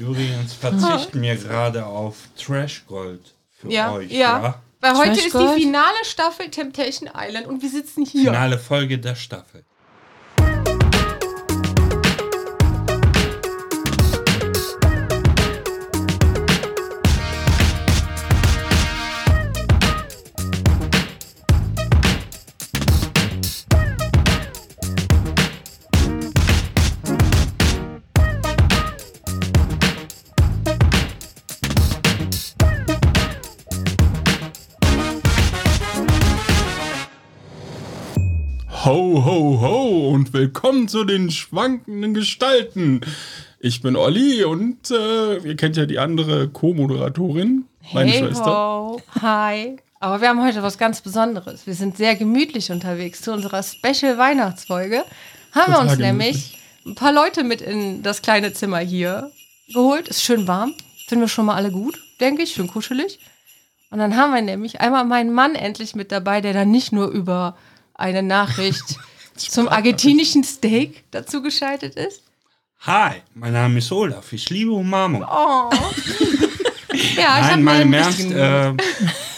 Übrigens verzichten wir gerade auf Trash Gold für Ja, euch. ja. Weil heute Trash ist die Gold? finale Staffel Temptation Island und wir sitzen hier. Finale Folge der Staffel. Ho, ho, ho und willkommen zu den schwankenden Gestalten. Ich bin Olli und äh, ihr kennt ja die andere Co-Moderatorin, meine Hey Schwester. ho. Hi. Aber wir haben heute was ganz Besonderes. Wir sind sehr gemütlich unterwegs zu unserer Special Weihnachtsfolge. Haben wir uns nämlich ein paar Leute mit in das kleine Zimmer hier geholt. Ist schön warm. Finden wir schon mal alle gut, denke ich. Schön kuschelig. Und dann haben wir nämlich einmal meinen Mann endlich mit dabei, der dann nicht nur über eine Nachricht zum argentinischen Steak dazu geschaltet ist. Hi, mein Name ist Olaf. Ich liebe Umarmung. Oh. ja, ich Nein, mal im Ernst. bisschen Äh,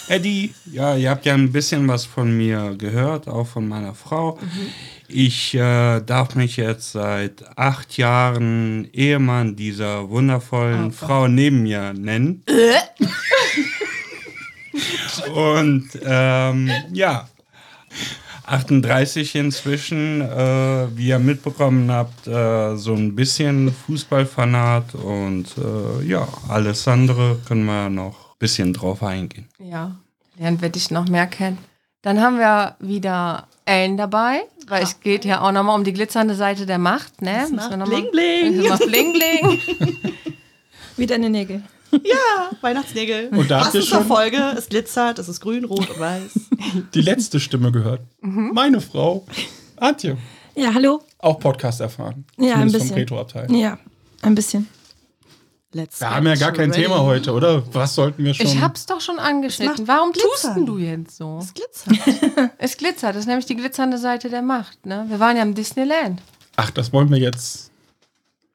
Eddie, ja, ihr habt ja ein bisschen was von mir gehört, auch von meiner Frau. Ich äh, darf mich jetzt seit acht Jahren Ehemann dieser wundervollen Frau neben mir nennen. Und ähm, ja, 38 inzwischen, äh, wie ihr mitbekommen habt, äh, so ein bisschen Fußballfanat und äh, ja, alles andere können wir noch ein bisschen drauf eingehen. Ja, lernen wir dich noch mehr kennen. Dann haben wir wieder Ellen dabei, weil es geht ja auch nochmal um die glitzernde Seite der Macht, ne? Müssen wir noch mal- Bling, bling. Es macht bling bling. Wie deine Nägel. Ja, Weihnachtsnägel. Und da habt ihr schon- Folge. Es glitzert, es ist grün, rot und weiß. Die letzte Stimme gehört. Meine Frau, Antje. Ja, hallo. Auch Podcast erfahren. Ja, ein Zumindest vom bisschen. Retro-Abteil. Ja, ein bisschen. Let's Wir haben ja gar kein Thema heute, oder? Was sollten wir schon? Ich hab's doch schon angeschnitten. Warum tust Glitzern. du jetzt so? Es glitzert. Es glitzert, das ist nämlich die glitzernde Seite der Macht, ne? Wir waren ja im Disneyland. Ach, das wollen wir jetzt.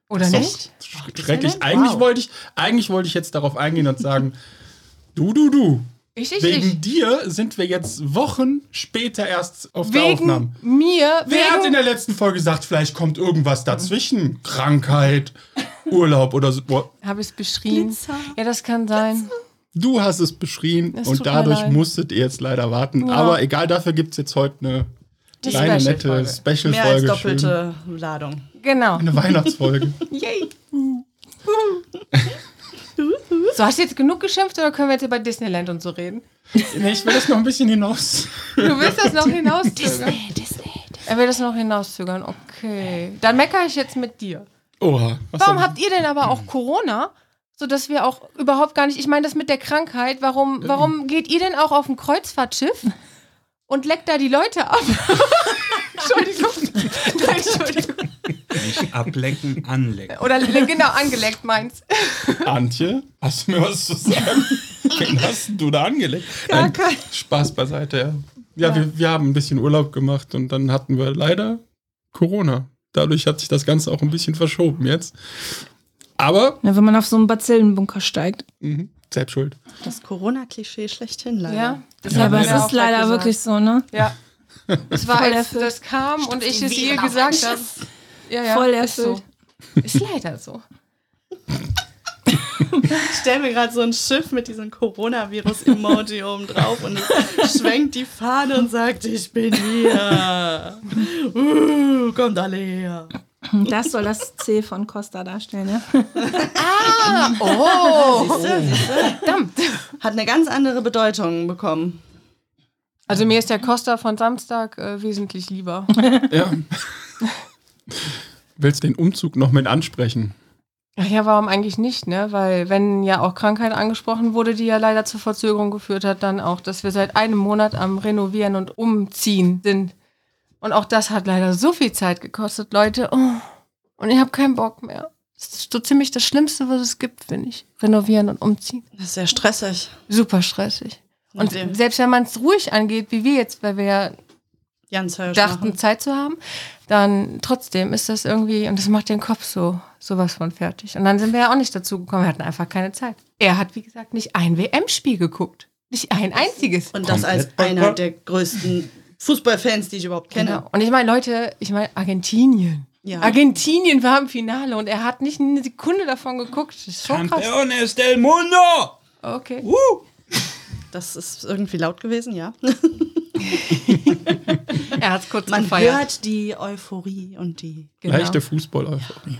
Oder Das nicht? sch- Schrecklich. Eigentlich, Wow. wollte ich, eigentlich wollte ich jetzt darauf eingehen und sagen, du, du, du. Ich, ich, Wegen ich. dir sind wir jetzt Wochen später erst auf der Wegen Aufnahme. mir, Wer hat in wegen, der letzten Folge gesagt, vielleicht kommt irgendwas dazwischen? Krankheit, Urlaub oder so. Habe ich es beschrien. Glitzer. Ja, das kann sein. Du hast es beschrien Es und dadurch musstet ihr jetzt leider warten. Ja. Aber egal, dafür gibt es jetzt heute eine Die kleine, Special-Folge. nette Special-Folge. Mehr als schön. doppelte Ladung. Genau. Eine Weihnachtsfolge. Yay. So, hast du jetzt genug geschimpft oder können wir jetzt über Disneyland und so reden? nee, ich will das noch ein bisschen hinaus. Du willst das noch hinauszögern? Er will das noch hinauszögern, okay. Dann meckere ich jetzt mit dir. Oha. Warum hab- habt ihr denn aber auch Corona? Sodass wir auch überhaupt gar nicht, ich meine das mit der Krankheit, warum, warum geht ihr denn auch auf ein Kreuzfahrtschiff und leckt da die Leute ab? Entschuldigung. Nein, Entschuldigung. Nicht ablecken, anlecken. Oder genau, angeleckt meins. Antje, hast du mir was zu sagen? Wen hast du da angelegt? Nein, Spaß beiseite, ja. Ja, Wir, wir haben ein bisschen Urlaub gemacht und dann hatten wir leider Corona. Dadurch hat sich das Ganze auch ein bisschen verschoben jetzt. Aber, Ja, wenn man auf so einen Bazillenbunker steigt. mhm, selbst schuld. Das Corona-Klischee schlechthin leider. Ja, das Ja, aber es ist leider gesagt. wirklich so, ne? Ja. Es war, als das kam und ich es ihr gesagt habe. Ja, ja, Voll ist so. erfüllt. Ist leider so. Ich stelle mir gerade so ein Schiff mit diesem Coronavirus-Emoji oben drauf und es schwenkt die Fahne und sagt, ich bin hier. Uh, kommt alle her. Das soll das C von Costa darstellen, ja? Oh, Siehste, siehste? verdammt. Hat eine ganz andere Bedeutung bekommen. Also mir ist der Costa von Samstag äh, wesentlich lieber. Ja. Willst den Umzug noch mit ansprechen? Ach ja, warum eigentlich nicht, ne? Weil wenn ja auch Krankheit angesprochen wurde, die ja leider zur Verzögerung geführt hat, dann auch, dass wir seit einem Monat am Renovieren und Umziehen sind. Und auch das hat leider so viel Zeit gekostet, Leute. Oh. Und ich habe keinen Bock mehr. Das ist so ziemlich das Schlimmste, was es gibt, finde ich. Renovieren und umziehen. Das ist sehr stressig. Super stressig. Und selbst wenn man es ruhig angeht, wie wir jetzt, weil wir ja dachten, machen. Zeit zu haben, dann trotzdem ist das irgendwie, und das macht den Kopf so, sowas von fertig. Und dann sind wir ja auch nicht dazu gekommen, wir hatten einfach keine Zeit. Er hat, wie gesagt, nicht ein WM-Spiel geguckt. Nicht ein einziges. Und das als einer der größten Fußballfans, die ich überhaupt kenne. Genau. Und ich meine, Leute, ich meine, Argentinien. Ja. Argentinien war im Finale und er hat nicht eine Sekunde davon geguckt. Das ist schon krass. Campeones del mundo! Okay. Uh! Das ist irgendwie laut gewesen, ja. Er hat es kurz Man gefeiert. hört die Euphorie und die. Genau. Leichte Fußball-Euphorie.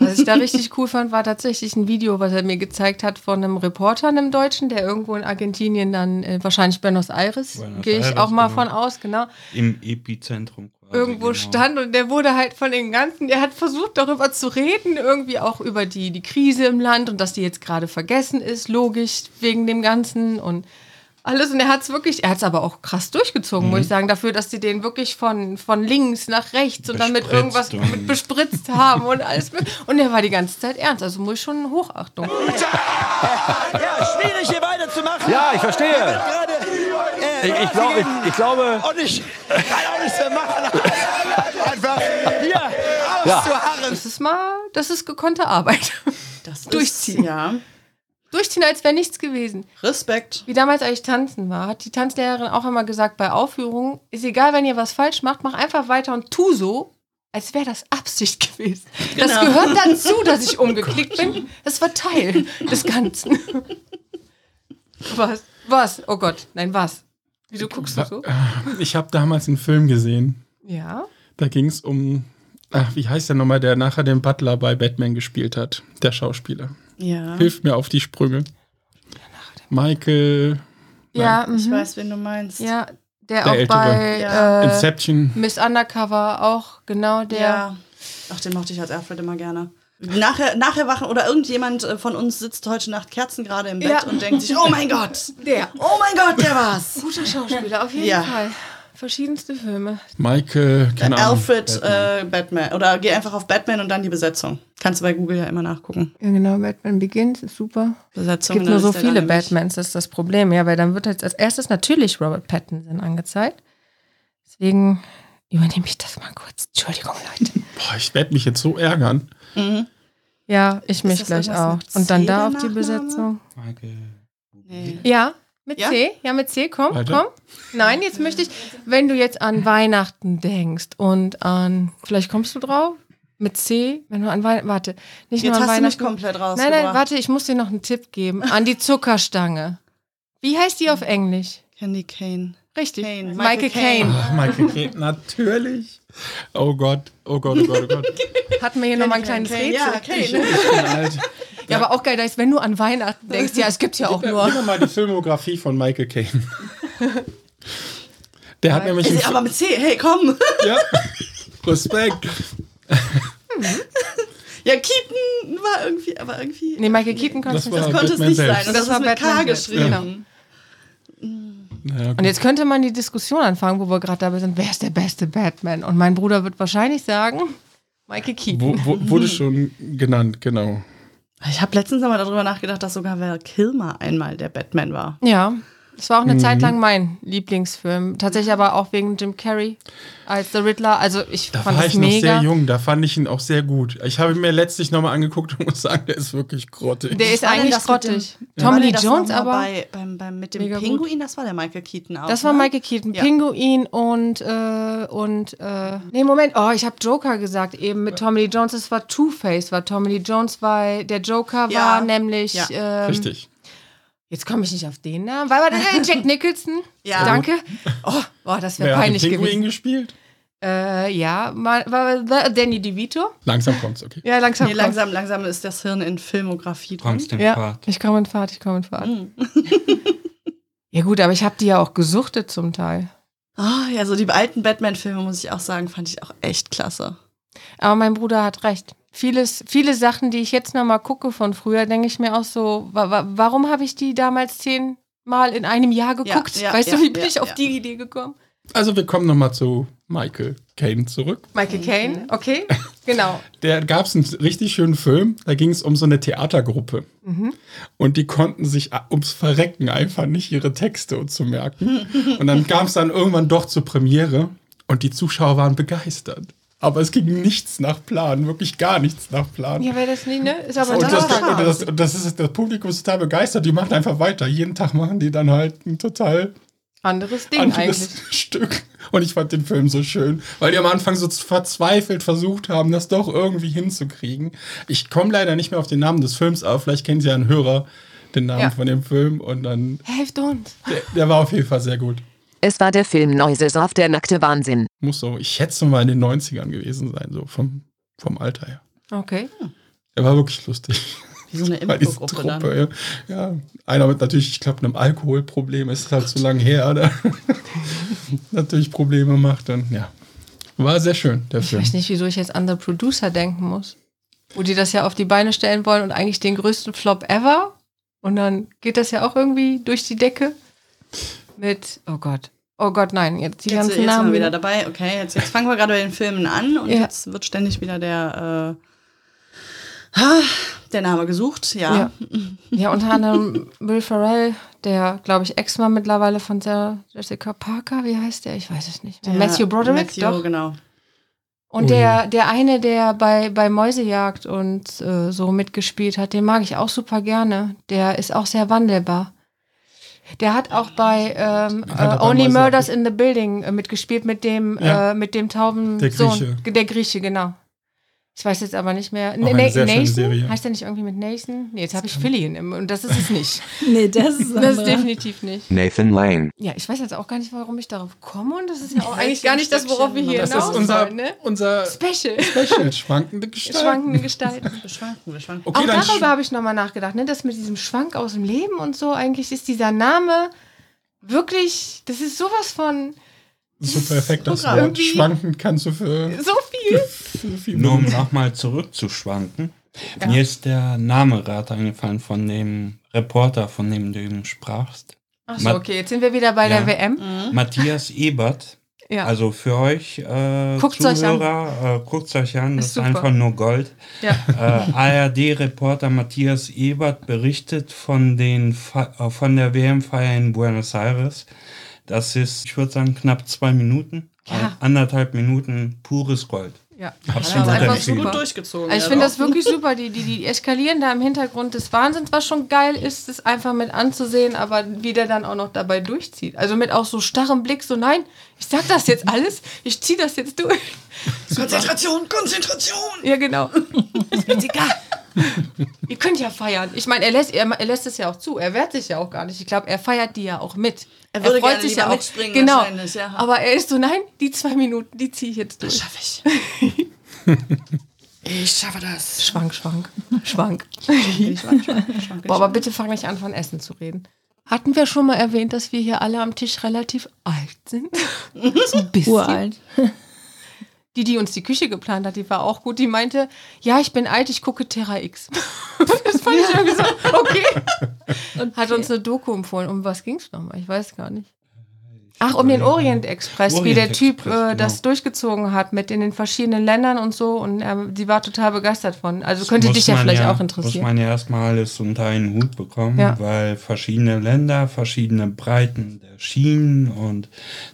Was ich da richtig cool fand, war tatsächlich ein Video, was er mir gezeigt hat von einem Reporter, einem Deutschen, der irgendwo in Argentinien dann, äh, wahrscheinlich Buenos Aires, Buenos gehe ich Aires, auch mal genau. von aus, genau, Im Epizentrum quasi. irgendwo genau. stand und der wurde halt von den ganzen, der hat versucht darüber zu reden, irgendwie auch über die, die Krise im Land und dass die jetzt gerade vergessen ist, logisch, wegen dem Ganzen und alles. Und er hat es wirklich, er hat es aber auch krass durchgezogen, Mhm. muss ich sagen, dafür, dass die den wirklich von, von links nach rechts und dann mit Bespritzt irgendwas und- mit bespritzt haben und alles. mit- Und er war die ganze Zeit ernst, also muss ich schon Hochachtung. Ja, schwierig hier weiterzumachen. Ja, ich verstehe. Gerade, äh, Ich, ich, glaub, ich, ich glaube, Und ich kann auch nichts mehr machen. Einfach hier auszuharren. Das ist mal, das ist gekonnte Arbeit. Das ist- Durchziehen. Ja. Durchziehen, als wäre nichts gewesen. Respekt. Wie damals, als ich tanzen war, hat die Tanzlehrerin auch immer gesagt, bei Aufführungen, ist egal, wenn ihr was falsch macht, mach einfach weiter und tu so, als wäre das Absicht gewesen. Das Genau. gehört dazu, dass ich umgeklickt bin. Das war Teil des Ganzen. Was? Was? Oh Gott, nein, was? Wieso guckst du so? Ich habe damals einen Film gesehen. Ja. Da ging es um, ach, wie heißt der nochmal, der nachher den Butler bei Batman gespielt hat, der Schauspieler. Ja. Hilft mir auf die Sprünge. Michael Ja, Ich mhm. weiß, wen du meinst. ja, der, Der auch Ältere. bei Ja. äh, Inception. Miss Undercover auch, genau der. Ja. Ach, den mochte ich als Alfred immer gerne. Nachher, nachher wachen oder irgendjemand äh, von uns sitzt heute Nacht Kerzen gerade im Bett Ja. und denkt sich, oh mein Gott, Der. oh mein Gott, der war's. Guter Schauspieler, auf jeden Ja. Fall. Verschiedenste Filme. Michael, keine Ahnung. Alfred Batman. Äh, Batman. Oder geh einfach auf Batman und dann die Besetzung. Kannst du bei Google ja immer nachgucken. Ja, genau, Batman Begins ist super. Besetzung. Es gibt dann nur so ist viele Batmans, das ist das Problem. Ja, weil dann wird halt als erstes natürlich Robert Pattinson angezeigt. Deswegen übernehme ich das mal kurz. Entschuldigung, Leute. Boah, ich werde mich jetzt so ärgern. Ja, ich mich das gleich auch. Und dann da auf die? Besetzung. Michael. Nee. Ja, mit Ja? C. Ja, mit C. Komm, Weiter. komm. Nein, jetzt möchte ich, wenn du jetzt an Weihnachten denkst und an, vielleicht kommst du drauf? Mit C, wenn du an Weihnachten, warte, nicht Jetzt nur an hast du mich Weihnachten. komplett Nein, rausgebracht. nein, warte, ich muss dir noch einen Tipp geben. An die Zuckerstange. Wie heißt die auf Englisch? Candy Kane. Richtig. Kane, Michael, Michael Caine. Ach, Michael Caine, natürlich. Oh Gott, oh Gott, oh Gott, oh Gott. Hatten wir hier nochmal ein kleines Kane, Rätsel. Ja, Kane. Ich bin alt. Ja, aber auch geil, da ist, wenn du an Weihnachten denkst, ja, es gibt ja auch Gib nur. mir mal die Filmografie von Michael Caine. Der hat nämlich Ist aber mit C, hey, komm. ja, Respekt. Ja, Keaton war irgendwie, aber irgendwie. Nee, Michael Keaton konnte Das es nicht. das konnte es nicht sein. Und Das das, war mit K Batman selbst, Naja, Und jetzt könnte man die Diskussion anfangen, wo wir gerade dabei sind, wer ist der beste Batman? Und mein Bruder wird wahrscheinlich sagen, Michael Keaton. wo, wo, wurde schon genannt, genau. Ich habe letztens aber darüber nachgedacht, dass sogar Val Kilmer einmal der Batman war. Ja, es war auch eine Zeit lang mein Lieblingsfilm. Tatsächlich aber auch wegen Jim Carrey als The Riddler. Also ich Da fand war ich noch mega. sehr jung, da fand ich ihn auch sehr gut. Ich habe ihn mir letztlich nochmal angeguckt und muss sagen, der ist wirklich grottig. Der ist eigentlich das dem- grottig. War Tommy Lee das Jones noch aber. Bei, beim, beim, mit dem Mega gut. Pinguin, das war der Michael Keaton auch. Das war ne? Michael Keaton, Ja. Pinguin und äh, und äh, nee Moment, oh ich habe Joker gesagt eben mit Tommy Lee Jones. Es war Two Face, war Tommy Lee Jones, weil der Joker Ja. war nämlich Ja. ähm, Richtig. Jetzt komme ich nicht auf den Namen, weil war der äh, Jack Nicholson? Ja. danke. Oh, boah, das wäre Wer hat den peinlich gewesen. gespielt? Äh, ja, mal, war, war Danny DeVito. Langsam kommt's, okay. Ja, langsam. Nee, kommt's. langsam, langsam ist das Hirn in Filmografie drin. Kommst im Ja, Pfad. ich komme in Fahrt, ich komme in Fahrt. Mhm. Ja gut, aber ich habe die ja auch gesuchtet zum Teil. Ah, ja, so die alten Batman-Filme, muss ich auch sagen, fand ich auch echt klasse. Aber mein Bruder hat recht. Vieles, viele Sachen, die ich jetzt noch mal gucke von früher, denke ich mir auch so, wa wa warum habe ich die damals zehnmal in einem Jahr geguckt? ja, weißt ja, du, wie bin ja, ich auf ja. die Idee gekommen? Also wir kommen nochmal zu Michael Caine zurück. Michael Caine, okay, genau. Der gab es einen richtig schönen Film, da ging es um so eine Theatergruppe. Und die konnten sich ums Verrecken einfach nicht ihre Texte zu merken. Und dann kam es dann irgendwann doch zur Premiere. Und die Zuschauer waren begeistert. Aber es ging nichts nach Plan, wirklich gar nichts nach Plan. Ja, wäre das nicht, ne? Ist aber und, das, und, das, und das ist das Publikum ist total begeistert. Die machen einfach weiter. Jeden Tag machen die dann halt ein total anderes Ding anderes eigentlich. Stück. Und ich fand den Film so schön, weil die am Anfang so verzweifelt versucht haben, das doch irgendwie hinzukriegen. Ich komme leider nicht mehr auf den Namen des Films, aber vielleicht kennen Sie ja einen Hörer den Namen Ja. von dem Film. Und dann, Helft uns. der, der war auf jeden Fall sehr gut. Es war der Film Noises auf der nackte Wahnsinn. Muss so, ich schätze mal in den 90ern gewesen sein, so vom, vom Alter her. Okay. Der war wirklich lustig. Wie so eine Infogruppe dann. Ja. ja. Einer mit natürlich, ich glaube, einem Alkoholproblem ist halt zu lange her, oder? natürlich Probleme macht und ja. War sehr schön, der Ich Film. weiß nicht, wieso ich jetzt an The Producer denken muss. Wo die das ja auf die Beine stellen wollen und eigentlich den größten Flop ever. Und dann geht das ja auch irgendwie durch die Decke. Mit, oh Gott. Oh Gott, nein, jetzt die Jetzt, ganzen jetzt sind Namen. wir wieder dabei. Okay, jetzt, jetzt fangen wir gerade bei den Filmen an und Ja. jetzt wird ständig wieder der, äh, ah, der Name gesucht. Ja. Ja. ja, unter anderem Will Ferrell, der, glaube ich, Ex-Mann mittlerweile von Sarah Jessica Parker. Wie heißt der? Ich weiß es nicht. Der Matthew Broderick, Matthew, doch. genau. Und der, der eine, der bei, bei Mäusejagd und äh, so mitgespielt hat, den mag ich auch super gerne. Der ist auch sehr wandelbar. Der hat auch bei ähm, äh, Only Murders in the Building äh, mitgespielt mit dem, Ja. äh, mit dem tauben Der Sohn. Grieche. Der Grieche, genau. Ich weiß jetzt aber nicht mehr. Auch eine sehr schöne Serie. Heißt der nicht irgendwie mit Nathan? Nee, jetzt habe ich Philly in im- und das ist es nicht. Nee, das ist, Das ist definitiv nicht. Nathan Lane. Ja, ich weiß jetzt auch gar nicht, warum ich darauf komme und das ist ja auch eigentlich gar nicht das, worauf wir hier Das ist hinaus unser, sollen, ne? unser Special. Special, schwankende Gestalt. Schwankende Gestalten. Wir schwanken, wir schwanken. Okay, auch darüber habe ich nochmal nachgedacht, ne? Das mit diesem Schwank aus dem Leben und so, eigentlich ist dieser Name wirklich, das ist sowas von super perfekt, das Programm. Wort. Schwanken kannst du für, so viel. für viel Nur um nochmal zurückzuschwanken. Mir ist der Name gerade eingefallen von dem Reporter, von dem du eben sprachst. Achso, Ma- okay, jetzt sind wir wieder bei Ja. der WM. Mhm. Matthias Ebert. Ja. Also für euch äh, Guckt's euch an. Zuhörer, äh, guckt euch an, das Ist ist, super. einfach nur Gold. ja. Äh, ARD-Reporter Matthias Ebert berichtet von, den Fe- äh, von der WM-Feier in Buenos Aires. Das ist, ich würde sagen, knapp zwei Minuten. Ja. Ein- Anderthalb Minuten pures Gold. ja. Absolut Ja, einfach super. gut durchgezogen. Also ich finde das wirklich super. Die, die, die eskalieren da im Hintergrund des Wahnsinns, was schon geil ist, das einfach mit anzusehen, aber wie der dann auch noch dabei durchzieht. Also mit auch so starrem Blick, so nein, ich sag das jetzt alles, ich zieh das jetzt durch. Konzentration, Konzentration! Ja, genau. Ist mir jetzt egal. Ihr könnt ja feiern. Ich meine, er lässt, er, er lässt es ja auch zu. Er wehrt sich ja auch gar nicht. Ich glaube, er feiert die ja auch mit. Er würde gerne lieber mitspringen Genau. ja. Aber er ist so, nein, die zwei Minuten, die ziehe ich jetzt durch. Schaffe ich. ich schaffe das. Schwank, schwank, schwank. Schwank, schwank, schwank, Boah, aber bitte fang nicht an, von Essen zu reden. Hatten wir schon mal erwähnt, dass wir hier alle am Tisch relativ alt sind? so ein bisschen. Uralt. Die, die uns die Küche geplant hat, die war auch gut. Die meinte, ja, ich bin alt, ich gucke Terra X. das fand ich irgendwie so, okay. Hat uns eine Doku empfohlen. Um was ging es nochmal? Ich weiß gar nicht. Ach, um den Orient Express, wie der Orient Typ Express, äh, das genau. durchgezogen hat mit in den verschiedenen Ländern und so. Und ähm, die war total begeistert von. Also könnte Muss dich ja vielleicht auch Muss interessieren. man ja erstmal alles unter einen Hut bekommen, Ja. weil verschiedene Länder, verschiedene Breiten der Schienen und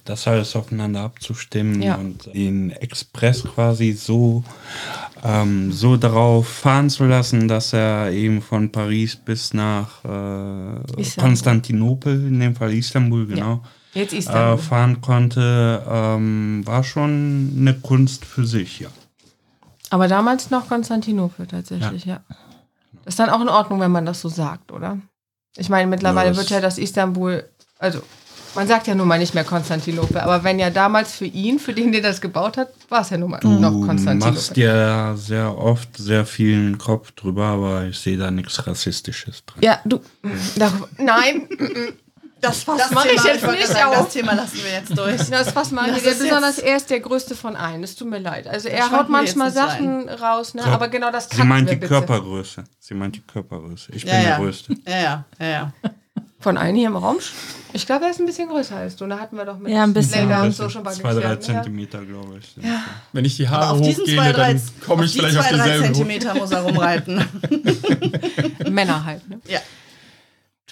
das alles aufeinander abzustimmen Ja. und den Express quasi so, ähm, so darauf fahren zu lassen, dass er eben von Paris bis nach äh. Konstantinopel, in dem Fall Istanbul, genau, ist äh, fahren konnte, ähm, war schon eine Kunst für sich, ja. Aber damals noch Konstantinopel tatsächlich, ja. Das ist dann auch in Ordnung, wenn man das so sagt, oder? Ich meine, mittlerweile Ja, wird ja das Istanbul, also man sagt ja nun mal nicht mehr Konstantinopel, aber wenn ja damals für ihn, für den, der das gebaut hat, war es ja nun mal Du noch machst Konstantinopel. dir sehr oft sehr vielen Kopf drüber, aber ich sehe da nichts Rassistisches drin. Ja, du, darüber, nein, das Fass Das mache ich jetzt nicht sagen, auf. Das Thema lassen wir jetzt durch. Das Fass mache ich Das der ist besonders jetzt- er ist der größte von allen. Es tut mir leid. Also er haut wir manchmal jetzt Sachen raus, ne? So. aber genau das Sie cutten meint wir die bitte. Körpergröße. Sie meint die Körpergröße. Ich Ja, bin ja. der Größte. Ja, ja, ja, ja. Von allen hier im Raum? Ich glaube, er ist ein bisschen größer als du. Da hatten wir doch mit Ja, ein bisschen. Ja, und so schon mal Zwei, drei geklärt, ne? Zentimeter, glaube ich. sind Wenn ich die Haare Auf diesen hochgehe, zwei, drei, dann komme ich vielleicht auf zwei, drei dieselbe. Zentimeter muss er rumreiten. Männer halt. Ne? ja.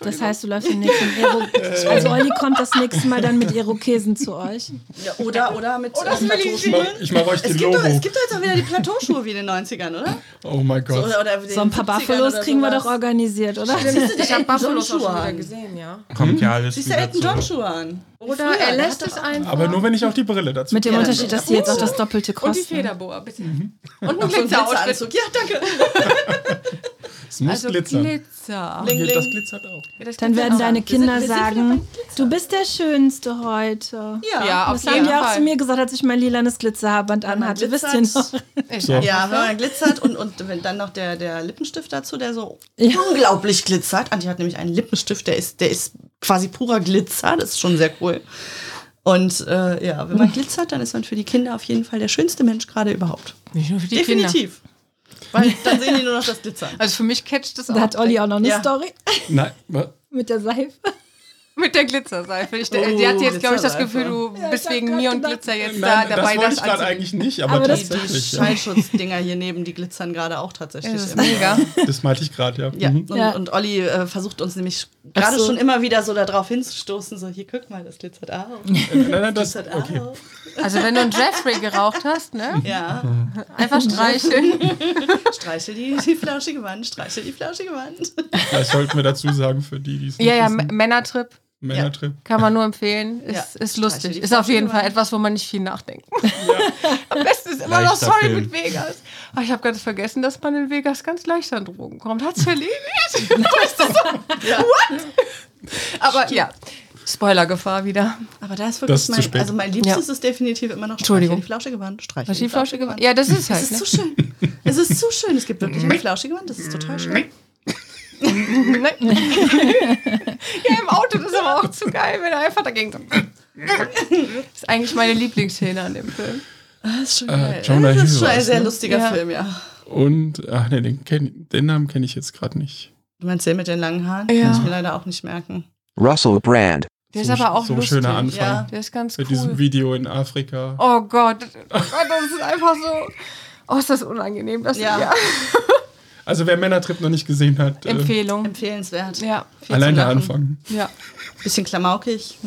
Das heißt, du läufst im Ero Also Olli kommt das nächste Mal dann mit Irokesen zu euch. Ja, oder, oder mit Oder äh, will ich Ich mach, euch Es den gibt, doch, Logo. es gibt doch jetzt auch wieder die Plateauschuhe wie in den 90ern, oder? Oh mein So, Gott. oder So ein paar Buffalos kriegen wir doch organisiert, oder? Ich habe Buffalos schon wieder gesehen, ja. Kommt ja alles Siehst du Elton John. Schuhe an? Oder Früher, er lässt es doch- einfach. Aber nur wenn ich auch die Brille dazu. Mit dem Ja, Unterschied, dass die jetzt auch das Doppelte und die kosten. Federboa, bitte. Mhm. Und ein So ein Glitzeroutfit. Glitzeranzug. Ja, danke. Es muss Also glitzern. Glitzer. Bling, Hier, bling. das glitzert auch. Ja, das Dann werden auch. deine Wir sind- Kinder wir sind sagen, du bist der Schönste heute. Ja, Ja, auf Das haben jeden die auch Fall. zu mir gesagt, als ich mein lilanes Glitzerhaarband anhatte. Wisst ihr noch? Ich So. Ja, wenn man glitzert und, und wenn dann noch der, der Lippenstift dazu, der so Ja. unglaublich glitzert. Antje hat nämlich einen Lippenstift, der ist, der ist quasi purer Glitzer. Das ist schon sehr cool. Und äh, ja, wenn man glitzert, dann ist man für die Kinder auf jeden Fall der schönste Mensch gerade überhaupt. Nicht nur für die Kinder. Weil dann sehen die nur noch das Glitzern. Also für mich catcht das auch. Da hat Olli auch noch eine Ja. Story Nein, wa- mit der Seife. Mit der Glitzerseife. Ich, Oh, die hat jetzt, glaube ich, das. Gefühl, du Ja, bist wegen mir und Glitzer jetzt nein da dabei, das wollte ich das gerade eigentlich nicht, aber, Aber das- Die tatsächlich. ja. Schallschutzdinger hier neben, die glitzern gerade auch tatsächlich. Das ist immer. mega. Das meinte ich gerade, ja. Ja, Mhm. und, Ja. und Olli äh, versucht uns nämlich gerade so. schon immer wieder so darauf hinzustoßen, so hier, guck mal, das glitzert auch. Nein, nein, das, Glitzert okay. auch. Also wenn du einen Jeffrey geraucht hast, ne? Ja, Einfach streicheln. streiche die, die flauschige Wand, streiche die flauschige Wand. Das sollten wir dazu sagen für die, die es nicht Ja, ja, wissen. Männertrip Männertrip. kann man nur empfehlen. Ist, Ja. ist lustig. die Ist auf jeden Fall etwas, wo man nicht viel nachdenkt. Am besten ist immer noch Leichter sorry Film. mit Vegas. Aber ich habe ganz vergessen, dass man in Vegas ganz leicht an Drogen kommt. Hat's erledigt? Weißt du so? Ja. What? Aber ja, Spoilergefahr wieder. Aber da ist Das wirklich ist zu mein, also mein Liebstes ist definitiv immer noch Entschuldigung. die flauschige Wand, streiche Was die flauschige Wand? Ja, das ist Es halt. ist Ne? so schön. Es ist so schön. Es gibt wirklich eine flauschige Wand. Das ist total schön. Ja, im Auto, das ist aber auch zu geil, wenn er einfach dagegen so. Das ist eigentlich meine Lieblingsszene an dem Film. Das ist schon Äh, geil. Jonah das ist schon ein sehr ne? lustiger Ja. Film, ja. Und, ach nee, den, kenn, den Namen kenne ich jetzt gerade nicht. Du meinst den mit den langen Haaren? Ja. Kann ich mir leider auch nicht merken. Russell Brand. Der so, ist aber auch so ein lustig. schöner Anfang. Ja. Der ist ganz Mit diesem cool. Video in Afrika. Oh Gott, oh Gott, das ist einfach so. Oh, ist das unangenehm, das Ja. ja. Also wer Männertrip noch nicht gesehen hat, äh, Empfehlung. Empfehlenswert. Ja, allein der. Anfang. ja. Bisschen klamaukig,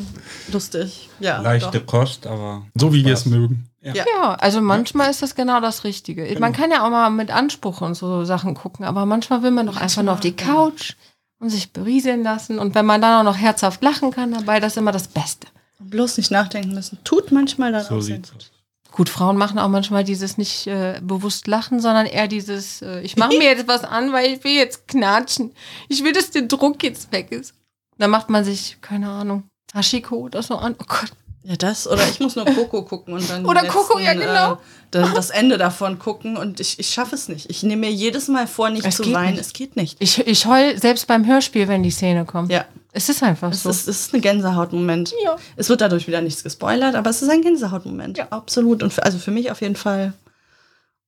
lustig. Ja, Leichte doch. Kost, aber. So wie wir es mögen. Ja, also manchmal ist das genau das Richtige. Man kann ja auch mal mit Anspruch und so Sachen gucken, aber manchmal will man doch einfach nur auf die Couch und sich berieseln lassen. Und wenn man dann auch noch herzhaft lachen kann dabei, das ist immer das Beste. Bloß nicht nachdenken müssen. Tut manchmal dann So auch sieht's Sinn. aus. Gut, Frauen machen auch manchmal dieses nicht äh, bewusst lachen, sondern eher dieses, äh, ich mache mir jetzt was an, weil ich will jetzt knatschen. Ich will, dass der Druck jetzt weg ist. Dann macht man sich, keine Ahnung, Hashiko oder so an. Oh Gott. Ja, das. Oder ich muss nur Coco gucken und dann. Oder Coco, ja, genau. Äh, das, das Ende davon gucken und ich, ich schaffe es nicht. Ich nehme mir jedes Mal vor, nicht Es zu weinen. nicht. Es geht nicht. Ich, ich heul selbst beim Hörspiel, wenn die Szene kommt. Ja, Es ist einfach es so. ist, es ist ein Gänsehautmoment. Ja. Es wird dadurch wieder nichts gespoilert, aber es ist ein Gänsehautmoment. Ja. Absolut. Und für, also für mich auf jeden Fall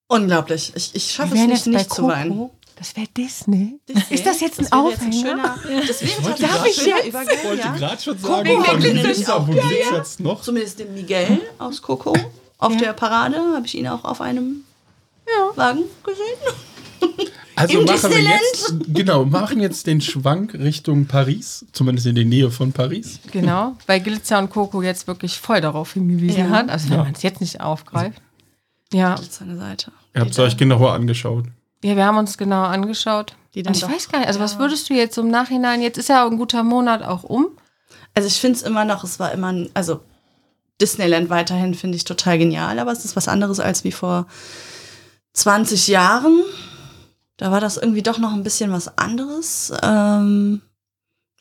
unglaublich. Ich, ich schaffe es nicht, jetzt nicht zu weinen. Coco. Das wäre Disney. Disney? Ist das jetzt ein wäre Aufhänger? schöner, wollte ein schöner jetzt- Ich wollte ja. gerade schon Coco sagen, wegen von Glitzer. wo Ja, ja. glitzert's noch? Zumindest den Miguel aus Coco. Auf Ja. der Parade habe ich ihn auch auf einem Wagen gesehen. Also Im machen wir jetzt, genau, machen jetzt den Schwank Richtung Paris, zumindest in die Nähe von Paris. Genau, weil Glitzer und Coco jetzt wirklich voll darauf hingewiesen Ja. hat. Also wenn man es jetzt nicht aufgreift. Ja. Das ist eine Seite. Ihr habt es euch genauer angeschaut. ja, wir haben uns genau angeschaut. Die dann Und ich doch- weiß gar nicht, also was würdest du jetzt im Nachhinein, jetzt ist ja auch ein guter Monat auch um. Also ich finde es immer noch, es war immer, ein, also Disneyland weiterhin finde ich total genial, aber es ist was anderes als wie vor 20 Jahren. Da war das irgendwie doch noch ein bisschen was anderes. Ähm,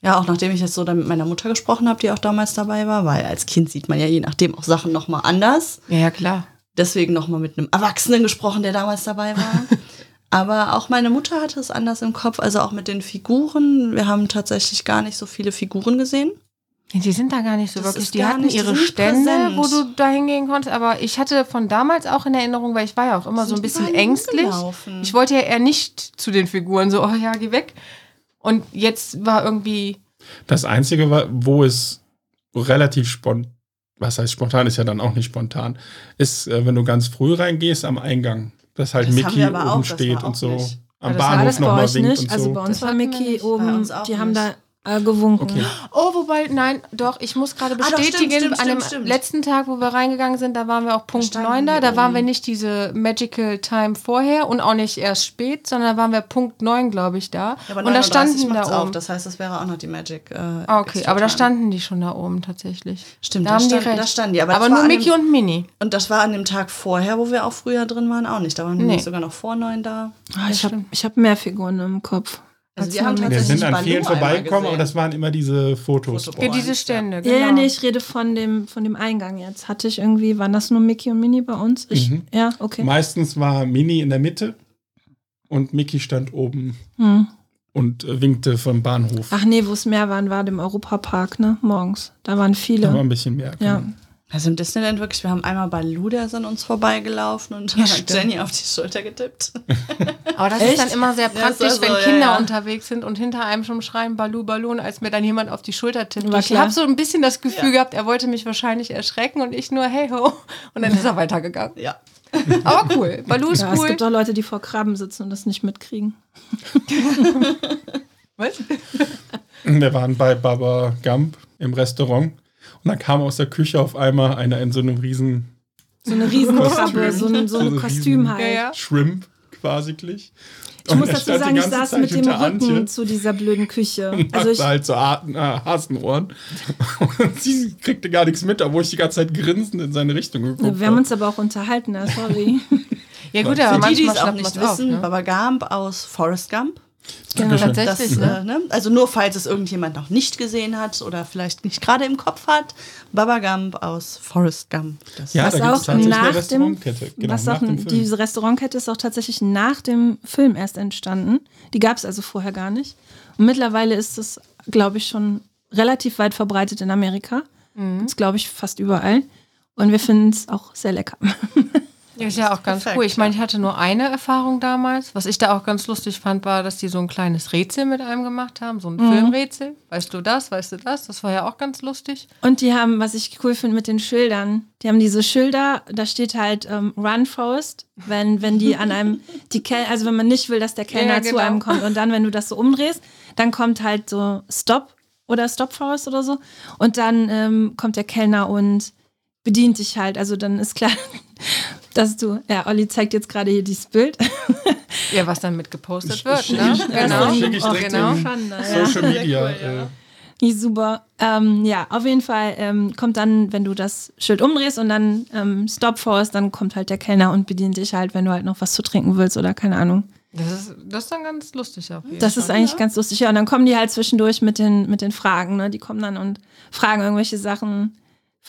ja, auch nachdem ich jetzt so dann mit meiner Mutter gesprochen habe, die auch damals dabei war, weil als Kind sieht man ja je nachdem auch Sachen noch mal anders. Ja, ja, klar. Deswegen noch mal mit einem Erwachsenen gesprochen, der damals dabei war. Aber auch meine Mutter hatte es anders im Kopf, also auch mit den Figuren. Wir haben tatsächlich gar nicht so viele Figuren gesehen. Die sind da gar nicht so Das wirklich. Die hatten ihre sind Stände, präsent. wo du da hingehen konntest. Aber ich hatte von damals auch in Erinnerung, weil ich war ja auch immer so ein Sind bisschen ängstlich. rumgelaufen. Ich wollte ja eher nicht zu den Figuren, so, oh ja, geh weg. Und jetzt war irgendwie, Das Einzige, war, wo es relativ spontan, was heißt spontan, ist ja dann auch nicht spontan, ist, äh, wenn du ganz früh reingehst am Eingang, dass halt Das Mickey oben auch, steht und so nicht. am Ja, das war Bahnhof nochmal winkt nicht. und Also so. bei uns Das war Mickey oben, Bei uns auch die haben da. Äh, gewunken. Okay. Oh, wobei, nein, doch, ich muss gerade Ah, doch, bestätigen, stimmt, stimmt, an dem letzten Tag, wo wir reingegangen sind, da waren wir auch Punkt standen 9 da. Da waren wir nicht diese Magical Time vorher und auch nicht erst spät, sondern da waren wir Punkt 9, glaube ich, da. Ja, aber und da 39 standen da auf. oben. Das heißt, das wäre auch noch die Magic. Äh, Ah, okay, aber da standen die schon da oben tatsächlich. Stimmt, da da recht. da standen die, aber aber nur Mickey dem- und Minnie. Und das war an dem Tag vorher, wo wir auch früher drin waren, auch nicht. Da waren wir Nee. nämlich sogar noch vor neun da. Ah, ich habe ich hab mehr Figuren im Kopf. Also Als wir haben Wir tatsächlich sind an vielen Baloo einmal vorbeigekommen, aber das waren immer diese Fotos. Diese Stände, Ja, genau. ja, nee, ich rede von dem, von dem Eingang jetzt. Hatte ich irgendwie, waren das nur Mickey und Minnie bei uns? Ich, Mhm. Ja, okay. Meistens war Mini in der Mitte und Mickey stand oben Hm. und äh, winkte vom Bahnhof. Ach nee, wo es mehr waren, war dem Europapark, ne? Morgens. Da waren viele. Da war ein bisschen mehr. ja. Also im Disneyland wirklich, wir haben einmal Baloo, der ist an uns vorbeigelaufen und hat Jenny auf die Schulter getippt. Aber das Echt? ist dann immer sehr Ja, praktisch, so, wenn so, ja, Kinder ja. unterwegs sind und hinter einem schon schreien Balu Balloon, als mir dann jemand auf die Schulter tippt. War Ich habe so ein bisschen das Gefühl gehabt, er wollte mich wahrscheinlich erschrecken und ich nur hey ho und dann ist er weitergegangen. Ja. Aber cool, Balu ist Ja, es cool. gibt auch Leute, die vor Krabben sitzen und das nicht mitkriegen. Was? Wir waren bei Baba Gump im Restaurant und dann kam aus der Küche auf einmal einer in so einem riesen So eine Riesenkrabbe, Kostüm. so ein, so ein So Kostüm halt. Ja, ja. Shrimp quasi. Ich muss dazu sagen, ich saß mit dem Rücken zu dieser blöden Küche. Also ich, halt so Hasenohren. Und sie kriegte gar nichts mit, obwohl ich die ganze Zeit grinsend in seine Richtung geguckt wir haben uns aber auch unterhalten, sorry. Ja gut, Für aber die, die es auch nicht man's auf, wissen, ne? Baba Gump aus Forrest Gump. Genau. Das, Tatsächlich, ne? äh, ne? Also nur falls es irgendjemand noch nicht gesehen hat oder vielleicht nicht gerade im Kopf hat, Baba Gump aus Forrest Gump. Das Ja, was da auch nach dem, Restaurantkette. Genau, was nach auch, dem Film. diese Restaurantkette ist auch tatsächlich nach dem Film erst entstanden. Die gab es also vorher gar nicht. Und mittlerweile ist es, glaube ich, schon relativ weit verbreitet in Amerika. Mhm. Gibt's, glaube ich, fast überall. Und wir finden es auch sehr lecker. Ja, ist ja auch ganz Perfekt, cool. Ich meine, ich hatte nur eine Erfahrung damals. Was ich da auch ganz lustig fand, war, dass die so ein kleines Rätsel mit einem gemacht haben, so ein Filmrätsel. Weißt du das, weißt du das? Das war ja auch ganz lustig. Und die haben, was ich cool finde mit den Schildern, die haben diese Schilder, da steht halt ähm, Run Forest, wenn, wenn die an einem, die Kel also wenn man nicht will, dass der Kellner Ja, zu genau. einem kommt. Und dann, wenn du das so umdrehst, dann kommt halt so Stop oder Stop Forest oder so. Und dann ähm, kommt der Kellner und bedient dich halt. Also dann ist klar, dass du, ja, Olli zeigt jetzt gerade hier dieses Bild. Ja, was dann mit gepostet Ich- wird, ich- ne? ich- Genau. ich- ich Oh, direkt genau. ja. Social Media. äh, Nee, super. Ähm, ja, auf jeden Fall ähm, kommt dann, wenn du das Schild umdrehst und dann ähm, Stop Force, dann kommt halt der Kellner und bedient dich halt, wenn du halt noch was zu trinken willst oder keine Ahnung. Das ist, das ist dann ganz lustig auf jeden Das Fall. ist eigentlich ganz lustig. Ja, und dann kommen die halt zwischendurch mit den, mit den Fragen, ne? Die kommen dann und fragen irgendwelche Sachen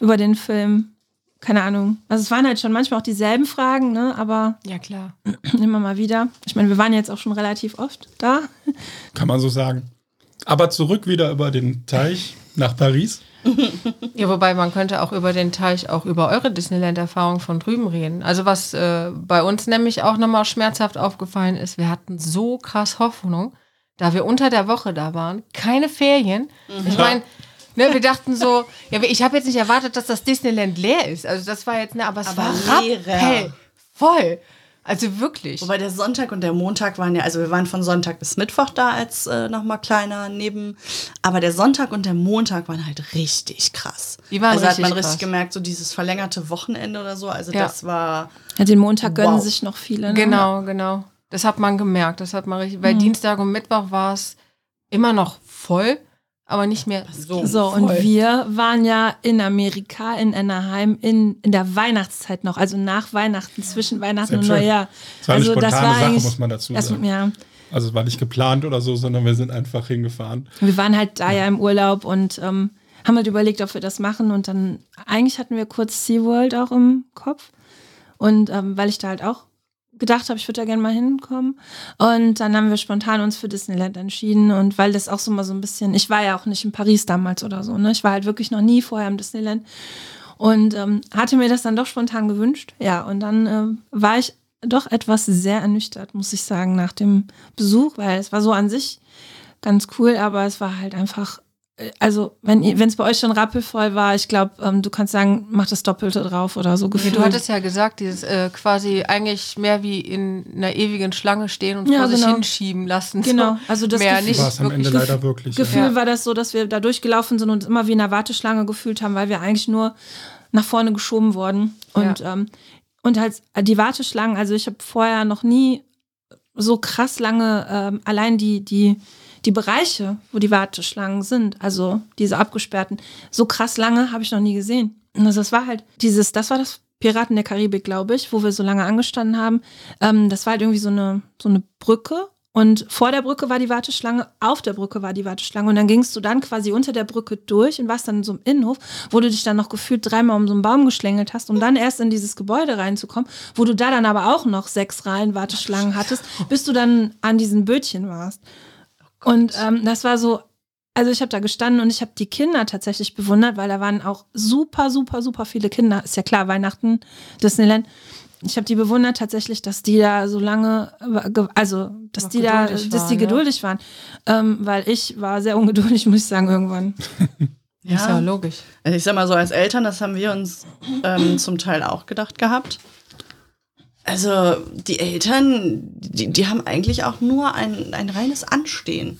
über den Film. Keine Ahnung. Also es waren halt schon manchmal auch dieselben Fragen, ne? Aber Ja, klar. immer mal wieder. Ich meine, wir waren jetzt auch schon relativ oft da. kann man so sagen. Aber zurück wieder über den Teich nach Paris. Ja, wobei man könnte auch über den Teich auch über eure Disneyland-Erfahrung von drüben reden. Also was äh, bei uns nämlich auch nochmal schmerzhaft aufgefallen ist, wir hatten so krass Hoffnung, da wir unter der Woche da waren, keine Ferien. Ich meine, ne, wir dachten so, ja, ich habe jetzt nicht erwartet, dass das Disneyland leer ist. Also das war jetzt, ne, aber es Aber war rappell, voll. Also wirklich. Wobei der Sonntag und der Montag waren ja, also wir waren von Sonntag bis Mittwoch da als äh, nochmal kleiner neben. Aber der Sonntag und der Montag waren halt richtig krass. Die waren also richtig hat man richtig krass. gemerkt, so dieses verlängerte Wochenende oder so. Also Ja. das war. Ja, den Montag gönnen Wow. sich noch viele. Ne? Genau, genau. Das hat man gemerkt. Das hat man richtig, weil Dienstag und Mittwoch war es immer noch voll, aber nicht mehr so. So, voll. und wir waren ja in Amerika, in Anaheim, in, in der Weihnachtszeit noch, also nach Weihnachten, zwischen Weihnachten Sehr und schön. Neujahr. Das war eine also spontane Sache, eigentlich muss man dazu sagen. Ja, Also es war nicht geplant oder so, sondern wir sind einfach hingefahren. wir waren halt da ja im Urlaub und ähm, haben halt überlegt, ob wir das machen und dann, eigentlich hatten wir kurz SeaWorld auch im Kopf und ähm, weil ich da halt auch gedacht habe, ich würde da gerne mal hinkommen. Und dann haben wir spontan uns für Disneyland entschieden. Und weil das auch so mal so ein bisschen, ich war ja auch nicht in Paris damals oder so, ne? Ich war halt wirklich noch nie vorher im Disneyland. Und ähm, hatte mir das dann doch spontan gewünscht. Ja, und dann ähm, war ich doch etwas sehr ernüchtert, muss ich sagen, nach dem Besuch, weil es war so an sich ganz cool, aber es war halt einfach äh, also wenn es bei euch schon rappelvoll war, ich glaube, ähm, du kannst sagen, mach das Doppelte drauf oder so Nee, gefühlt. du hattest ja gesagt, dieses äh, quasi eigentlich mehr wie in einer ewigen Schlange stehen und Ja, vor sich genau. hinschieben lassen. Genau, also das mehr Gefühl- nicht War es am Ende wirklich. leider wirklich. Gefühl Ja. war das so, dass wir da durchgelaufen sind und uns immer wie in einer Warteschlange gefühlt haben, weil wir eigentlich nur nach vorne geschoben wurden. Und, ähm, und halt die Warteschlangen, also ich habe vorher noch nie so krass lange ähm, allein die, die, die Bereiche, wo die Warteschlangen sind, also diese abgesperrten, so krass lange habe ich noch nie gesehen. Also das war halt dieses, das war das Piraten der Karibik, glaube ich, wo wir so lange angestanden haben. Ähm, das war halt irgendwie so eine, so eine Brücke. Und vor der Brücke war die Warteschlange, auf der Brücke war die Warteschlange. Und dann gingst du dann quasi unter der Brücke durch und warst dann in so einem Innenhof, wo du dich dann noch gefühlt dreimal um so einen Baum geschlängelt hast, um dann erst in dieses Gebäude reinzukommen, wo du da dann aber auch noch sechs Reihen Warteschlangen hattest, bis du dann an diesen Bötchen warst. Und ähm, das war so, also ich habe da gestanden und ich habe die Kinder tatsächlich bewundert, weil da waren auch super, super, super viele Kinder. Ist ja klar, Weihnachten, Disneyland. Ich habe die bewundert tatsächlich, dass die da so lange, ge- also dass Noch die da, geduldig dass die waren, ja. geduldig waren, ähm, weil ich war sehr ungeduldig, muss ich sagen, irgendwann. Ist ja logisch. Also ich sag mal so, als Eltern, das haben wir uns ähm, zum Teil auch gedacht gehabt. Also die Eltern, die, die haben eigentlich auch nur ein, ein reines Anstehen.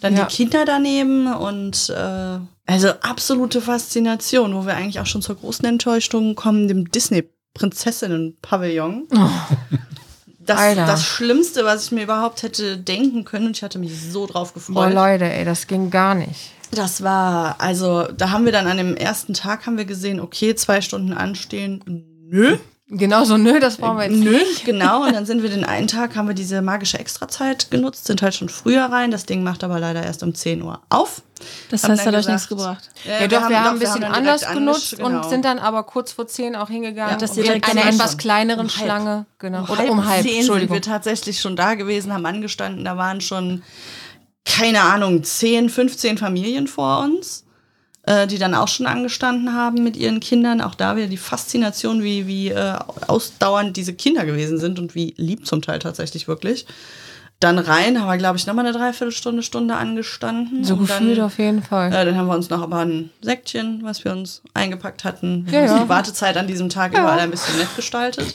Dann Ja. die Kinder daneben und äh, also absolute Faszination, wo wir eigentlich auch schon zur großen Enttäuschung kommen, dem Disney-Prinzessinnen-Pavillon. Das, Alter. das Schlimmste, was ich mir überhaupt hätte denken können, und ich hatte mich so drauf Boah, gefreut. Leute, ey, das ging gar nicht. Das war, also da haben wir dann an dem ersten Tag haben wir gesehen, okay, zwei Stunden anstehen. Nö. Genau so, nö, das brauchen wir jetzt Nö, nicht. genau. Und dann sind wir den einen Tag, haben wir diese magische Extrazeit genutzt, sind halt schon früher rein. Das Ding macht aber leider erst um 10 Uhr auf. Das Haben heißt, hat euch nichts gebracht. Ja, doch, wir haben ein bisschen dann anders genutzt genau. und sind dann aber kurz vor zehn auch hingegangen. Ja, ihr in direkt einer etwas kleineren Um halb. Schlange. Genau. Um Oder halb um halb, zehn sind Entschuldigung. wir tatsächlich schon da gewesen, haben angestanden. Da waren schon, keine Ahnung, 10, 15 Familien vor uns, äh, die dann auch schon angestanden haben mit ihren Kindern. Auch da wieder die Faszination, wie, wie äh, ausdauernd diese Kinder gewesen sind und wie lieb zum Teil tatsächlich wirklich. Dann rein, haben wir, glaube ich, nochmal eine Dreiviertelstunde, Stunde angestanden. So gefühlt auf jeden Fall. äh, dann haben wir uns noch aber ein Säckchen, was wir uns eingepackt hatten. Wir Ja, haben ja. Die Wartezeit an diesem Tag überall ein bisschen nett gestaltet.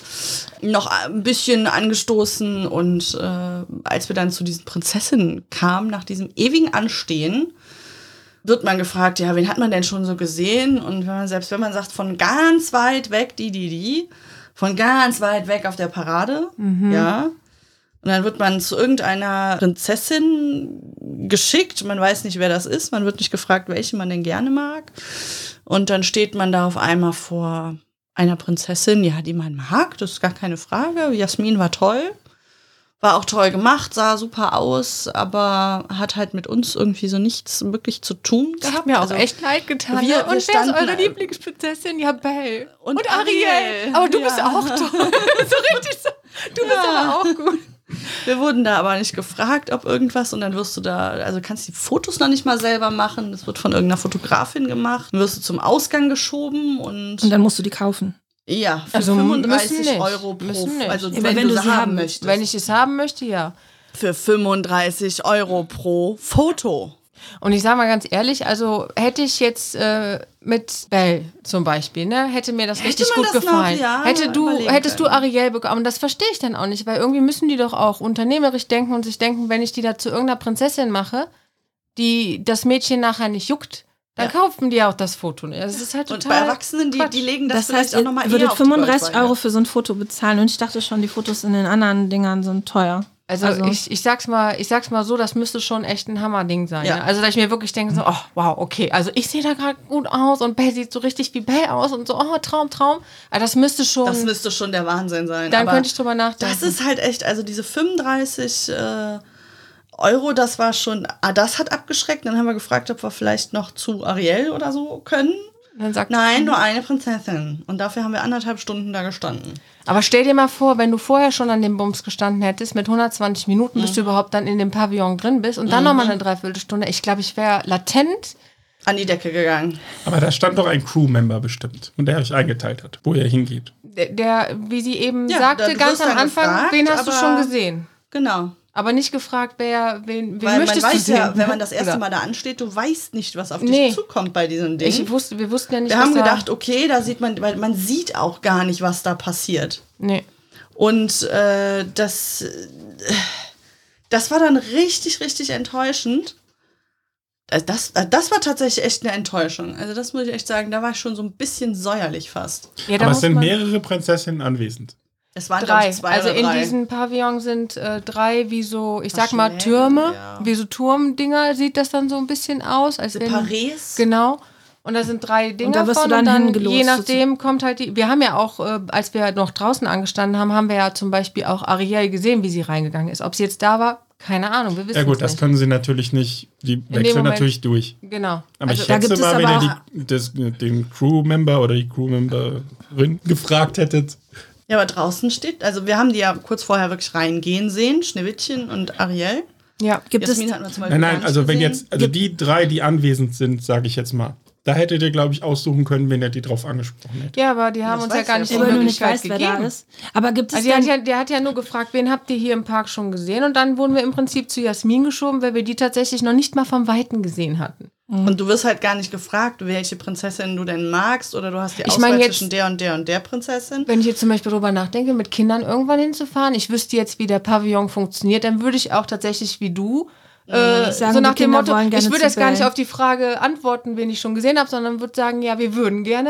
Noch ein bisschen angestoßen und äh, als wir dann zu diesen Prinzessinnen kamen, nach diesem ewigen Anstehen, wird man gefragt, ja, wen hat man denn schon so gesehen? Und wenn man, selbst wenn man sagt, von ganz weit weg, die, die, die, von ganz weit weg auf der Parade, ja. Und dann wird man zu irgendeiner Prinzessin geschickt. Man weiß nicht, wer das ist. Man wird nicht gefragt, welche man denn gerne mag. Und dann steht man da auf einmal vor einer Prinzessin, ja, die man mag. Das ist gar keine Frage. Jasmin war toll. War auch toll gemacht, sah super aus, aber hat halt mit uns irgendwie so nichts wirklich zu tun Das gehabt. hat mir auch Also, echt leid getan. wir- ne? wir und wer ist standen- eure Lieblingsprinzessin? Ja, Belle. Und Und, Ariel. Ariel. Aber du Ja. bist auch toll. so richtig so. Du bist aber auch gut. Wir wurden da aber nicht gefragt, ob irgendwas und dann wirst du da, also kannst die Fotos noch nicht mal selber machen. Das wird von irgendeiner Fotografin gemacht. Dann wirst du zum Ausgang geschoben und, Und dann musst du die kaufen. Ja, für Also 35 müssen nicht. Euro pro, also Ja, wenn, wenn du du sie sie haben haben möchtest. Wenn ich es haben möchte, ja. für 35 Euro pro Foto. Und ich sage mal ganz ehrlich, also hätte ich jetzt äh, mit Belle zum Beispiel, ne, hätte mir das Hätte richtig gut das noch, gefallen. ja, hätte du, hättest du können. Ariel bekommen. Und das verstehe ich dann auch nicht, weil irgendwie müssen die doch auch unternehmerisch denken und sich denken, wenn ich die da zu irgendeiner Prinzessin mache, die das Mädchen nachher nicht juckt, dann Ja. kaufen die auch das Foto. nicht. Also Das ist halt Und total bei Erwachsenen, die, die legen das, Das, vielleicht heißt, auch nochmal würdet eher auf die 35 Goldwaage. Euro für so ein Foto bezahlen. Und ich dachte schon, die Fotos in den anderen Dingern sind teuer. Also, Also- ich, ich sag's mal, ich sag's mal so, das müsste schon echt ein Hammerding sein. Ja. Ne? Also, dass ich mir wirklich denke, so, oh, wow, okay, also ich sehe da gerade gut aus und Belle sieht so richtig wie Belle aus und so, oh, Traum, Traum. Aber das müsste schon, Das müsste schon der Wahnsinn sein. dann aber könnte ich drüber nachdenken. Das ist halt echt, also diese 35 äh, Euro, das war schon, ah, das hat abgeschreckt. Dann haben wir gefragt, ob wir vielleicht noch zu Ariel oder so können. dann sagt, Nein, nur eine Prinzessin. Und dafür haben wir anderthalb Stunden da gestanden. Aber stell dir mal vor, wenn du vorher schon an dem Bums gestanden hättest, mit 120 Minuten, bis du Mhm. überhaupt dann in dem Pavillon drin bist und dann nochmal eine Dreiviertelstunde. Ich glaube, ich wäre latent. An die Decke gegangen. Aber da stand doch ein Crewmember bestimmt und der euch eingeteilt hat, wo ihr hingeht. Der, der wie sie eben Ja, sagte, ganz am Anfang, gefragt, wen hast du schon gesehen? Genau. Aber nicht gefragt, wer, wen, wen Weil man möchtest weiß du sehen? ja, wenn man das erste Mal da ansteht, du weißt nicht, was auf dich Nee. zukommt bei diesem Ding. Ich wusste, wir wussten ja nicht, Wir was haben da- gedacht, okay, da sieht man, weil man sieht auch gar nicht, was da passiert. Nee. Und äh, das, äh, das war dann richtig, richtig enttäuschend. Äh, Das, äh, das war tatsächlich echt eine Enttäuschung. Also das muss ich echt sagen, da war ich schon so ein bisschen säuerlich fast. Ja, da Aber es sind man- mehrere Prinzessinnen anwesend. Es waren Drei. ich, zwei Also oder in drei. diesem Pavillon sind äh, drei wie so, ich sag mal, Türme, ja. wie so Turmdinger sieht das dann so ein bisschen aus. Als wenn, Paris. Genau. Und da sind drei Dinger da wirst von du dann und dann je nachdem kommt halt die. Wir haben ja auch, äh, als wir noch draußen angestanden haben, haben wir ja zum Beispiel auch Ariel gesehen, wie sie reingegangen ist. Ob sie jetzt da war, keine Ahnung. Wir wissen Ja gut, das nicht. können sie natürlich nicht. Die wechseln natürlich durch. Genau. Aber Also, ich da schätze gibt es mal, wenn ihr die, das, den Crewmember oder die Crewmemberin gefragt hättet, Ja, aber draußen steht, also wir haben die ja kurz vorher wirklich reingehen sehen, Schneewittchen und Ariel. ja. Gibt es, Jasmin hatten wir zum Beispiel Nein, nein, also wenn gesehen. jetzt, also die drei, die anwesend sind, sage ich jetzt mal, da hättet ihr, glaube ich, aussuchen können, wenn ihr die drauf angesprochen hättet. ja, aber die haben Das uns ja gar nicht die Möglichkeit weiß, wer gegeben. da ist. Aber gibt es Also hat, ja, der hat ja nur gefragt, wen habt ihr hier im Park schon gesehen? Und dann wurden wir im Prinzip zu Jasmin geschoben, weil wir die tatsächlich noch nicht mal vom Weiten gesehen hatten. Und du wirst halt gar nicht gefragt, welche Prinzessin du denn magst oder du hast die Ich Auswahl jetzt- zwischen der und der und der Prinzessin. Wenn ich jetzt zum Beispiel darüber nachdenke, mit Kindern irgendwann hinzufahren, ich wüsste jetzt, wie der Pavillon funktioniert, dann würde ich auch tatsächlich wie du äh, Sagen, so nach dem Motto, ich würde jetzt gar nicht auf die Frage antworten, wen ich schon gesehen habe, sondern würde sagen, ja, wir würden gerne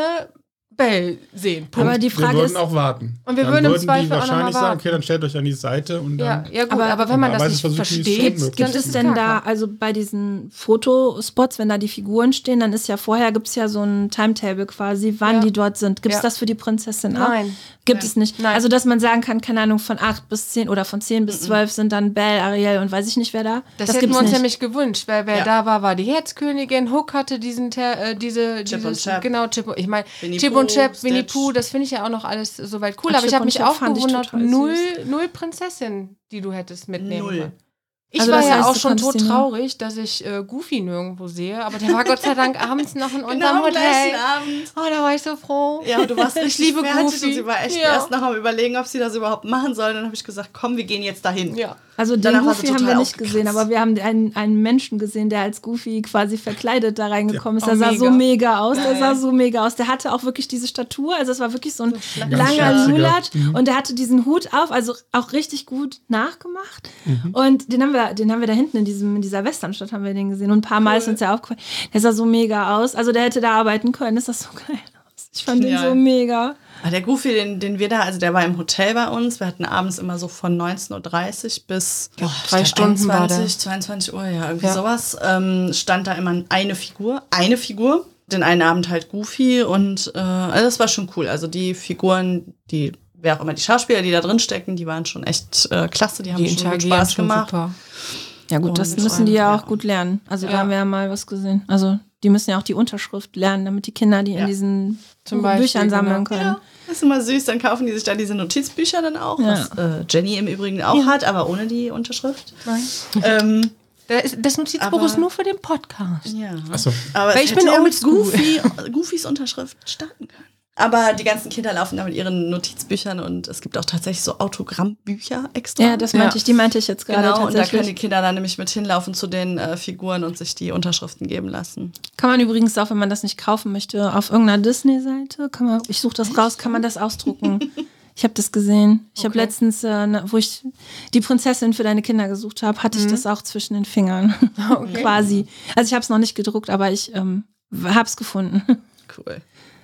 Bell sehen. Punkt. aber die wir Frage würden ist, auch warten. Und wir dann würden im Zweifel die auch noch mal wahrscheinlich sagen, warten. okay, dann stellt euch an die Seite und ja, dann. ja gut, aber, Aber- wenn man das nicht versteht, möglich es ist denn da, also bei diesen Fotospots, wenn da die Figuren stehen, dann ist ja vorher, gibt es ja so ein Timetable quasi, wann Ja. die dort sind. Gibt es Ja. das für die Prinzessin auch? Nein. Gibt Nein. es nicht. Nein. Also, dass man sagen kann, keine Ahnung, von 8 bis 10 oder von 10 bis 12 sind dann Belle, Ariel und weiß ich nicht, wer da. Das, hätten gibt's wir uns nicht. nämlich gewünscht, weil wer Ja. da war, war die Herzkönigin. Hook hatte diesen, äh, diese, Chip dieses, und Chap. genau, Chip, ich meine, Chip und Chap, Winnie. Pooh, das finde ich ja auch noch alles soweit cool. Ach, aber ich habe mich auch gewundert, null, null Prinzessin, die du hättest mitnehmen Null. können. Ich Also war ja heißt, auch schon tot traurig, dass ich äh, Goofy nirgendwo sehe, aber der war Gott sei Dank abends noch in unserem Genau Hotel. Abend. Oh, da war ich so froh. Ja, und du warst Ich richtig liebe fertig Goofy. und sie war echt Ja. erst noch am überlegen, ob sie das überhaupt machen soll. Dann habe ich gesagt, komm, wir gehen jetzt dahin. Ja. Also den Danach Goofy haben wir nicht gesehen, aber wir haben einen, einen Menschen gesehen, der als Goofy quasi verkleidet da reingekommen ist. Oh, Der sah so mega. mega aus, der sah so mega aus. Der hatte auch wirklich diese Statur, also es war wirklich so ein langer schlachsiger. Lulat Mhm. und der hatte diesen Hut auf, also auch richtig gut nachgemacht. Mhm. Und den haben wir, den haben wir da hinten in diesem in dieser Westernstadt haben wir den gesehen und ein paar Mal ist uns ja aufgefallen. Der sah so mega aus, also der hätte da arbeiten können. Das sah so geil aus. Ich fand den Genial. so mega. Ah, der Goofy, den, den wir da, also der war im Hotel bei uns. Wir hatten abends immer so von 19.30 Uhr bis boah, drei Stunden war der. 21, 22 Uhr, ja, irgendwie Ja. sowas. Ähm, stand da immer eine Figur, eine Figur. Den einen Abend halt Goofy und äh, also das war schon cool. Also die Figuren, die, wer auch immer die Schauspieler, die da drin stecken, die waren schon echt äh, klasse. Die haben Die schon gut Spaß schon gemacht. super. Ja gut, das Und, müssen die ja auch gut lernen. Also da Ja. haben wir ja mal was gesehen. Also die müssen ja auch die Unterschrift lernen, damit die Kinder die Ja. in diesen Zum Beispiel, Büchern sammeln genau. können. Ja, das ist immer süß. Dann kaufen die sich da diese Notizbücher dann auch, Ja. was äh, Jenny im Übrigen auch hat, aber ohne die Unterschrift. Nein. Ähm, Das, das Notizbuch Aber- ist nur für den Podcast. ja. Achso. Aber Weil ich bin oldschool. Goofy, Goofys Unterschrift starten können. Aber die ganzen Kinder laufen da mit ihren Notizbüchern und es gibt auch tatsächlich so Autogrammbücher extra. Ja, das meinte Ja. ich, die meinte ich jetzt gerade genau, und da können die. Kinder dann nämlich mit hinlaufen zu den äh, Figuren und sich die Unterschriften geben lassen. Kann man übrigens auch, wenn man das nicht kaufen möchte, auf irgendeiner Disney-Seite, kann man, ich suche das raus, kann man das ausdrucken. Ich habe das gesehen. Ich habe Okay. letztens, äh, ne, wo ich die Prinzessin für deine Kinder gesucht habe, hatte ich das auch zwischen den Fingern. Quasi. Also ich habe es noch nicht gedruckt, aber ich ähm, habe es gefunden. Cool.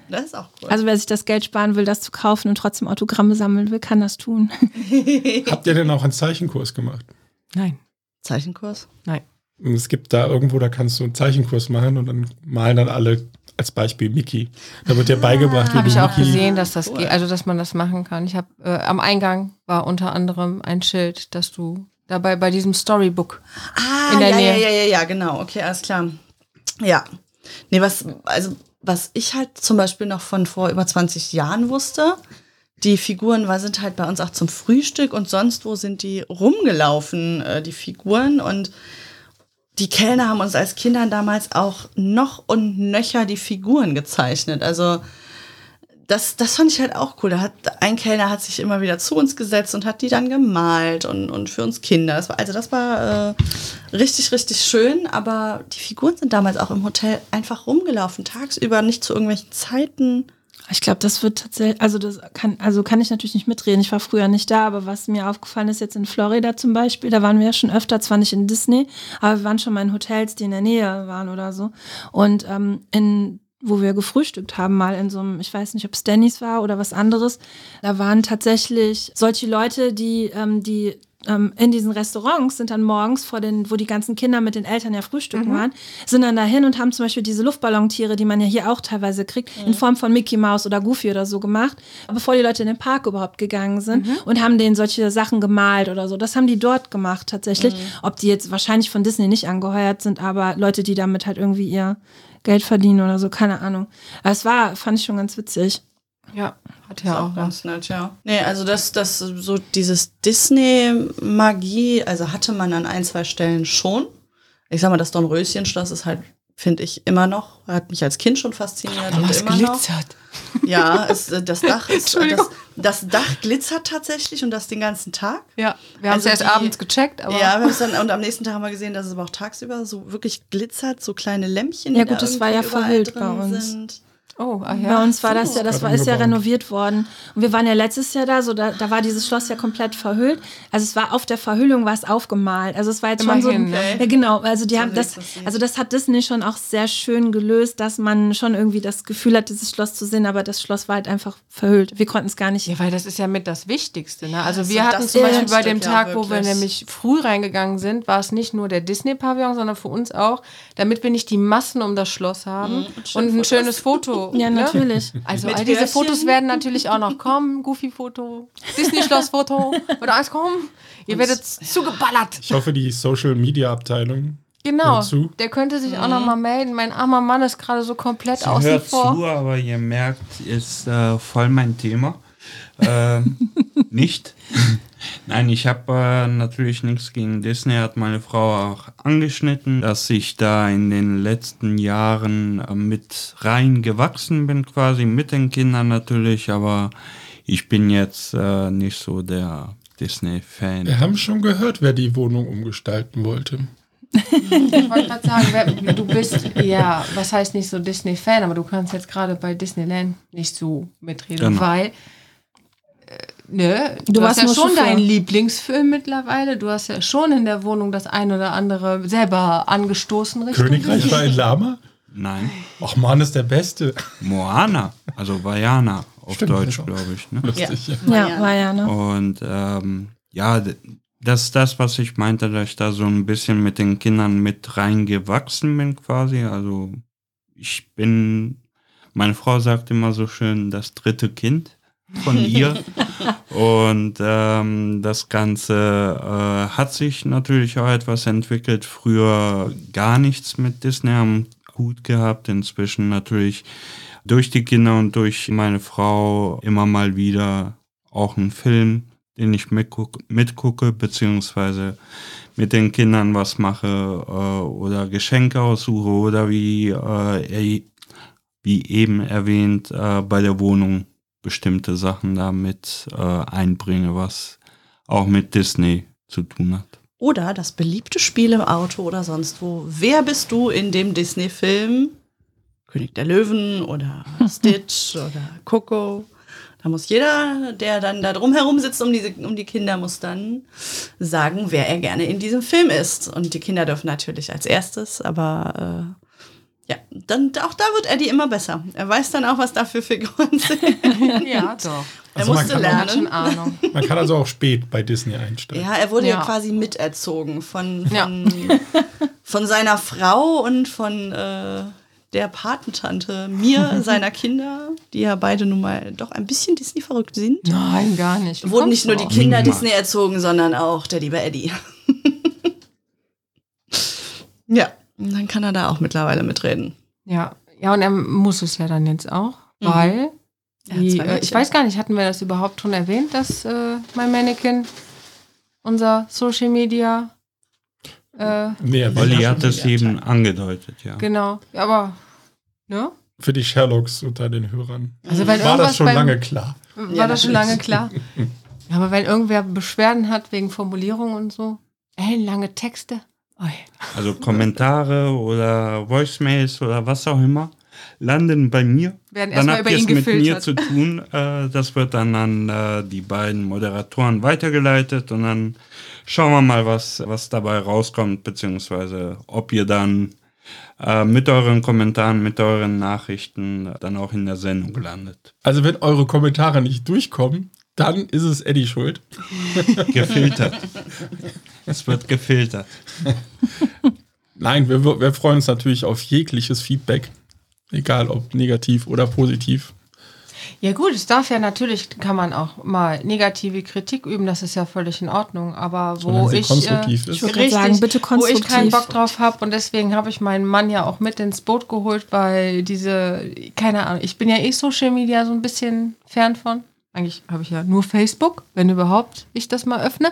Das ist auch cool. Also wer sich das Geld sparen will, das zu kaufen und trotzdem Autogramme sammeln will, kann das tun. Habt ihr denn auch einen Zeichenkurs gemacht? Nein. Zeichenkurs? Nein. Und es gibt da irgendwo, da kannst du einen Zeichenkurs machen und dann malen dann alle als Beispiel Mickey. Da wird dir beigebracht, wie Habe ich auch Mickey gesehen, dass das Cool. geht, also dass man das machen kann. Ich habe äh, am Eingang war unter anderem ein Schild, dass du dabei bei diesem Storybook. Ah, In der ja, Nähe. ja, ja, ja, ja, genau. Okay, alles klar. Ja. Nee, was, also, was ich halt zum Beispiel noch von vor über 20 Jahren wusste, die Figuren sind halt bei uns auch zum Frühstück und sonst wo sind die rumgelaufen, äh, die Figuren. Und die Kellner haben uns als Kindern damals auch noch und nöcher die Figuren gezeichnet. Also das, das fand ich halt auch cool. Da hat, ein Kellner hat sich immer wieder zu uns gesetzt und hat die dann gemalt und, und für uns Kinder. Das war, also das war äh, richtig, richtig schön, aber die Figuren sind damals auch im Hotel einfach rumgelaufen, tagsüber, nicht zu irgendwelchen Zeiten. Ich glaube, das wird tatsächlich, also das kann, also kann ich natürlich nicht mitreden. Ich war früher nicht da, aber was mir aufgefallen ist jetzt in Florida zum Beispiel, da waren wir ja schon öfter, zwar nicht in Disney, aber wir waren schon mal in Hotels, die in der Nähe waren oder so. Und ähm, in wo wir gefrühstückt haben, mal in so einem, ich weiß nicht, ob es Denny's war oder was anderes. Da waren tatsächlich solche Leute, die, ähm, die ähm, in diesen Restaurants sind dann morgens vor den, wo die ganzen Kinder mit den Eltern ja frühstücken Mhm. waren, sind dann dahin und haben zum Beispiel diese Luftballontiere, die man ja hier auch teilweise kriegt, Mhm. in Form von Mickey Mouse oder Goofy oder so gemacht, bevor die Leute in den Park überhaupt gegangen sind Mhm. und haben denen solche Sachen gemalt oder so. Das haben die dort gemacht tatsächlich. Mhm. Ob die jetzt wahrscheinlich von Disney nicht angeheuert sind, aber Leute, die damit halt irgendwie ihr Geld verdienen oder so, keine Ahnung. Aber es war, fand ich schon ganz witzig. Ja, hat ja auch auch ganz nett, ja. Nee, also das, das, so dieses Disney-Magie, also hatte man an ein, zwei Stellen schon. Ich sag mal, das Dornröschenschloss ist halt, finde ich, immer noch, hat mich als Kind schon fasziniert und immer noch. Ja, es, äh, das Dach ist, äh, das, das Dach glitzert tatsächlich und das den ganzen Tag. Ja, wir haben es Also erst die- abends gecheckt, aber ja, wir haben's dann, und am nächsten Tag haben wir gesehen, dass es aber auch tagsüber so wirklich glitzert, so kleine Lämpchen. Ja, gut, da das war ja verhüllt bei uns. Sind. Oh, ah, Bei ja. uns war das ja, das war, ist ja renoviert worden. Und wir waren ja letztes Jahr da, so da, da war dieses Schloss ja komplett verhüllt. Also es war auf der Verhüllung war es aufgemalt. Also es war jetzt schon so ein, Immerhin, ne? ja genau, also die So haben das, also das hat Disney schon auch sehr schön gelöst, dass man schon irgendwie das Gefühl hat, dieses Schloss zu sehen, aber das Schloss war halt einfach verhüllt. Wir konnten es gar nicht. Ja, weil das ist ja mit das Wichtigste. Ne? Also wir hatten zum Beispiel bei dem ja, Tag, wo wir nämlich früh reingegangen sind, war es nicht nur der Disney-Pavillon, sondern für uns auch, damit wir nicht die Massen um das Schloss haben und ein schönes Foto. Ja, ne? natürlich. Also Mit all diese. Fotos werden natürlich auch noch kommen. Goofy-Foto, Disney-Schloss-Foto, wird alles kommen. Ihr werdet zugeballert. Ich hoffe, die Social Media Abteilung. Genau. Der könnte sich auch noch mal melden. Mein armer Mann ist gerade so komplett Sie außen hört vor. zu, aber ihr merkt, ist äh, voll mein Thema. Ähm, nicht. Nein, ich habe äh, natürlich nichts gegen Disney, hat meine Frau auch angeschnitten, dass ich da in den letzten Jahren äh, mit rein gewachsen bin, quasi mit den Kindern natürlich, aber ich bin jetzt äh, nicht so der Disney-Fan. Wir haben schon gehört, wer die Wohnung umgestalten wollte. Ich wollte gerade sagen, wer, du bist, ja, was heißt nicht so Disney-Fan, aber du kannst jetzt gerade bei Disneyland nicht so mitreden, Genau. weil, äh, ne, du, Du hast ja nur schon Chauffeur. deinen Lieblingsfilm mittlerweile, du hast ja schon in der Wohnung das ein oder andere selber angestoßen, richtig? Königreich war ein Lama? Nein, Ach man, ist der Beste. Moana, also Vajana auf Stimmt, Deutsch, genau. glaube ich. Ne? Lustig, ja. Ja, ja? Und ähm, ja, das ist das, was ich meinte, dass ich da so ein bisschen mit den Kindern mit reingewachsen bin quasi. Also ich bin, meine Frau sagt immer so schön, das dritte Kind von ihr. Und ähm, das Ganze äh, hat sich natürlich auch etwas entwickelt. Früher gar nichts mit Disney am Hut gehabt. Inzwischen natürlich durch die Kinder und durch meine Frau immer mal wieder auch ein Film, den ich mitguck, mitgucke, beziehungsweise mit den Kindern was mache äh, oder Geschenke aussuche oder wie, äh, wie eben erwähnt, äh, bei der Wohnung bestimmte Sachen damit äh, einbringe, was auch mit Disney zu tun hat. Oder das beliebte Spiel im Auto oder sonst wo. Wer bist du in dem Disney-Film? König der Löwen oder Stitch oder Coco? Da muss jeder, der dann da drumherum sitzt um, diese, um die Kinder, muss dann sagen, wer er gerne in diesem Film ist. Und die Kinder dürfen natürlich als erstes, aber äh, ja, dann auch da wird Eddie immer besser. Er weiß dann auch, was da für Figuren sind. Ja, doch. Er Also man musste Er lernen. Ahnung. Man kann also auch spät bei Disney einsteigen. Ja, er wurde ja, Ja. quasi miterzogen von, Ja. von, von seiner Frau und von äh, der Patentante mir, seiner Kinder, die ja beide nun mal doch ein bisschen Disney verrückt sind. Nein, gar nicht. Wie Wurden kommst nicht nur du die? Kinder. Disney erzogen, sondern auch der liebe Eddie. ja, und dann kann er da auch mittlerweile mitreden. Ja, ja, und er muss es ja dann jetzt auch, weil Mhm. Er hat die, äh, ich weiß gar nicht, hatten wir das überhaupt schon erwähnt, dass äh, mein Mannequin unser Social Media äh, Nee, er Olli hat es eben angedeutet, ja. genau, aber ne? für die Sherlocks unter den Hörern. Also wenn War das schon beim- lange klar? War Ja, das schon lange klar? Aber wenn irgendwer Beschwerden hat wegen Formulierungen und so, ellenlange Texte. Also Kommentare oder Voicemails oder was auch immer landen bei mir. Werden dann erstmal habt ihr es mit mir gefiltert. zu tun. Äh, das wird dann an äh, die beiden Moderatoren weitergeleitet und dann schauen wir mal, was, was dabei rauskommt, beziehungsweise ob ihr dann äh, mit euren Kommentaren, mit euren Nachrichten dann auch in der Sendung landet. Also wenn eure Kommentare nicht durchkommen, dann ist es Eddie schuld. Gefiltert. es wird gefiltert. Nein, wir, wir freuen uns natürlich auf jegliches Feedback. Egal ob negativ oder positiv. Ja gut, es darf ja natürlich, kann man auch mal negative Kritik üben, das ist ja völlig in Ordnung. Aber wo ich, konstruktiv äh, ist. Ich richtig, sagen, bitte wo ich keinen konstruktiv. Bock drauf habe und deswegen habe ich meinen Mann ja auch mit ins Boot geholt, weil diese, keine Ahnung, ich bin ja eh Social Media so ein bisschen fern von. Eigentlich habe ich ja nur Facebook, wenn überhaupt ich das mal öffne.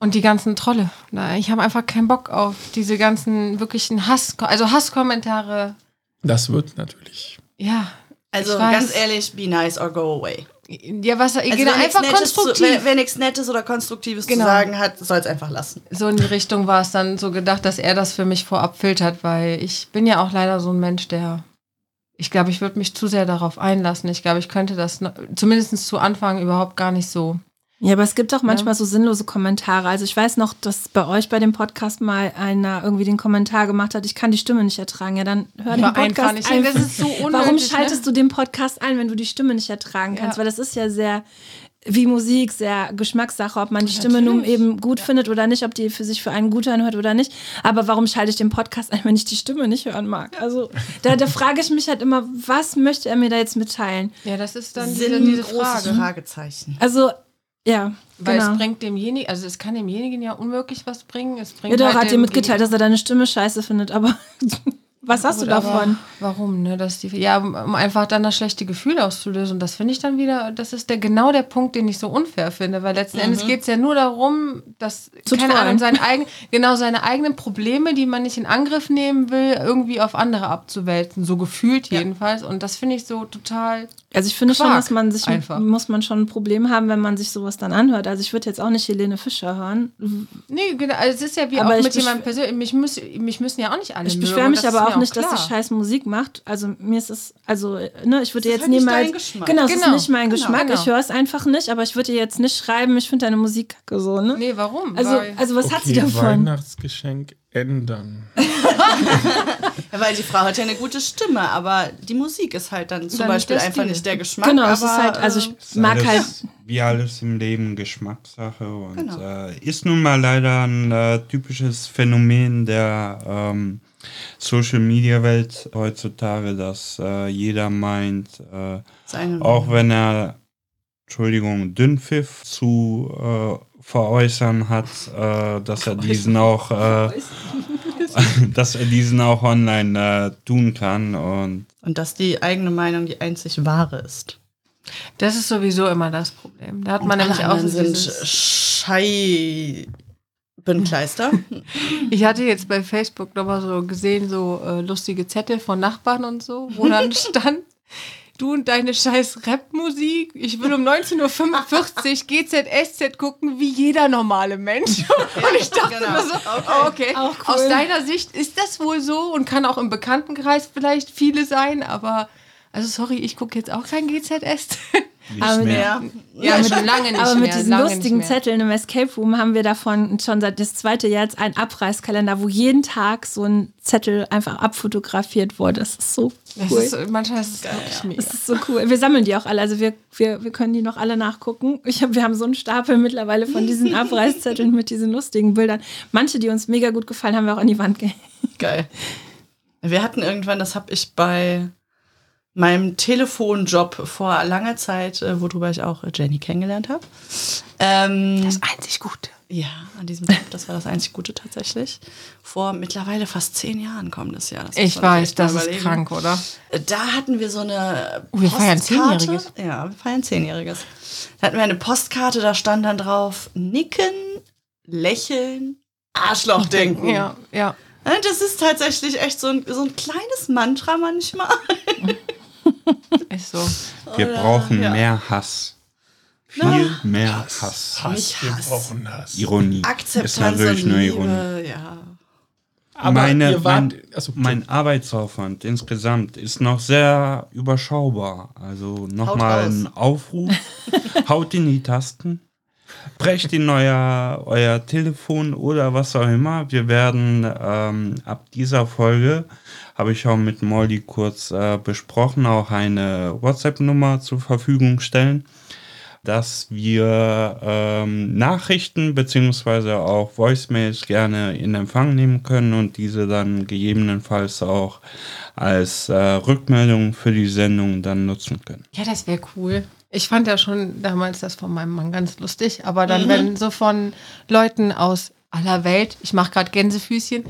Und die ganzen Trolle. Na, Ich habe einfach keinen Bock auf diese ganzen wirklichen Hass, also Hasskommentare. Das wird natürlich. Ja. Also ganz ehrlich, be nice or go away. Ja, was, Also genau, einfach Nettes zu, konstruktiv. wer, nichts Nettes oder Konstruktives Genau. zu sagen hat, soll es einfach lassen. so in die Richtung war es dann so gedacht, dass er das für mich vorab filtert, weil ich bin ja auch leider so ein Mensch, der ich glaube, ich würde mich zu sehr darauf einlassen. Ich glaube, ich könnte das zumindest zu Anfang überhaupt gar nicht so. Ja, aber es gibt auch manchmal so sinnlose Kommentare. Also ich weiß noch, dass bei euch bei dem Podcast mal einer irgendwie den Kommentar gemacht hat, ich kann die Stimme nicht ertragen. Ja, dann hör den Podcast einfach nicht. ein. Das ist so unnötig, Warum ne? schaltest du den Podcast ein, wenn du die Stimme nicht ertragen kannst? Ja. Weil das ist ja sehr wie Musik, sehr Geschmackssache, ob man die Stimme nun Natürlich. eben gut findet oder nicht, ob die für sich für einen gut anhört oder nicht. Aber warum schalte ich den Podcast ein, wenn ich die Stimme nicht hören mag? Also da, da frage ich mich halt immer, was möchte er mir da jetzt mitteilen? Ja, das ist dann diese, Sinn, diese großes Frage. Fragezeichen. Also, ja, Weil genau. es bringt demjenigen, also es kann demjenigen ja unmöglich was bringen. Es Ja, bringt doch, halt hat dir mitgeteilt, dass er deine Stimme scheiße findet, aber was hast Gut, du davon? Warum, ne? Dass die, ja, um einfach dann das schlechte Gefühl auszulösen. Und das finde ich dann wieder, das ist der, genau der Punkt, den ich so unfair finde, weil letzten Endes geht es ja nur darum, dass, Zu keine trollen. Ahnung, seine eigen, genau seine eigenen Probleme, die man nicht in Angriff nehmen will, irgendwie auf andere abzuwälzen. So gefühlt jedenfalls. Und das finde ich so total. Also ich finde schon, Quark dass man sich, einfach. muss man schon ein Problem haben, wenn man sich sowas dann anhört. Also ich würde jetzt auch nicht Helene Fischer hören. Nee, genau, also es ist ja wie Aber auch mit jemandem persönlich. Mich, muss, mich müssen ja auch nicht alle Ich beschwere mich aber auch nicht, dass klar. sie scheiß Musik macht. Also mir ist es, also, ne, ich würde jetzt halt nicht niemals. dein Geschmack. Genau, es ist Genau, nicht mein genau, Geschmack. genau. Ich höre es einfach nicht, aber ich würde ihr jetzt nicht schreiben, ich finde deine Musik kacke so, ne? Nee, warum? Also, Weil- also was hat sie Okay, davon? Weihnachtsgeschenk ändern. Ja, weil die Frau hat ja eine gute Stimme, aber die Musik ist halt dann zum Dann Beispiel einfach Stil. nicht der Geschmack. Genau, aber, es ist halt, also ich äh, Ist mag halt. alles, Wie alles im Leben Geschmackssache und Genau. äh, ist nun mal leider ein äh, typisches Phänomen der ähm, Social Media Welt heutzutage, dass äh, jeder meint, äh, auch wenn er, Entschuldigung, Dünnpfiff zu äh, veräußern hat, äh, dass er diesen auch, äh, dass er diesen auch online äh, tun kann und Und dass die eigene Meinung die einzig wahre ist. Das ist sowieso immer das Problem. Da hat man Alle nämlich auch so sind Scheibenkleister. Ich hatte jetzt bei Facebook nochmal so gesehen, so äh, lustige Zettel von Nachbarn und so, wo dann stand, du und deine scheiß Rap-Musik, ich will um 19.45 Uhr GZSZ gucken, wie jeder normale Mensch. Und ich dachte Genau. mir so, oh, okay, cool. aus deiner Sicht ist das wohl so und kann auch im Bekanntenkreis vielleicht viele sein, aber also sorry, ich gucke jetzt auch kein GZSZ. Nicht Aber mehr. Ja. Ja, schon lange nicht Aber mit mehr, diesen lange lustigen nicht mehr. Zetteln im Escape Room haben wir davon schon seit das zweite Jahr jetzt einen Abreißkalender, wo jeden Tag so ein Zettel einfach abfotografiert wurde. Das ist so Das cool. ist, manchmal ist es wirklich mega. Das ist so cool. Wir sammeln die auch alle. Also wir, wir, wir können die noch alle nachgucken. Ich hab, wir haben so einen Stapel mittlerweile von diesen Abreißzetteln mit diesen lustigen Bildern. Manche, die uns mega gut gefallen, haben wir auch an die Wand gehängt. Geil. Wir hatten irgendwann, das habe ich bei meinem Telefonjob vor langer Zeit, äh, worüber ich auch äh, Jenny kennengelernt habe. Ähm, Das einzig Gute. ja, an diesem Job, das war das einzig Gute tatsächlich. Vor mittlerweile fast zehn Jahren kommt das Jahr. Das Ich weiß, das ist überlegen. krank, oder? Da hatten wir so eine Oh, wir feiern Postkarte. Zehnjähriges. Ja, wir feiern Zehnjähriges. Da hatten wir eine Postkarte, da stand dann drauf, nicken, lächeln, Arschloch denken. Ja, ja. Ja, Das ist tatsächlich echt so ein, so ein kleines Mantra manchmal. Ist so. Wir Oder- brauchen ja. mehr Hass. Viel mehr Hass. Hass, wir brauchen Hass. Ironie. Akzeptanz ist natürlich nur Ironie. ja. Aber meine, wart, mein, also, mein Arbeitsaufwand insgesamt ist noch sehr überschaubar. Also nochmal ein Aufruf. Haut in die Tasten. Brecht in euer, euer Telefon oder was auch immer. Wir werden ähm, ab dieser Folge, habe ich auch mit Molly kurz äh, besprochen, auch eine WhatsApp-Nummer zur Verfügung stellen dass wir ähm, Nachrichten beziehungsweise auch Voicemails gerne in Empfang nehmen können und diese dann gegebenenfalls auch als äh, Rückmeldung für die Sendung dann nutzen können. Ja, das wäre cool. Ich fand ja schon damals das von meinem Mann ganz lustig, aber dann, wenn so von Leuten aus aller Welt, ich mache gerade Gänsefüßchen,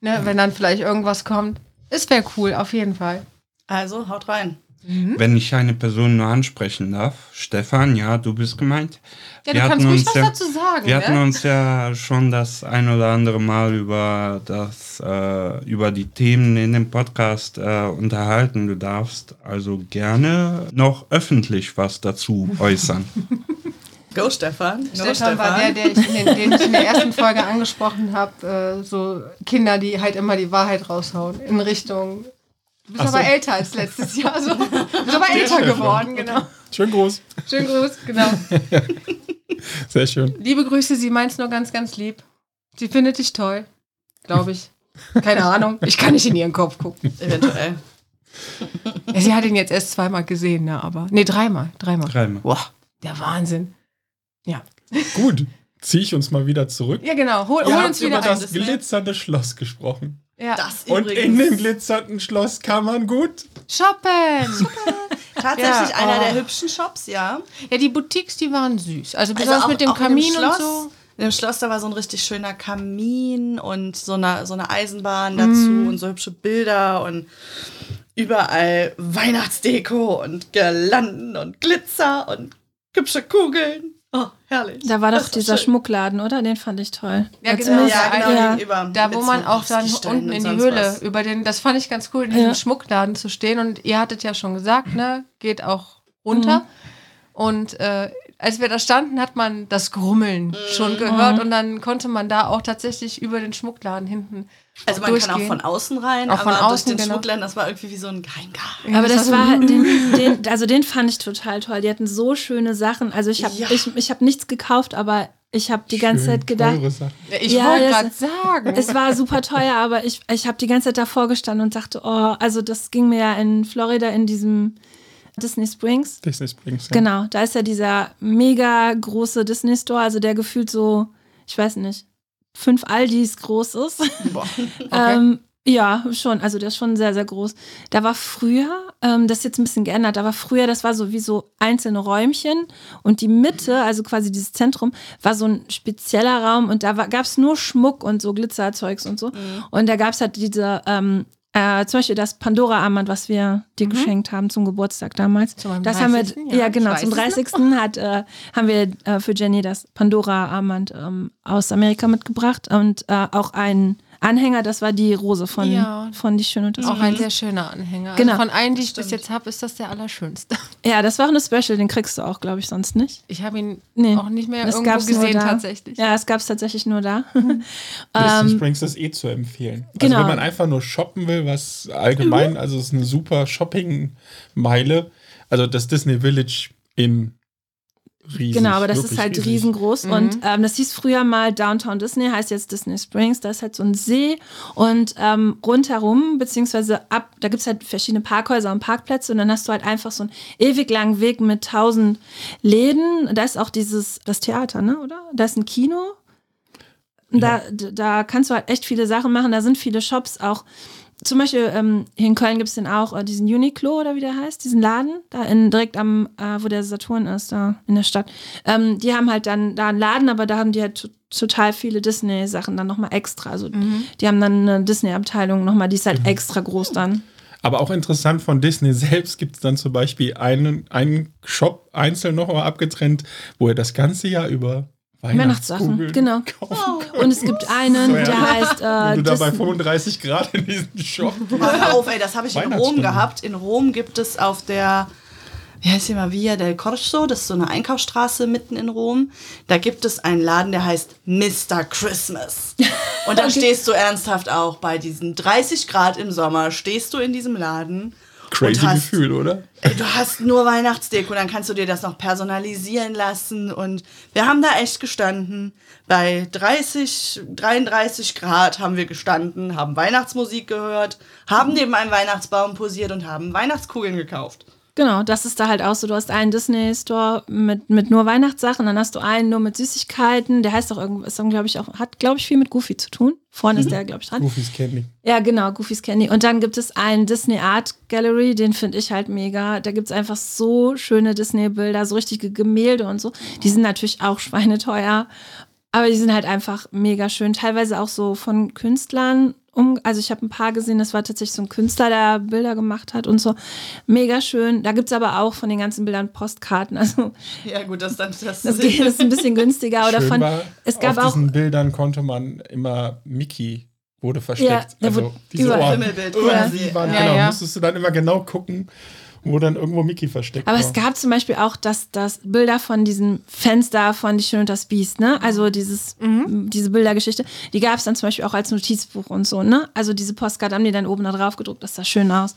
ne, wenn dann vielleicht irgendwas kommt, es wäre cool, auf jeden Fall. Also, haut rein. Wenn ich eine Person nur ansprechen darf, Stefan, ja, du bist gemeint. Ja, Wir du kannst hatten ruhig uns was ja- dazu sagen. Wir hatten ne? uns ja schon das ein oder andere Mal über das, äh, über die Themen in dem Podcast äh, unterhalten. Du darfst also gerne noch öffentlich was dazu äußern. Go, Stefan. Go, Stefan war der, der ich in den, den ich in der ersten Folge angesprochen habe, äh, so Kinder, die halt immer die Wahrheit raushauen in Richtung. Du bist Ach so. aber älter als letztes Jahr, so. Du bist aber älter Stefan. geworden, genau. schön groß. Schönen Gruß, genau. Sehr schön. Liebe Grüße, sie meint's nur ganz, ganz lieb. Sie findet dich toll, glaube ich. Keine Ahnung, ich kann nicht in ihren Kopf gucken. Eventuell. Ja, sie hat ihn jetzt erst zweimal gesehen, ne, aber. Nee, dreimal, dreimal. Dreimal. Boah, der Wahnsinn. Ja. Gut. Ziehe ich uns mal wieder zurück. Ja, genau. Hol, Ihr hol uns über wieder das ein. glitzernde Schloss gesprochen. Ja. Das Und übrigens. in dem glitzernden Schloss kann man gut. Shoppen! Tatsächlich Ja, einer oh. der hübschen Shops, ja. Ja, die Boutiques, die waren süß. Also Also besonders auch- mit dem auch in dem Kamin und Schloss. so. In dem Schloss, da war so ein richtig schöner Kamin und so eine, so eine Eisenbahn dazu Mhm. und so hübsche Bilder und überall Weihnachtsdeko und Girlanden und Glitzer und hübsche Kugeln. Herrlich. Da war doch dieser schön. Schmuckladen, oder? Den fand ich toll. Ja, genau. Ja, genau, Ja. gegenüber. Da, wo man auch dann unten in die Höhle was. über den, das fand ich ganz cool, in diesem Ja. Schmuckladen zu stehen. Und ihr hattet ja schon gesagt, ne, geht auch runter. Und äh, als wir da standen, hat man das Grummeln schon gehört. Und dann konnte man da auch tatsächlich über den Schmuckladen hinten Also man kann auch von außen rein, Auch von aber außen, durch den genau. Schmuckladen, das war irgendwie wie so ein Geheimgang. Ja, Aber das war halt, den, den, also den fand ich total toll. Die hatten so schöne Sachen. Also ich habe Ja. ich, ich hab nichts gekauft, aber ich habe die ganze Schön Zeit gedacht. Ich Ja, wollte gerade sagen. es war super teuer, aber ich, ich habe die ganze Zeit davor gestanden und dachte, oh, also das ging mir ja in Florida in diesem Disney Springs. Disney Springs. Ja. Genau, da ist ja dieser mega große Disney Store, also der gefühlt so, ich weiß nicht, fünf Aldis groß ist. Boah. Ähm, ja, schon. Also der ist schon sehr, sehr groß. Da war früher, ähm, das ist jetzt ein bisschen geändert, da war früher, das war so wie so einzelne Räumchen und die Mitte, also quasi dieses Zentrum, war so ein spezieller Raum und da gab es nur Schmuck und so Glitzerzeugs und so. Und da gab es halt diese, ähm, äh, zum Beispiel das Pandora-Armband, was wir dir geschenkt haben zum Geburtstag damals. Zu meinem das haben 30., wir, ja, ja, genau, zum es noch. 30. hat, äh, haben wir äh, für Jenny das Pandora-Armband ähm, aus Amerika mitgebracht und äh, auch ein Anhänger, das war die Rose von, Ja. von Die Schöne und das auch Biest. ein sehr schöner Anhänger. Genau. Also von allen, die ich bis jetzt habe, ist das der allerschönste. Ja, das war auch eine Special, den kriegst du auch, glaube ich, sonst nicht. Ich habe ihn Nee, auch nicht mehr das irgendwo gesehen tatsächlich. Ja, es gab es tatsächlich nur da. Disney ähm, Springs ist eh zu empfehlen. Also genau. wenn man einfach nur shoppen will, was allgemein, also es ist eine super Shopping-Meile. Also das Disney Village in riesig. Genau, aber das ist halt riesig. riesengroß. Mhm. Und ähm, das hieß früher mal Downtown Disney, heißt jetzt Disney Springs. Da ist halt so ein See und ähm, rundherum, beziehungsweise ab, da gibt es halt verschiedene Parkhäuser und Parkplätze und dann hast du halt einfach so einen ewig langen Weg mit tausend Läden. Da ist auch dieses, das Theater, ne, oder? Da ist ein Kino. Da, da kannst du halt echt viele Sachen machen. Da sind viele Shops auch. Zum Beispiel ähm, hier in Köln gibt es den auch, äh, diesen Uniqlo oder wie der heißt, diesen Laden, da in, direkt am, äh, wo der Saturn ist, da in der Stadt. Ähm, die haben halt dann da einen Laden, aber da haben die halt to- total viele Disney-Sachen dann nochmal extra. Also die haben dann eine Disney-Abteilung nochmal, die ist halt extra groß dann. Aber auch interessant, von Disney selbst gibt es dann zum Beispiel einen, einen Shop einzeln noch mal abgetrennt, wo er das ganze Jahr über Weihnachtssachen, genau. Und es gibt einen, der heißt. Äh, Wenn du da bei Dis- 35 Grad in diesem Shop. Hör auf, ey, das habe ich in Rom gehabt. In Rom gibt es auf der, wie heißt die mal, Via del Corso, das ist so eine Einkaufsstraße mitten in Rom. Da gibt es einen Laden, der heißt Mr. Christmas. Und da stehst du ernsthaft auch bei diesen 30 Grad im Sommer, stehst du in diesem Laden. Crazy hast, Gefühl, oder? Ey, du hast nur Weihnachtsdeko, dann kannst du dir das noch personalisieren lassen. Und wir haben da echt gestanden. Bei 30, 33 Grad haben wir gestanden, haben Weihnachtsmusik gehört, haben neben einem Weihnachtsbaum posiert und haben Weihnachtskugeln gekauft. Genau, das ist da halt auch so. Du hast einen Disney-Store mit, mit nur Weihnachtssachen, dann hast du einen nur mit Süßigkeiten. Der heißt auch dann, glaube ich, auch, hat, glaube ich, viel mit Goofy zu tun. Vorne ist der, glaube ich, dran. Goofy's Candy. Ja, genau, Goofy's Candy. Und dann gibt es einen Disney Art Gallery, den finde ich halt mega. Da gibt es einfach so schöne Disney-Bilder, so richtige Gemälde und so. Die sind natürlich auch schweineteuer, aber die sind halt einfach mega schön. Teilweise auch so von Künstlern. Um, also ich habe ein paar gesehen, das war tatsächlich so ein Künstler, der Bilder gemacht hat und so. Mega schön. Da gibt es aber auch von den ganzen Bildern Postkarten. Also Ja, gut, das dann das, das geht, das ist ein bisschen günstiger. Oder Schön von, war, es gab auf auch diesen Bildern konnte man immer Mickey wurde versteckt. Ja, also wurde diese. Ohren. Himmelbild quasi. waren, Ja, genau, ja. musstest du dann immer genau gucken, wo dann irgendwo Mickey versteckt Aber war. es gab zum Beispiel auch das, das Bilder von diesem Fenster von Die Schön und das Biest, ne? Also dieses, diese Bildergeschichte, die gab es dann zum Beispiel auch als Notizbuch und so, ne? Also diese Postkarte haben die dann oben da drauf gedruckt, das sah schön aus.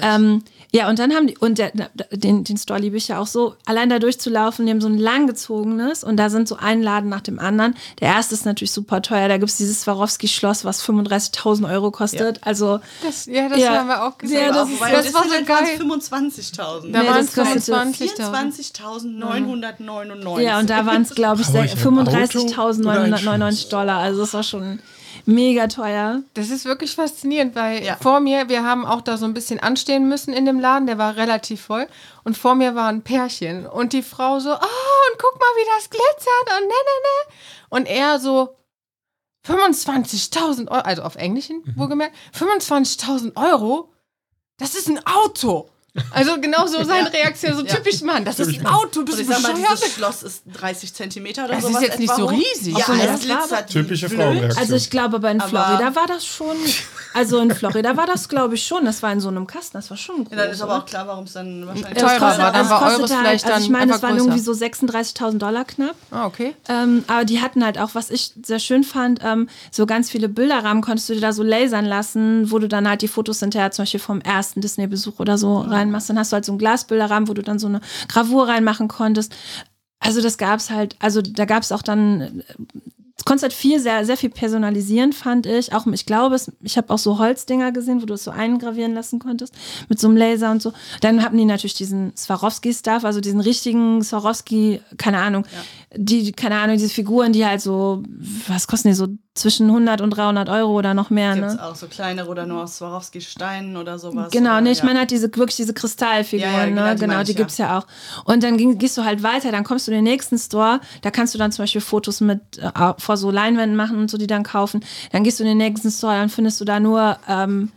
Ähm, ja, und dann haben die, und der, den, den Store liebe ich ja auch so, allein da durchzulaufen, die haben so ein langgezogenes und da sind so ein Laden nach dem anderen. Der erste ist natürlich super teuer, da gibt es dieses Swarovski-Schloss, was 35.000 Euro kostet. Also, Das, ja, das Ja. haben wir auch gesehen. Ja, das Aber ist- bei das war so Disneyland waren es geil. 25.000. Da Nee, waren es kostete 25.000. 24.999. Ja, und da waren es, glaube ich, Aber se- ein Auto oder ein 35.999 Schloss? Dollar. Also das war schon mega teuer. Das ist wirklich faszinierend, weil Ja. vor mir, wir haben auch da so ein bisschen anstehen müssen in dem Laden, der war relativ voll. Und vor mir war ein Pärchen. Und die Frau so, oh, und guck mal, wie das glitzert und ne, ne, ne. Und er so, 25.000 Euro, also auf Englischen wohlgemerkt, 25.000 Euro, das ist ein Auto. Also genau so seine Reaktion, so Ja. typisch Mann, das ist ein Auto, bist du sag mal, dieses Schloss ist 30 Zentimeter oder Es sowas. ist jetzt nicht so riesig. Ja, so, es das glitzert Typische. Frauenreaktion. Also ich glaube, aber in Florida war das schon, also in Florida war das, glaube ich, schon. Das war in so einem Kasten, das war schon groß. Ja, dann ist aber auch klar, warum es dann wahrscheinlich Teurer Das kostet- war, dann das war kostet eures halt, vielleicht also dann ich meine, das einfach waren irgendwie so 36.000 Dollar knapp. Ah, okay. Ähm, aber die hatten halt auch, was ich sehr schön fand, ähm, so ganz viele Bilderrahmen konntest du dir da so lasern lassen, wo du dann halt die Fotos hinterher zum Beispiel vom ersten Disney-Besuch oder so reinmachst. Dann hast du halt so einen Glasbilderrahmen, wo du dann so eine Gravur reinmachen konntest. Also das gab's halt, also da gab's auch dann, äh, du konntest halt viel, sehr, sehr viel personalisieren, fand ich. Auch, ich glaube, es, ich habe auch so Holzdinger gesehen, wo du es so eingravieren lassen konntest, mit so einem Laser und so. Dann hatten die natürlich diesen Swarovski-Stuff, also diesen richtigen Swarovski, keine Ahnung, die, keine Ahnung, diese Figuren, die halt so, was kosten die so zwischen 100 und 300 Euro oder noch mehr, Gibt es ne? auch so kleinere oder nur aus Swarovski-Steinen oder sowas. Genau, oder, nee, ich ja. meine halt diese, wirklich diese Kristallfiguren, Ja, ja, genau, ne? die Genau, die ich, gibt's ja auch. Und dann ging, gehst du halt weiter, dann kommst du in den nächsten Store, da kannst du dann zum Beispiel Fotos mit äh, vor so Leinwänden machen und so, die dann kaufen. Dann gehst du in den nächsten Store, dann findest du da nur ähm,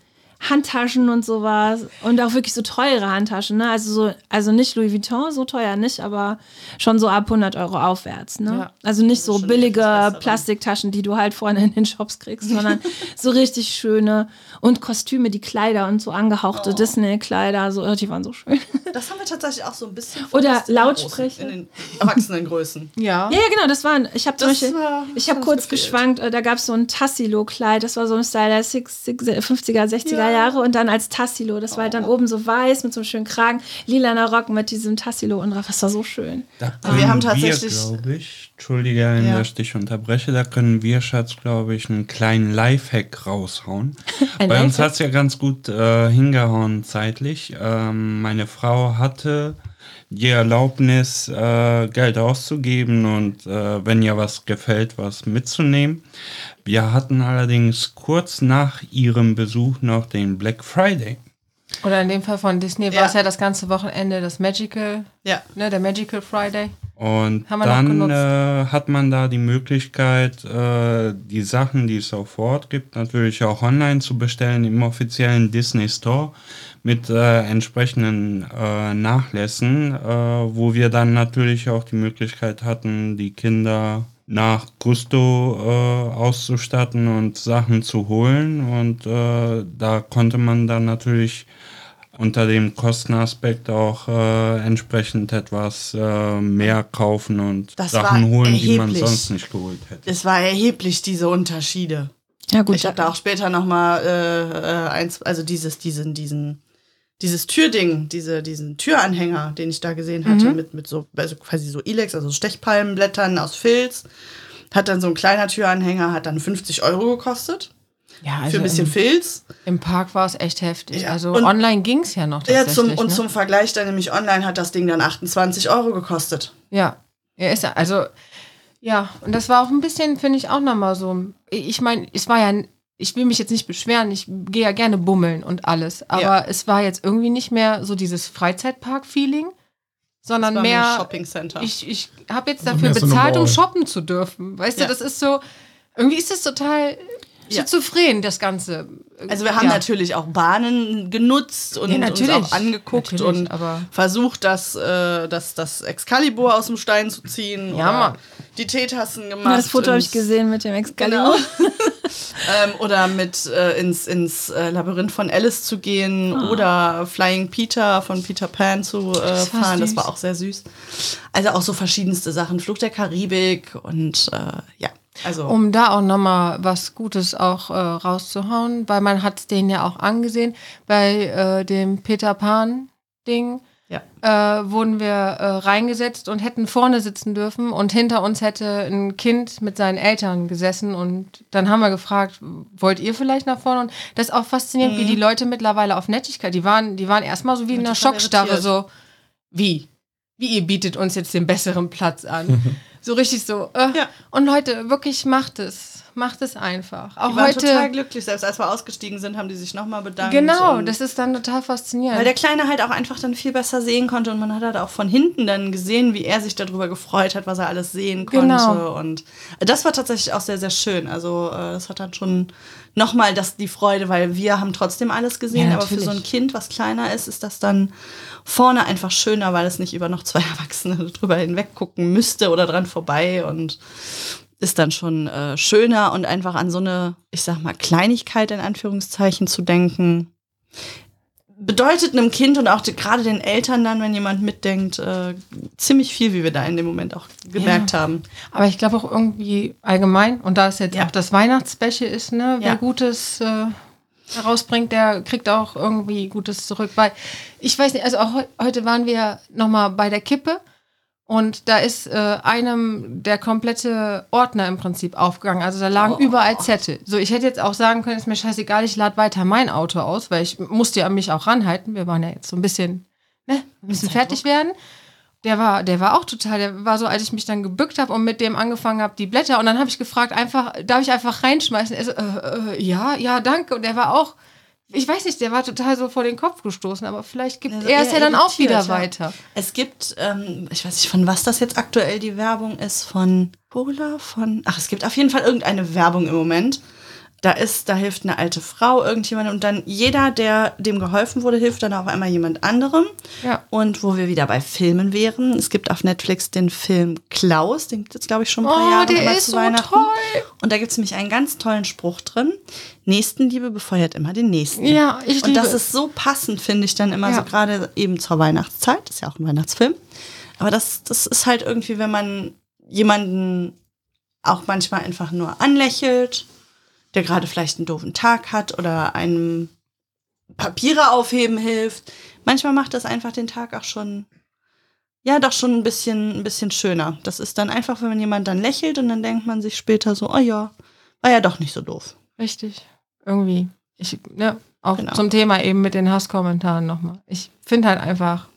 Handtaschen und sowas und auch wirklich so teure Handtaschen, ne? Also so, also nicht Louis Vuitton, so teuer nicht, aber schon so ab 100 Euro aufwärts, ne? Ja. Also nicht so billige Plastiktaschen, die du halt vorne in den Shops kriegst, sondern so richtig schöne und Kostüme, die Kleider und so angehauchte Oh. Disney-Kleider, so, oh, die waren so schön. Das haben wir tatsächlich auch so ein bisschen. Oder vermisst in den Lautsprecher. In den Erwachsenengrößen. Ja. Ja, ja, genau, das waren, ich habe zum Das Beispiel, war- ich habe das kurz gefehlt. geschwankt, äh, da gab es so ein Tassilo-Kleid, das war so ein Style der 60, 50er, 60er Ja. Jahre und dann als Tassilo, das war halt dann oben so weiß mit so einem schönen Kragen, lilaner Rock mit diesem Tassilo und drauf, das war so schön. Da Aber wir haben können tatsächlich- glaube ich, Entschuldige, wenn Ja. ich dich unterbreche, da können wir, Schatz, glaube ich, einen kleinen Lifehack raushauen. Ein Bei uns Lifehack? hat es ja ganz gut äh, hingehauen zeitlich. Ähm, meine Frau hatte die Erlaubnis, äh, Geld auszugeben und äh, wenn ihr was gefällt, was mitzunehmen. Wir hatten allerdings kurz nach ihrem Besuch noch den Black Friday. Oder in dem Fall von Disney war Ja. es ja das ganze Wochenende das Magical, Ja. ne, der Magical Friday. Und dann äh, hat man da die Möglichkeit, äh, die Sachen, die es auch vor Ort gibt, natürlich auch online zu bestellen im offiziellen Disney Store mit äh, entsprechenden äh, Nachlässen, äh, wo wir dann natürlich auch die Möglichkeit hatten, die Kinder nach Gusto äh, auszustatten und Sachen zu holen. Und äh, da konnte man dann natürlich unter dem Kostenaspekt auch äh, entsprechend etwas äh, mehr kaufen und Das Sachen holen, die man erheblich. sonst nicht geholt hätte. Es war erheblich, diese Unterschiede. Ja, gut. ich habe da auch später nochmal äh, äh, eins, also dieses, diesen, diesen, dieses Türding, diese, diesen Türanhänger, den ich da gesehen hatte, mit, mit so, also quasi so Ilex, also Stechpalmenblättern aus Filz. Hat dann so ein kleiner Türanhänger, hat dann 50 Euro gekostet. Ja, für ein bisschen im, Filz. im Park war es echt heftig. Ja, Also und- online ging es ja noch Ja, zum, und ne? zum Vergleich dann nämlich online hat das Ding dann 28 Euro gekostet. Ja, er ist ja, also, ja, und das war auch ein bisschen, finde ich, auch nochmal so. Ich meine, es war ja, ich will mich jetzt nicht beschweren, ich gehe ja gerne bummeln und alles, aber Ja. es war jetzt irgendwie nicht mehr so dieses Freizeitpark-Feeling, sondern mehr, Shopping Center. ich, ich habe jetzt Also dafür mehr so eine bezahlt, um shoppen zu dürfen. Weißt Ja. du, das ist so, irgendwie ist das total Ja. schizophren, das Ganze. Also wir haben Ja. natürlich auch Bahnen genutzt und Ja, uns natürlich. auch angeguckt Natürlich, und aber- versucht, das, äh, das, das Excalibur aus dem Stein zu ziehen. Ja, oder Mann. Die Teetassen gemacht. Ja, das Foto habe ich gesehen mit dem Excalibur. Genau. ähm, oder mit äh, ins, ins äh, Labyrinth von Alice zu gehen oder Flying Peter von Peter Pan zu äh, Das fahren. Das süß. war auch sehr süß. Also auch so verschiedenste Sachen. Flug der Karibik und äh, ja. Also Um da auch nochmal was Gutes auch äh, rauszuhauen, weil man hat es denen ja auch angesehen, bei äh, dem Peter Pan-Ding ja. äh, wurden wir äh, reingesetzt und hätten vorne sitzen dürfen und hinter uns hätte ein Kind mit seinen Eltern gesessen und dann haben wir gefragt, wollt ihr vielleicht nach vorne? Und das ist auch faszinierend, wie die Leute mittlerweile auf Nettigkeit, die waren, die waren erstmal so wie in einer Schockstarre, irritiert. so, wie? Wie ihr bietet uns jetzt den besseren Platz an? so richtig so. Äh. Ja. Und Leute, wirklich macht es. Macht es einfach. Auch Die waren total heute. glücklich. Selbst als wir ausgestiegen sind, haben die sich nochmal bedankt. Genau, das ist dann total faszinierend. Weil der Kleine halt auch einfach dann viel besser sehen konnte und man hat halt auch von hinten dann gesehen, wie er sich darüber gefreut hat, was er alles sehen konnte. Genau. Und das war tatsächlich auch sehr, sehr schön. Also äh, das hat dann schon nochmal das die Freude, weil wir haben trotzdem alles gesehen, Ja, aber für so ein. Kind, was kleiner ist, ist das dann vorne einfach schöner, weil es nicht über noch zwei Erwachsene drüber hinweg gucken müsste oder dran vorbei und ist dann schon äh, schöner und einfach an so eine, ich sag mal, Kleinigkeit in Anführungszeichen zu denken, bedeutet einem Kind und auch gerade den Eltern dann, wenn jemand mitdenkt, äh, ziemlich viel, wie wir da in dem Moment auch gemerkt haben. Aber ich glaube auch irgendwie allgemein, und da es jetzt Ja. auch das Weihnachtsspecial ist, ne, wer Ja. Gutes äh, herausbringt, der kriegt auch irgendwie Gutes zurück. Weil ich weiß nicht, also auch heu heute waren wir nochmal bei der Kippe und da ist äh, einem der komplette Ordner im Prinzip aufgegangen. Also da lagen überall Zettel. So, ich hätte jetzt auch sagen können, ist mir scheißegal, ich lade weiter mein Auto aus, weil ich musste ja an mich auch ranhalten. Wir waren ja jetzt so ein bisschen, ne, ein bisschen fertig werden. Der war, der war auch total, der war so, als ich mich dann gebückt habe und mit dem angefangen habe, die Blätter, und dann habe ich gefragt, einfach, darf ich einfach reinschmeißen? Er so, äh, äh, ja, ja, danke. Und der war auch, ich weiß nicht, der war total so vor den Kopf gestoßen, aber vielleicht gibt Also er es ja dann auch wieder ja. weiter. Es gibt, ähm, ich weiß nicht, von was das jetzt aktuell die Werbung ist, von Cola, von, ach, es gibt auf jeden Fall irgendeine Werbung im Moment. Da ist, da hilft eine alte Frau irgendjemand und dann jeder, der dem geholfen wurde, hilft dann auf einmal jemand anderem. Ja. Und wo wir wieder bei Filmen wären, es gibt auf Netflix den Film Klaus, den gibt es, glaube ich, schon ein paar Oh, Jahre der immer ist zu so Weihnachten. toll. Und da gibt es nämlich einen ganz tollen Spruch drin. Nächstenliebe befeuert immer den Nächsten. Ja, ich Und liebe das es. ist so passend, finde ich dann immer Ja. so gerade eben zur Weihnachtszeit. Das ist ja auch ein Weihnachtsfilm. Aber das, das ist halt irgendwie, wenn man jemanden auch manchmal einfach nur anlächelt, der gerade vielleicht einen doofen Tag hat oder einem Papiere aufheben hilft. Manchmal macht das einfach den Tag auch schon, ja, doch schon ein bisschen, ein bisschen schöner. Das ist dann einfach, wenn man jemand dann lächelt und dann denkt man sich später so, oh ja, war ja doch nicht so doof. Richtig. Irgendwie. Ich, ne, auch Genau. zum Thema eben mit den Hasskommentaren nochmal. Ich finde halt einfach,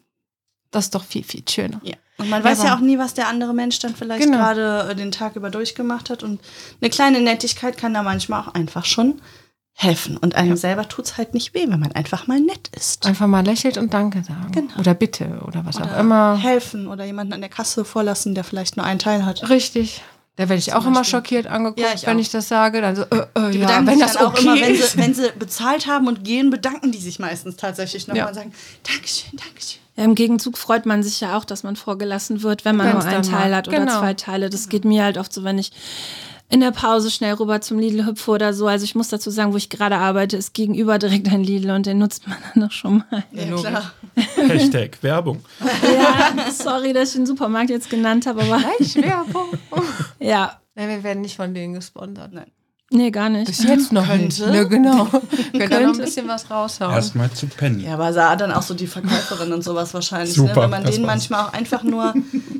das ist doch viel, viel schöner. Ja. Und man weiß aber- ja auch nie, was der andere Mensch dann vielleicht Genau. gerade äh, den Tag über durchgemacht hat. Und eine kleine Nettigkeit kann da manchmal auch einfach schon helfen. Und einem selber tut es halt nicht weh, wenn man einfach mal nett ist. Einfach mal lächelt und Danke sagen. Genau. Oder bitte oder was auch Oder immer. helfen oder jemanden an der Kasse vorlassen, der vielleicht nur einen Teil hat. Richtig. Da werde ich auch immer Beispiel. schockiert angeguckt, Ja, wenn auch. ich das sage. Dann so, äh, äh, Die ja, wenn sich das dann auch okay immer, wenn sie, wenn sie bezahlt haben und gehen, bedanken die sich meistens tatsächlich nochmal Ja. und sagen, Dankeschön, Dankeschön. Ja, im Gegenzug freut man sich ja auch, dass man vorgelassen wird, wenn man Wenn's nur einen Teil hat oder genau. zwei Teile. Das geht mir halt oft so, wenn ich in der Pause schnell rüber zum Lidl hüpfe oder so. Also ich muss dazu sagen, wo ich gerade arbeite, ist gegenüber direkt ein Lidl und den nutzt man dann noch schon mal. Ja, klar. Hashtag Werbung. Ja, sorry, dass ich den Supermarkt jetzt genannt habe, aber Werbung. ja, Nein, wir werden nicht von denen gesponsert. Nein. Nee, gar nicht. Bis jetzt noch Könnte. nicht. Ne, genau. Könnt ihr noch ein Könnte. bisschen was raushauen. Erstmal zu pennen. Ja, aber sah dann auch so die Verkäuferin und sowas wahrscheinlich, Super, ne? wenn man denen war's. manchmal auch einfach nur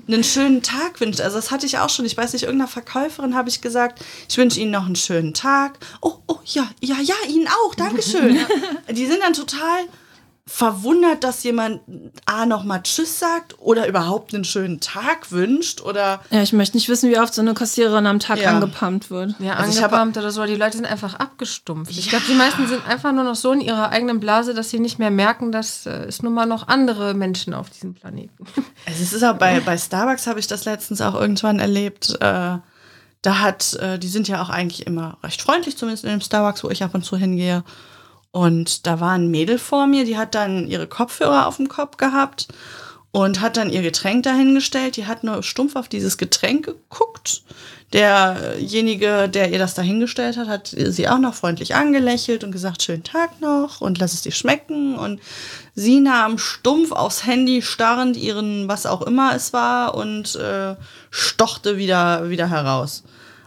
einen schönen Tag wünscht. Also das hatte ich auch schon. Ich weiß nicht, irgendeiner Verkäuferin habe ich gesagt, ich wünsche Ihnen noch einen schönen Tag. Oh, oh, ja, ja, ja, Ihnen auch, Dankeschön. die sind dann total verwundert, dass jemand A nochmal Tschüss sagt oder überhaupt einen schönen Tag wünscht oder Ja, ich möchte nicht wissen, wie oft so eine Kassiererin am Tag Ja. angepumpt wird. Ja, Also angepumpt oder so. Die Leute sind einfach abgestumpft. Ich glaube, die meisten sind einfach nur noch so in ihrer eigenen Blase, dass sie nicht mehr merken, dass äh, es nun mal noch andere Menschen auf diesem Planeten. Also es ist auch bei, bei Starbucks habe ich das letztens auch irgendwann erlebt. Äh, da hat, äh, die sind ja auch eigentlich immer recht freundlich, zumindest in dem Starbucks, wo ich ab und zu hingehe. Und da war ein Mädel vor mir, die hat dann ihre Kopfhörer auf dem Kopf gehabt und hat dann ihr Getränk dahingestellt. Die hat nur stumpf auf dieses Getränk geguckt. Derjenige, der ihr das dahingestellt hat, hat sie auch noch freundlich angelächelt und gesagt, schönen Tag noch und lass es dir schmecken. Und sie nahm stumpf aufs Handy starrend ihren, was auch immer es war, und äh, stochte wieder, wieder heraus.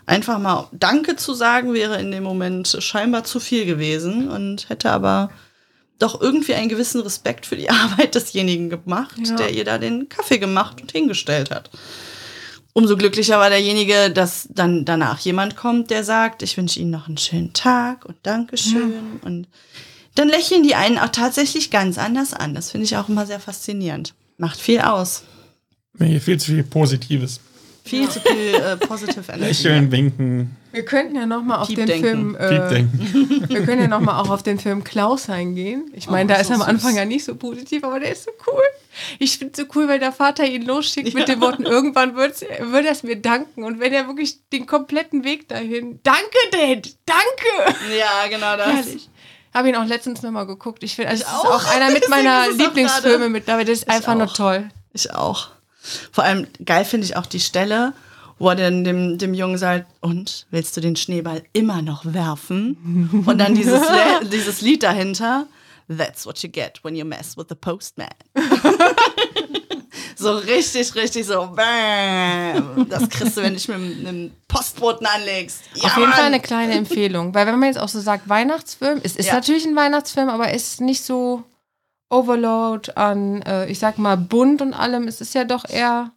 Einfach mal Danke zu sagen, wäre in dem Moment scheinbar zu viel gewesen und hätte aber doch irgendwie einen gewissen Respekt für die Arbeit desjenigen gemacht, Ja. der ihr da den Kaffee gemacht und hingestellt hat. Umso glücklicher war derjenige, dass dann danach jemand kommt, der sagt, ich wünsche Ihnen noch einen schönen Tag und Dankeschön. Und dann lächeln die einen auch tatsächlich ganz anders an. Das finde ich auch immer sehr faszinierend. Macht viel aus. Nee, viel zu viel Positives. Viel zu viel äh, positive Energy. Lächeln, winken, Wir könnten ja noch mal auf den Piepdenken. Film, äh, wir können ja noch mal auch auf den Film Klaus eingehen. Ich meine, Oh, da ist so am süß. Anfang ja nicht so positiv, aber der ist so cool. Ich finde so cool, weil der Vater ihn losschickt mit den Worten, irgendwann wird wird er es mir danken. Und wenn er wirklich den kompletten Weg dahin, danke, Dad, danke. Ja, genau das. Herrlich. Habe ihn auch letztens noch mal geguckt. Ich finde, also es ist auch. auch einer mit meiner es Lieblingsfilme mit dabei. Das ist einfach nur auch. toll. Ich auch. Vor allem geil finde ich auch die Stelle, wo er dann dem, dem Jungen sagt, und willst du den Schneeball immer noch werfen? Und dann dieses, dieses Lied dahinter. That's what you get when you mess with the postman. so richtig, richtig so. Bam. Das kriegst du, wenn du dich mit einem- Postboten anlegst. Ja, Auf jeden Fall eine kleine Empfehlung. Weil wenn man jetzt auch so sagt, Weihnachtsfilm, es ist Ja. natürlich ein Weihnachtsfilm, aber es ist nicht so Overload an, äh, ich sag mal, bunt und allem. Es ist ja doch eher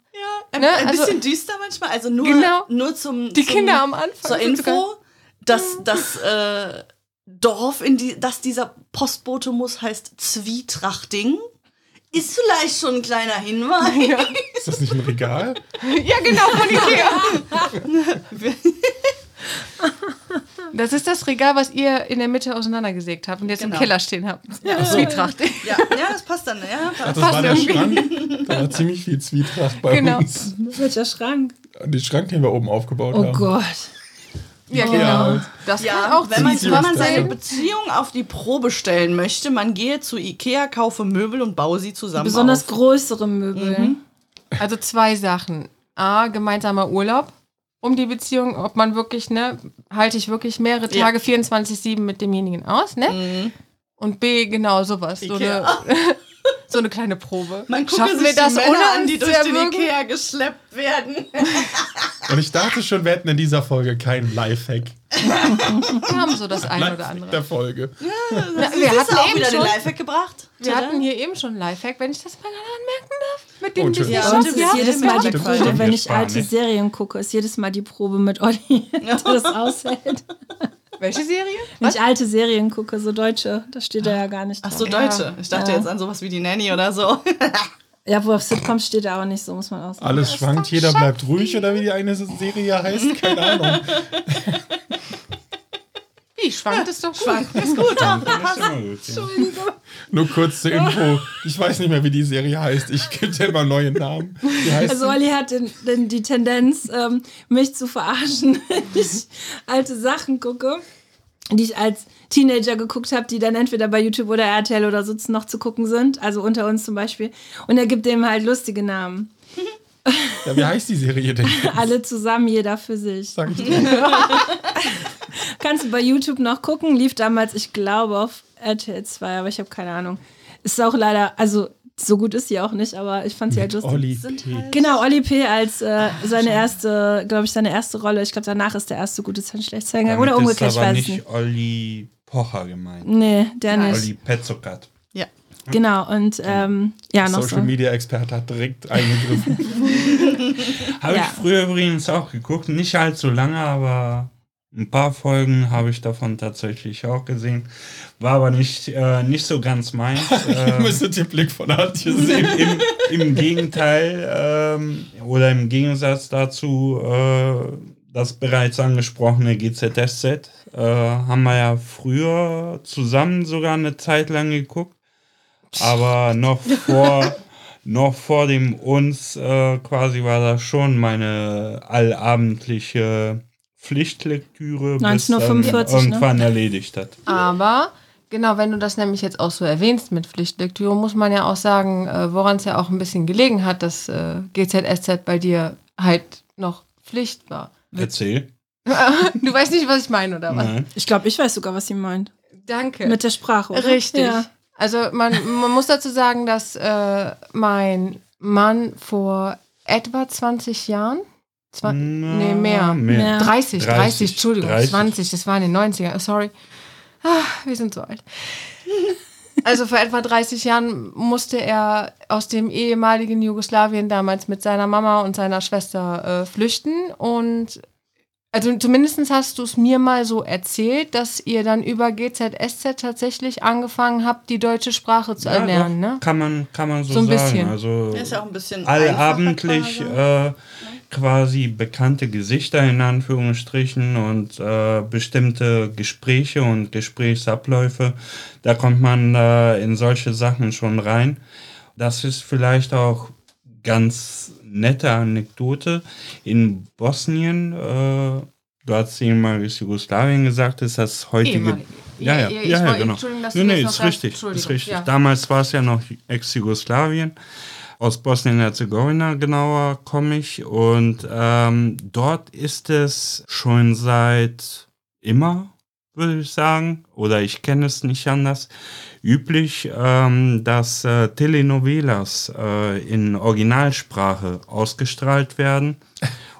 Ein, Ne, ein also- bisschen düster manchmal. Also nur, Genau. nur zum. die zum, Kinder am Anfang. zur Info, dass das äh, Dorf, in die, das dieser Postbote muss, heißt Zwietrachting. Ist vielleicht schon ein kleiner Hinweis. Ja. Ist das nicht ein Regal? ja, genau, von Ikea. Das ist das Regal, was ihr in der Mitte auseinandergesägt habt und jetzt Genau. im Keller stehen habt. Ja. Zwietracht. Ja, ja, das passt dann. Ja, Ach, passt. das war der irgendwie. Schrank. Da war ziemlich viel Zwietracht bei Genau. uns. Welcher Schrank? Den Schrank, den wir oben aufgebaut Oh haben. Gott. Ja, Ja. genau. Das kann Ja, auch wenn man, wenn man seine sein. Beziehung auf die Probe stellen möchte, man gehe zu Ikea, kaufe Möbel und baue sie zusammen Besonders auf. größere Möbel. Also zwei Sachen. A, gemeinsamer Urlaub. Um die Beziehung, ob man wirklich, ne, halte ich wirklich mehrere Ja. Tage 24-7 mit demjenigen aus, ne? Mhm. Und B, genau sowas. So Ikea. so eine kleine Probe. Man gucke Schaffen sich wir das die Männer ohne an, die durch zu den? Ikea geschleppt werden. Und ich dachte schon, wir hätten in dieser Folge keinen Lifehack. Wir haben so das eine oder andere. der Folge. Na, Hast wir du hatten auch eben wieder den schon, Lifehack gebracht? wir hatten hier eben schon Lifehack, wenn ich das mal anmerken darf. Mit dem Oh, Entschuldigung. Ja, uns stimmt, ist ja, jedes Mal die. Probe, wenn ich alte? Serien gucke, ist jedes Mal die Probe mit Olli, er das aushält. Welche Serie? Wenn ich alte Serien gucke, so deutsche, da steht er ja gar nicht Ach drauf. so, Deutsche. Ich dachte Ja. jetzt an sowas wie die Nanny oder so. Ja, wo auf Sitcoms steht er auch nicht, so muss man auch sagen. Alles schwankt, jeder bleibt ruhig oder wie die eine Serie heißt, keine Ahnung. Wie, schwankt es doch gut. Schwank ist gut. Ja. Nur kurz zur Info. Ich weiß nicht mehr, wie die Serie heißt. Ich gebe dir immer neue Namen. Also Olli hat den, den, die Tendenz, ähm, mich zu verarschen, wenn ich alte Sachen gucke. die ich als Teenager geguckt habe, die dann entweder bei YouTube oder RTL oder so noch zu gucken sind. Also unter uns zum Beispiel. Und er gibt dem halt lustige Namen. Ja, wie heißt die Serie denn? Alle zusammen, jeder für sich. Sag ich dir. Kannst du bei YouTube noch gucken. Lief damals, ich glaube, auf RTL 2, aber ich habe keine Ahnung. Ist auch leider, also so gut ist sie auch nicht, aber ich fand sie halt lustig. Sind P. halt Genau, Olli P. als äh, seine erste, glaube ich, seine erste Rolle. Ich glaube, danach ist der erste gute Zeit schlecht. Oder umgekehrt, ich aber weiß nicht nicht. Olli Pocher gemeint. Nee, der nicht. Olli Petzokat. Ja. Genau, und ähm, ja, noch Social so. Media Experte hat direkt eingegriffen. Habe Ja. ich früher übrigens auch geguckt. Nicht allzu lange, aber ein paar Folgen habe ich davon tatsächlich auch gesehen. War aber nicht, äh, nicht so ganz meins. Ihr äh, müsstet den Blick von Antje sehen. im, Im Gegenteil ähm, oder im Gegensatz dazu, äh, das bereits angesprochene GZSZ äh, haben wir ja früher zusammen sogar eine Zeit lang geguckt, aber noch vor, noch vor dem uns äh, quasi war das schon meine allabendliche Pflichtlektüre, bis dann 1945, ne? irgendwann erledigt hat. Aber genau, wenn du das nämlich jetzt auch so erwähnst mit Pflichtlektüre, muss man ja auch sagen, äh, woran es ja auch ein bisschen gelegen hat, dass äh, GZSZ bei dir halt noch Pflicht war. Erzähl. Du weißt nicht, was ich meine, oder was? Nein. Ich glaube, ich weiß sogar, was sie meint. Danke. Mit der Sprache, oder? Richtig. Ja. Also man, man muss dazu sagen, dass äh, mein Mann vor etwa 20 Jahren, Zwa Na, nee, mehr, Mehr. 30, 30, 30, Entschuldigung, 30. 20, das war in den 90er, sorry. Ah, wir sind so alt. Also vor etwa 30 Jahren musste er aus dem ehemaligen Jugoslawien damals mit seiner Mama und seiner Schwester äh, flüchten. Und also zumindest hast du es mir mal so erzählt, dass ihr dann über GZSZ tatsächlich angefangen habt, die deutsche Sprache zu Ja, erlernen, doch, ne? Kann man, kann man so, So ein sagen. bisschen. Also Ist ja auch ein bisschen allabendlich einfacher äh, quasi bekannte Gesichter in Anführungsstrichen und äh, bestimmte Gespräche und Gesprächsabläufe. Da kommt man äh, in solche Sachen schon rein. Das ist vielleicht auch ganz nette Anekdote. In Bosnien, äh, du hast ehemaliges Jugoslawien gesagt, ist das heutige. Ehemalige. Ja, ja, Ja, ja, ja, wollte- genau. Nee, nee, ist richtig, ist richtig. ja. Damals war es ja noch Ex-Jugoslawien. Aus Bosnien-Herzegowina genauer komme ich. Und ähm, dort ist es schon seit immer, würde ich sagen, oder ich kenne es nicht anders, üblich, ähm, dass äh, Telenovelas äh, in Originalsprache ausgestrahlt werden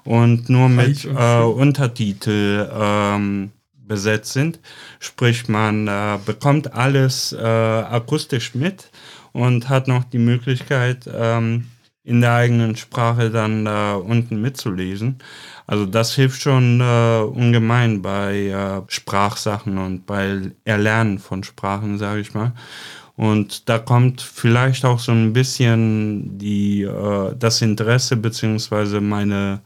und nur mit äh. Untertitel ähm, besetzt sind. Sprich, man äh, bekommt alles äh, akustisch mit und hat noch die Möglichkeit, ähm, in der eigenen Sprache dann da unten mitzulesen. Also das hilft schon äh, ungemein bei äh, Sprachsachen und bei Erlernen von Sprachen, sage ich mal. Und da kommt vielleicht auch so ein bisschen die, äh, das Interesse beziehungsweise meine,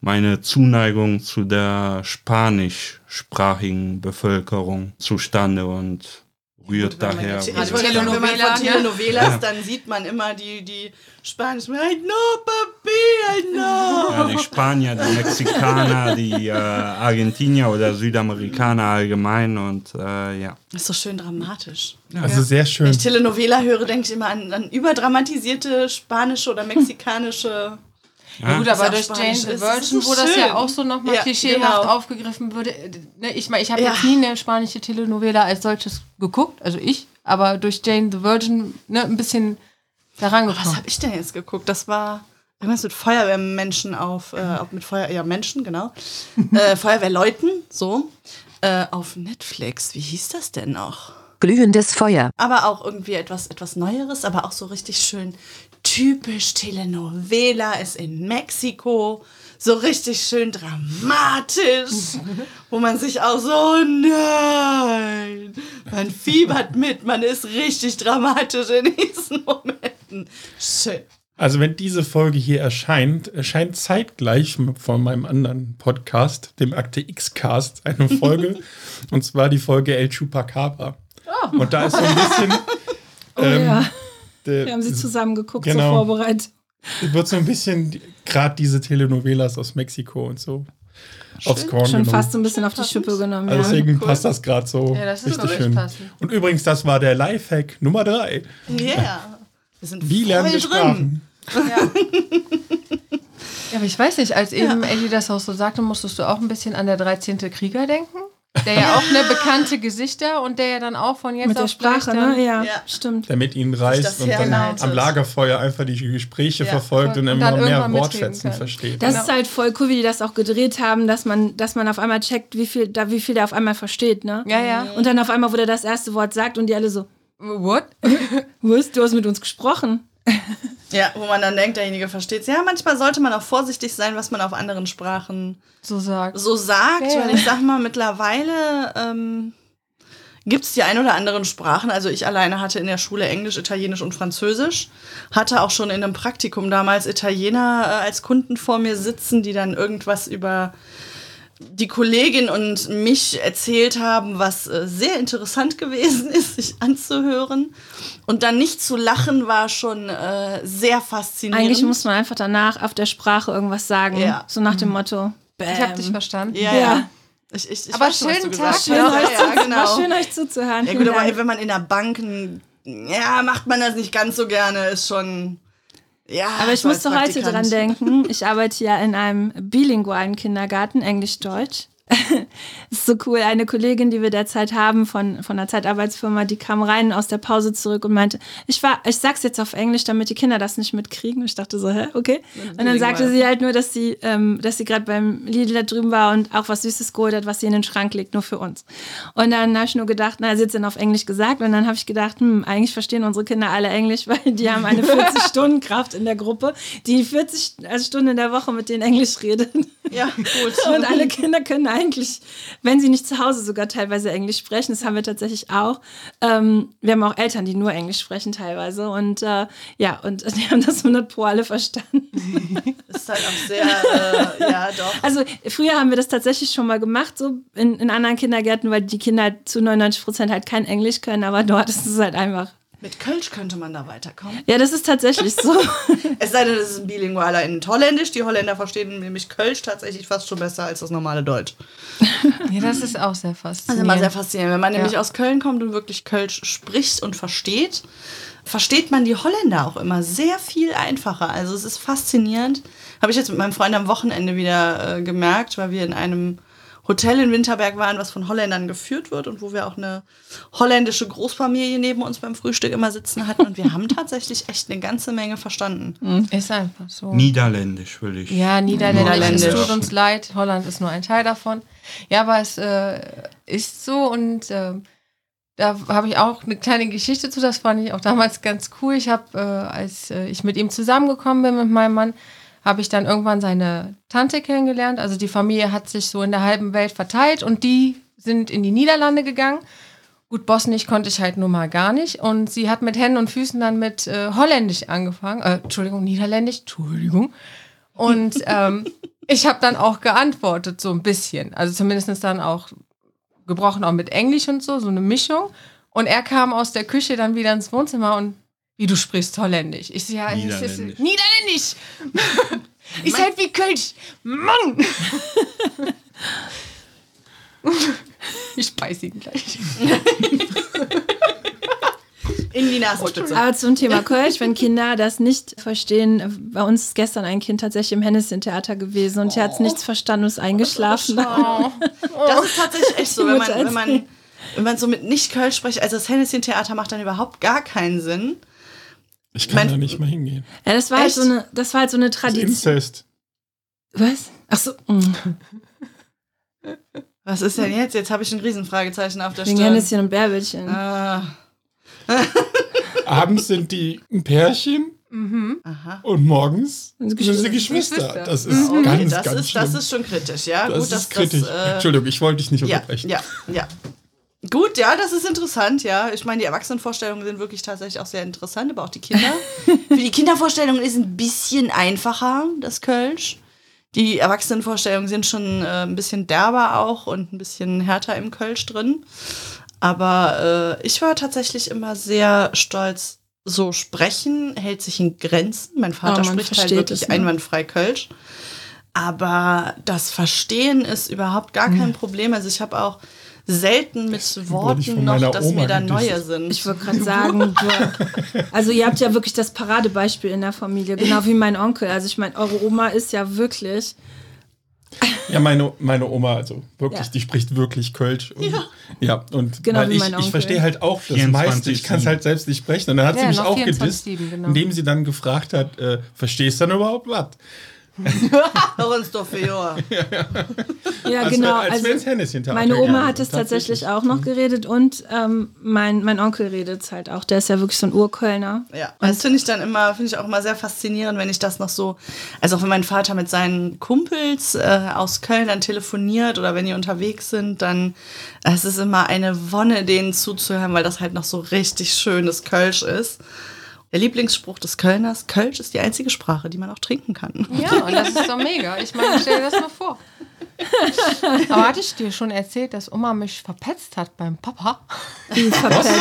meine Zuneigung zu der spanischsprachigen Bevölkerung zustande und rührt Wenn man daher. jetzt- Also Ich wollte sagen, wenn man von? Telenovelas, Ja. dann sieht man immer die, die spanischen. Ay, no, papi, ay, no. Ja, die Spanier, die Mexikaner, die äh, Argentinier oder Südamerikaner allgemein und äh, ja. Das ist so schön dramatisch. Also sehr Wenn schön. ich Telenovela höre, denke ich immer an, an überdramatisierte spanische oder mexikanische. Ja, gut, aber durch Jane the Virgin, so wo das ja auch so nochmal Ja, klischeehaft genau. aufgegriffen würde. äh, Ne, ich meine, ich habe Ja. jetzt nie eine spanische Telenovela als solches geguckt, also ich, aber durch Jane the Virgin ne, ein bisschen da Was rangekommen. habe ich denn jetzt geguckt? Das war irgendwas mit Feuerwehrmenschen auf, äh, auf mit Feuer, ja Menschen, genau. äh, Feuerwehrleuten, so. Äh, auf Netflix. Wie hieß das denn noch? Glühendes Feuer. aber auch irgendwie etwas, etwas Neueres, aber auch so richtig schön typisch Telenovela ist in Mexiko. So richtig schön dramatisch, wo man sich auch so, oh nein, man fiebert mit, man ist richtig dramatisch in diesen Momenten. Schön. Also wenn diese Folge hier erscheint, erscheint zeitgleich von meinem anderen Podcast, dem Akte X-Cast, eine Folge. und zwar die Folge El Chupacabra. Und da ist so ein bisschen... Oh ähm, ja, wir haben sie zusammen geguckt, Genau. so vorbereitet. wird so ein bisschen gerade diese Telenovelas aus Mexiko und so aufs Korn Schon genommen. fast so ein bisschen auf die Schippe genommen. Also Ja. deswegen passt das gerade so Ja, das ist richtig schön. passend. Und übrigens, das war der Lifehack Nummer drei. Yeah. Wir sind Wie lernen wir. Sprachen? Ja, aber ich weiß nicht, als eben Eddie das auch so sagte, musstest du auch ein bisschen an der 13. Krieger denken? Der ja auch eine bekannte Gesichter und der ja dann auch von jetzt Mit der auf gleich Sprache, ne? Ja, Ja. stimmt. Der mit ihnen reist und dann herleitet. am Lagerfeuer einfach die Gespräche Ja, verfolgt und und immer dann mehr kann. versteht. Das Genau. ist halt voll cool, wie die das auch gedreht haben, dass man, dass man auf einmal checkt, wie viel, da, wie viel der auf einmal versteht, ne? Ja, ja. Und dann auf einmal, wo der das erste Wort sagt und die alle so, What? was, du hast mit uns gesprochen. Ja, wo man dann denkt, derjenige versteht Ja, manchmal sollte man auch vorsichtig sein, was man auf anderen Sprachen So sagt. so sagt. Ja. Weil ich sag mal, mittlerweile ähm, gibt es die ein oder anderen Sprachen. Also ich alleine hatte in der Schule Englisch, Italienisch und Französisch. Hatte auch schon in einem Praktikum damals Italiener äh, als Kunden vor mir sitzen, die dann irgendwas über die Kollegin und mich erzählt haben, was äh, sehr interessant gewesen ist, sich anzuhören. Und dann nicht zu lachen war schon äh, sehr faszinierend. Eigentlich muss man einfach danach auf der Sprache irgendwas sagen. Ja. So nach dem Motto, Bam. Ich habe dich verstanden. ja, Ja. ja. Ich, ich, ich Aber weiß schönen Tag Schön, Ja, euch Ja, genau. war schön, euch zuzuhören. Ja gut, aber Dank. wenn man in der Bank, ja, macht man das nicht ganz so gerne, ist schon, ja. Aber ich musste heute dran denken. Ich arbeite ja in einem bilingualen Kindergarten, Englisch-Deutsch. ist so cool. Eine Kollegin, die wir derzeit haben von, von einer Zeitarbeitsfirma, die kam rein aus der Pause zurück und meinte, ich war, ich sag's jetzt auf Englisch, damit die Kinder das nicht mitkriegen. Ich dachte so, hä, okay. Und dann sagte sie halt nur, dass sie, ähm, dass sie gerade beim Lidl da drüben war und auch was Süßes geholt hat, was sie in den Schrank legt, nur für uns. Und dann habe ich nur gedacht, na, sie hat es dann auf Englisch gesagt. Und dann habe ich gedacht, hm, eigentlich verstehen unsere Kinder alle Englisch, weil die haben eine 40-Stunden-Kraft in der Gruppe, die 40 also Stunden in der Woche mit denen Englisch redet. Ja, gut. Und alle Kinder können eigentlich, wenn sie nicht zu Hause sogar teilweise Englisch sprechen, das haben wir tatsächlich auch. Ähm, wir haben auch Eltern, die nur Englisch sprechen teilweise. Und äh, ja, und die haben das 100 pro alle verstanden. ist halt auch sehr, äh, ja, doch. Also früher haben wir das tatsächlich schon mal gemacht, so in, in anderen Kindergärten, weil die Kinder zu 99 Prozent halt kein Englisch können, aber dort ist es halt einfach. Mit Kölsch könnte man da weiterkommen. Ja, das ist tatsächlich so. Es sei denn, es ist ein Bilingualer in Holländisch. Die Holländer verstehen nämlich Kölsch tatsächlich fast schon besser als das normale Deutsch. Ja, das ist auch sehr Das ist faszinierend. immer sehr faszinierend. Wenn man nämlich Ja. aus Köln kommt und wirklich Kölsch spricht und versteht, versteht man die Holländer auch immer sehr viel einfacher. Also es ist faszinierend. Habe ich jetzt mit meinem Freund am Wochenende wieder äh, gemerkt, weil wir in einem Hotel in Winterberg waren, was von Holländern geführt wird und wo wir auch eine holländische Großfamilie neben uns beim Frühstück immer sitzen hatten. Und wir haben tatsächlich echt eine ganze Menge verstanden. Ist einfach so. Niederländisch will ich. Ja, Niederländisch. Niederländisch. Es tut uns leid. Holland ist nur ein Teil davon. Ja, aber es äh, ist so und äh, da habe ich auch eine kleine Geschichte zu. Das fand ich auch damals ganz cool. Ich habe, äh, als äh, ich mit ihm zusammengekommen bin mit meinem Mann, habe ich dann irgendwann seine Tante kennengelernt. Also die Familie hat sich so in der halben Welt verteilt und die sind in die Niederlande gegangen. Gut, Bosnisch konnte ich halt nun mal gar nicht. Und sie hat mit Händen und Füßen dann mit äh, Holländisch angefangen. Äh, Entschuldigung, Niederländisch, Entschuldigung. Und ähm, ich habe dann auch geantwortet, so ein bisschen. Also zumindest dann auch gebrochen auch mit Englisch und so, so eine Mischung. Und er kam aus der Küche dann wieder ins Wohnzimmer und wie du sprichst Holländisch. Ich so, ja, es ist Niederländisch. Niederländisch. ist halt wie Kölsch. Mann! ich speis ihn gleich. In die Nasenspitze. Aber zum Thema Kölsch, wenn Kinder das nicht verstehen, bei uns ist gestern ein Kind tatsächlich im Hennessin-Theater gewesen und sie hat nichts verstanden und ist eingeschlafen. Das ist tatsächlich echt so, wenn man, wenn man, wenn man so mit Nicht-Kölsch spricht. Also das Hennessy-Theater macht dann überhaupt gar keinen Sinn. Ich kann Mein- da nicht mal hingehen. Ja, das war, halt so eine, das war halt so eine Das Tradition. Inzest. Was? Ach so. mm. Was ist denn jetzt? Jetzt habe ich ein Riesenfragezeichen auf der Wegen Stirn. Hennessin und Bärbelchen. Ah, Abends sind die ein Pärchen aha. und morgens Sind sie Geschwister. Das ist Okay, ganz, das, ganz ist, schlimm. das ist schon kritisch, ja. das Gut, ist dass kritisch. Das, äh, Entschuldigung, ich wollte dich nicht ja, unterbrechen. ja, ja. Gut, ja, das ist interessant, ja. Ich meine, die Erwachsenenvorstellungen sind wirklich tatsächlich auch sehr interessant, aber auch die Kinder. Für die Kindervorstellungen ist ein bisschen einfacher, das Kölsch. Die Erwachsenenvorstellungen sind schon äh, ein bisschen derber auch und ein bisschen härter im Kölsch drin. Aber äh, ich war tatsächlich immer sehr stolz. So sprechen hält sich in Grenzen. Mein Vater Oh, spricht halt wirklich es, ne? einwandfrei Kölsch. Aber das Verstehen ist überhaupt gar kein Problem. Also ich habe auch selten mit Worten noch, dass Oma mir da neue sind. Ich wollte gerade sagen, du, also ihr habt ja wirklich das Paradebeispiel in der Familie, genau wie mein Onkel. Also ich meine, eure Oma ist ja wirklich, Ja, meine, meine Oma, also wirklich, Ja. die spricht wirklich Kölsch. Und, ja. ja, und Genau weil wie ich, ich verstehe halt auch das 24 meiste. Ich kann es halt selbst nicht sprechen. Und dann hat sie Ja, mich noch auch 24, gedisst, genau. indem sie dann gefragt hat, äh, verstehst du denn überhaupt was? Horrensdorf-Fjord. ja Als genau. als Also wär's Henneschen-Tag meine Oma hat es tatsächlich auch noch geredet und ähm, mein, mein Onkel redet es halt auch. Der ist ja wirklich so ein Urkölner. Ja, das finde ich dann immer, finde ich auch immer sehr faszinierend, wenn ich das noch so, also auch wenn mein Vater mit seinen Kumpels äh, aus Köln dann telefoniert oder wenn die unterwegs sind, dann es ist immer eine Wonne, denen zuzuhören, weil das halt noch so richtig schönes Kölsch ist. Der Lieblingsspruch des Kölners, Kölsch ist die einzige Sprache, die man auch trinken kann. Ja, und das ist doch mega. Ich meine, stell dir das mal vor. Aber hatte ich dir schon erzählt, dass Oma mich verpetzt hat beim Papa? Verpetzt.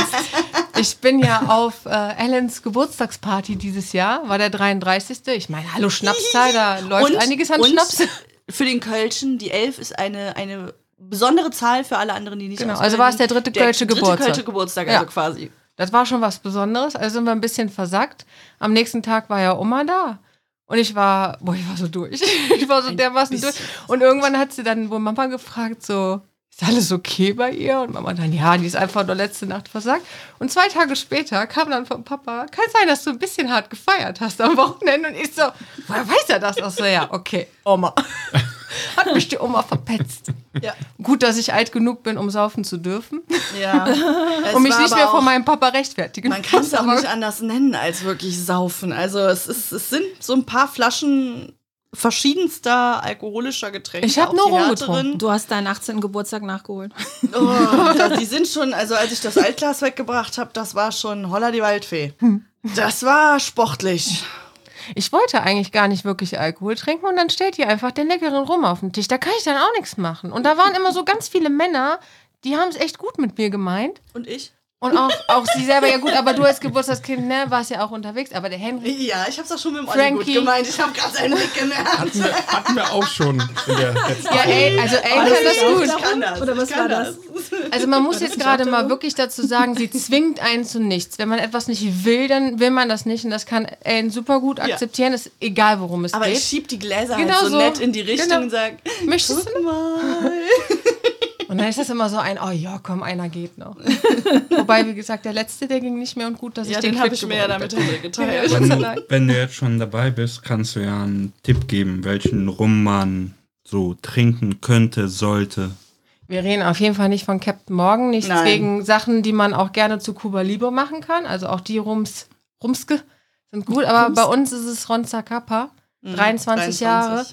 Ich bin ja auf äh, Ellens Geburtstagsparty dieses Jahr, war der 33. Ich meine, hallo Schnapszahl, da läuft einiges an und Schnaps. Für den Kölschen, die 11 ist eine, eine besondere Zahl für alle anderen, die nicht Genau, aus also war es der dritte Kölsche Geburtstag. dritte Kölsche Geburtstag, Ja. also quasi. Das war schon was Besonderes, also sind wir ein bisschen versackt. Am nächsten Tag war ja Oma da. Und ich war, boah, ich war so durch. Ich war so dermaßen durch. Und irgendwann hat sie dann wohl Mama gefragt, so, ist alles okay bei ihr? Und Mama dann, ja, die ist einfach nur letzte Nacht versagt. Und zwei Tage später kam dann vom Papa, kann sein, dass du ein bisschen hart gefeiert hast am Wochenende. Und ich so, woher weiß er das? Ach so, ja, okay, Oma. Hat mich die Oma verpetzt. Ja. Gut, dass ich alt genug bin, um saufen zu dürfen. Ja. Es Und mich nicht mehr von meinem Papa rechtfertigen. Man kann es auch nicht anders nennen als wirklich saufen. Also es, ist, es sind so ein paar Flaschen verschiedenster alkoholischer Getränke. Ich hab auch nur die Rum härteren. getrunken. Du hast deinen 18. Geburtstag nachgeholt. Oh, die sind schon, also als ich das Altglas weggebracht habe, das war schon Holla die Waldfee. Hm. Das war sportlich. Ich wollte eigentlich gar nicht wirklich Alkohol trinken und dann stellt ihr einfach den leckeren Rum auf den Tisch. Da kann ich dann auch nichts machen. Und da waren immer so ganz viele Männer, die haben es echt gut mit mir gemeint. Und ich? Und auch, auch sie selber, ja gut, aber du als Geburtstagskind, ne, warst ja auch unterwegs. Aber der Henry, Ja, ich hab's auch schon mit dem Olli Frankie. gut gemeint. Ich habe gerade seinen Blick gemerkt. Hatten wir, hatten wir auch schon in der letzten ja, ey, also ey, kann das gut. Ich kann das. Oder was ich kann war das? Also man muss jetzt gerade mal wirklich dazu sagen, sie zwingt einen zu nichts. Wenn man etwas nicht will, dann will man das nicht. Und das kann Ellen super gut akzeptieren. Ist egal, worum es Aber ich geht. schieb die Gläser Genau halt so, so. nett in die Richtung Genau. und sag, Möchtest du? mal. Und dann ist das immer so ein, oh ja, komm, einer geht noch. Wobei, wie gesagt, der letzte, der ging nicht mehr und gut, dass Ja, ich den, den habe ich mir ja geworden damit bin. geteilt. Wenn, wenn du jetzt schon dabei bist, kannst du ja einen Tipp geben, welchen Rum man so trinken könnte, sollte. Wir reden auf jeden Fall nicht von Captain Morgan, nichts Nein. gegen Sachen, die man auch gerne zu Cuba Libre machen kann. Also auch die Rums, Rumske sind gut, aber bei uns ist es Ronza Kappa, Mhm, 23 Jahre.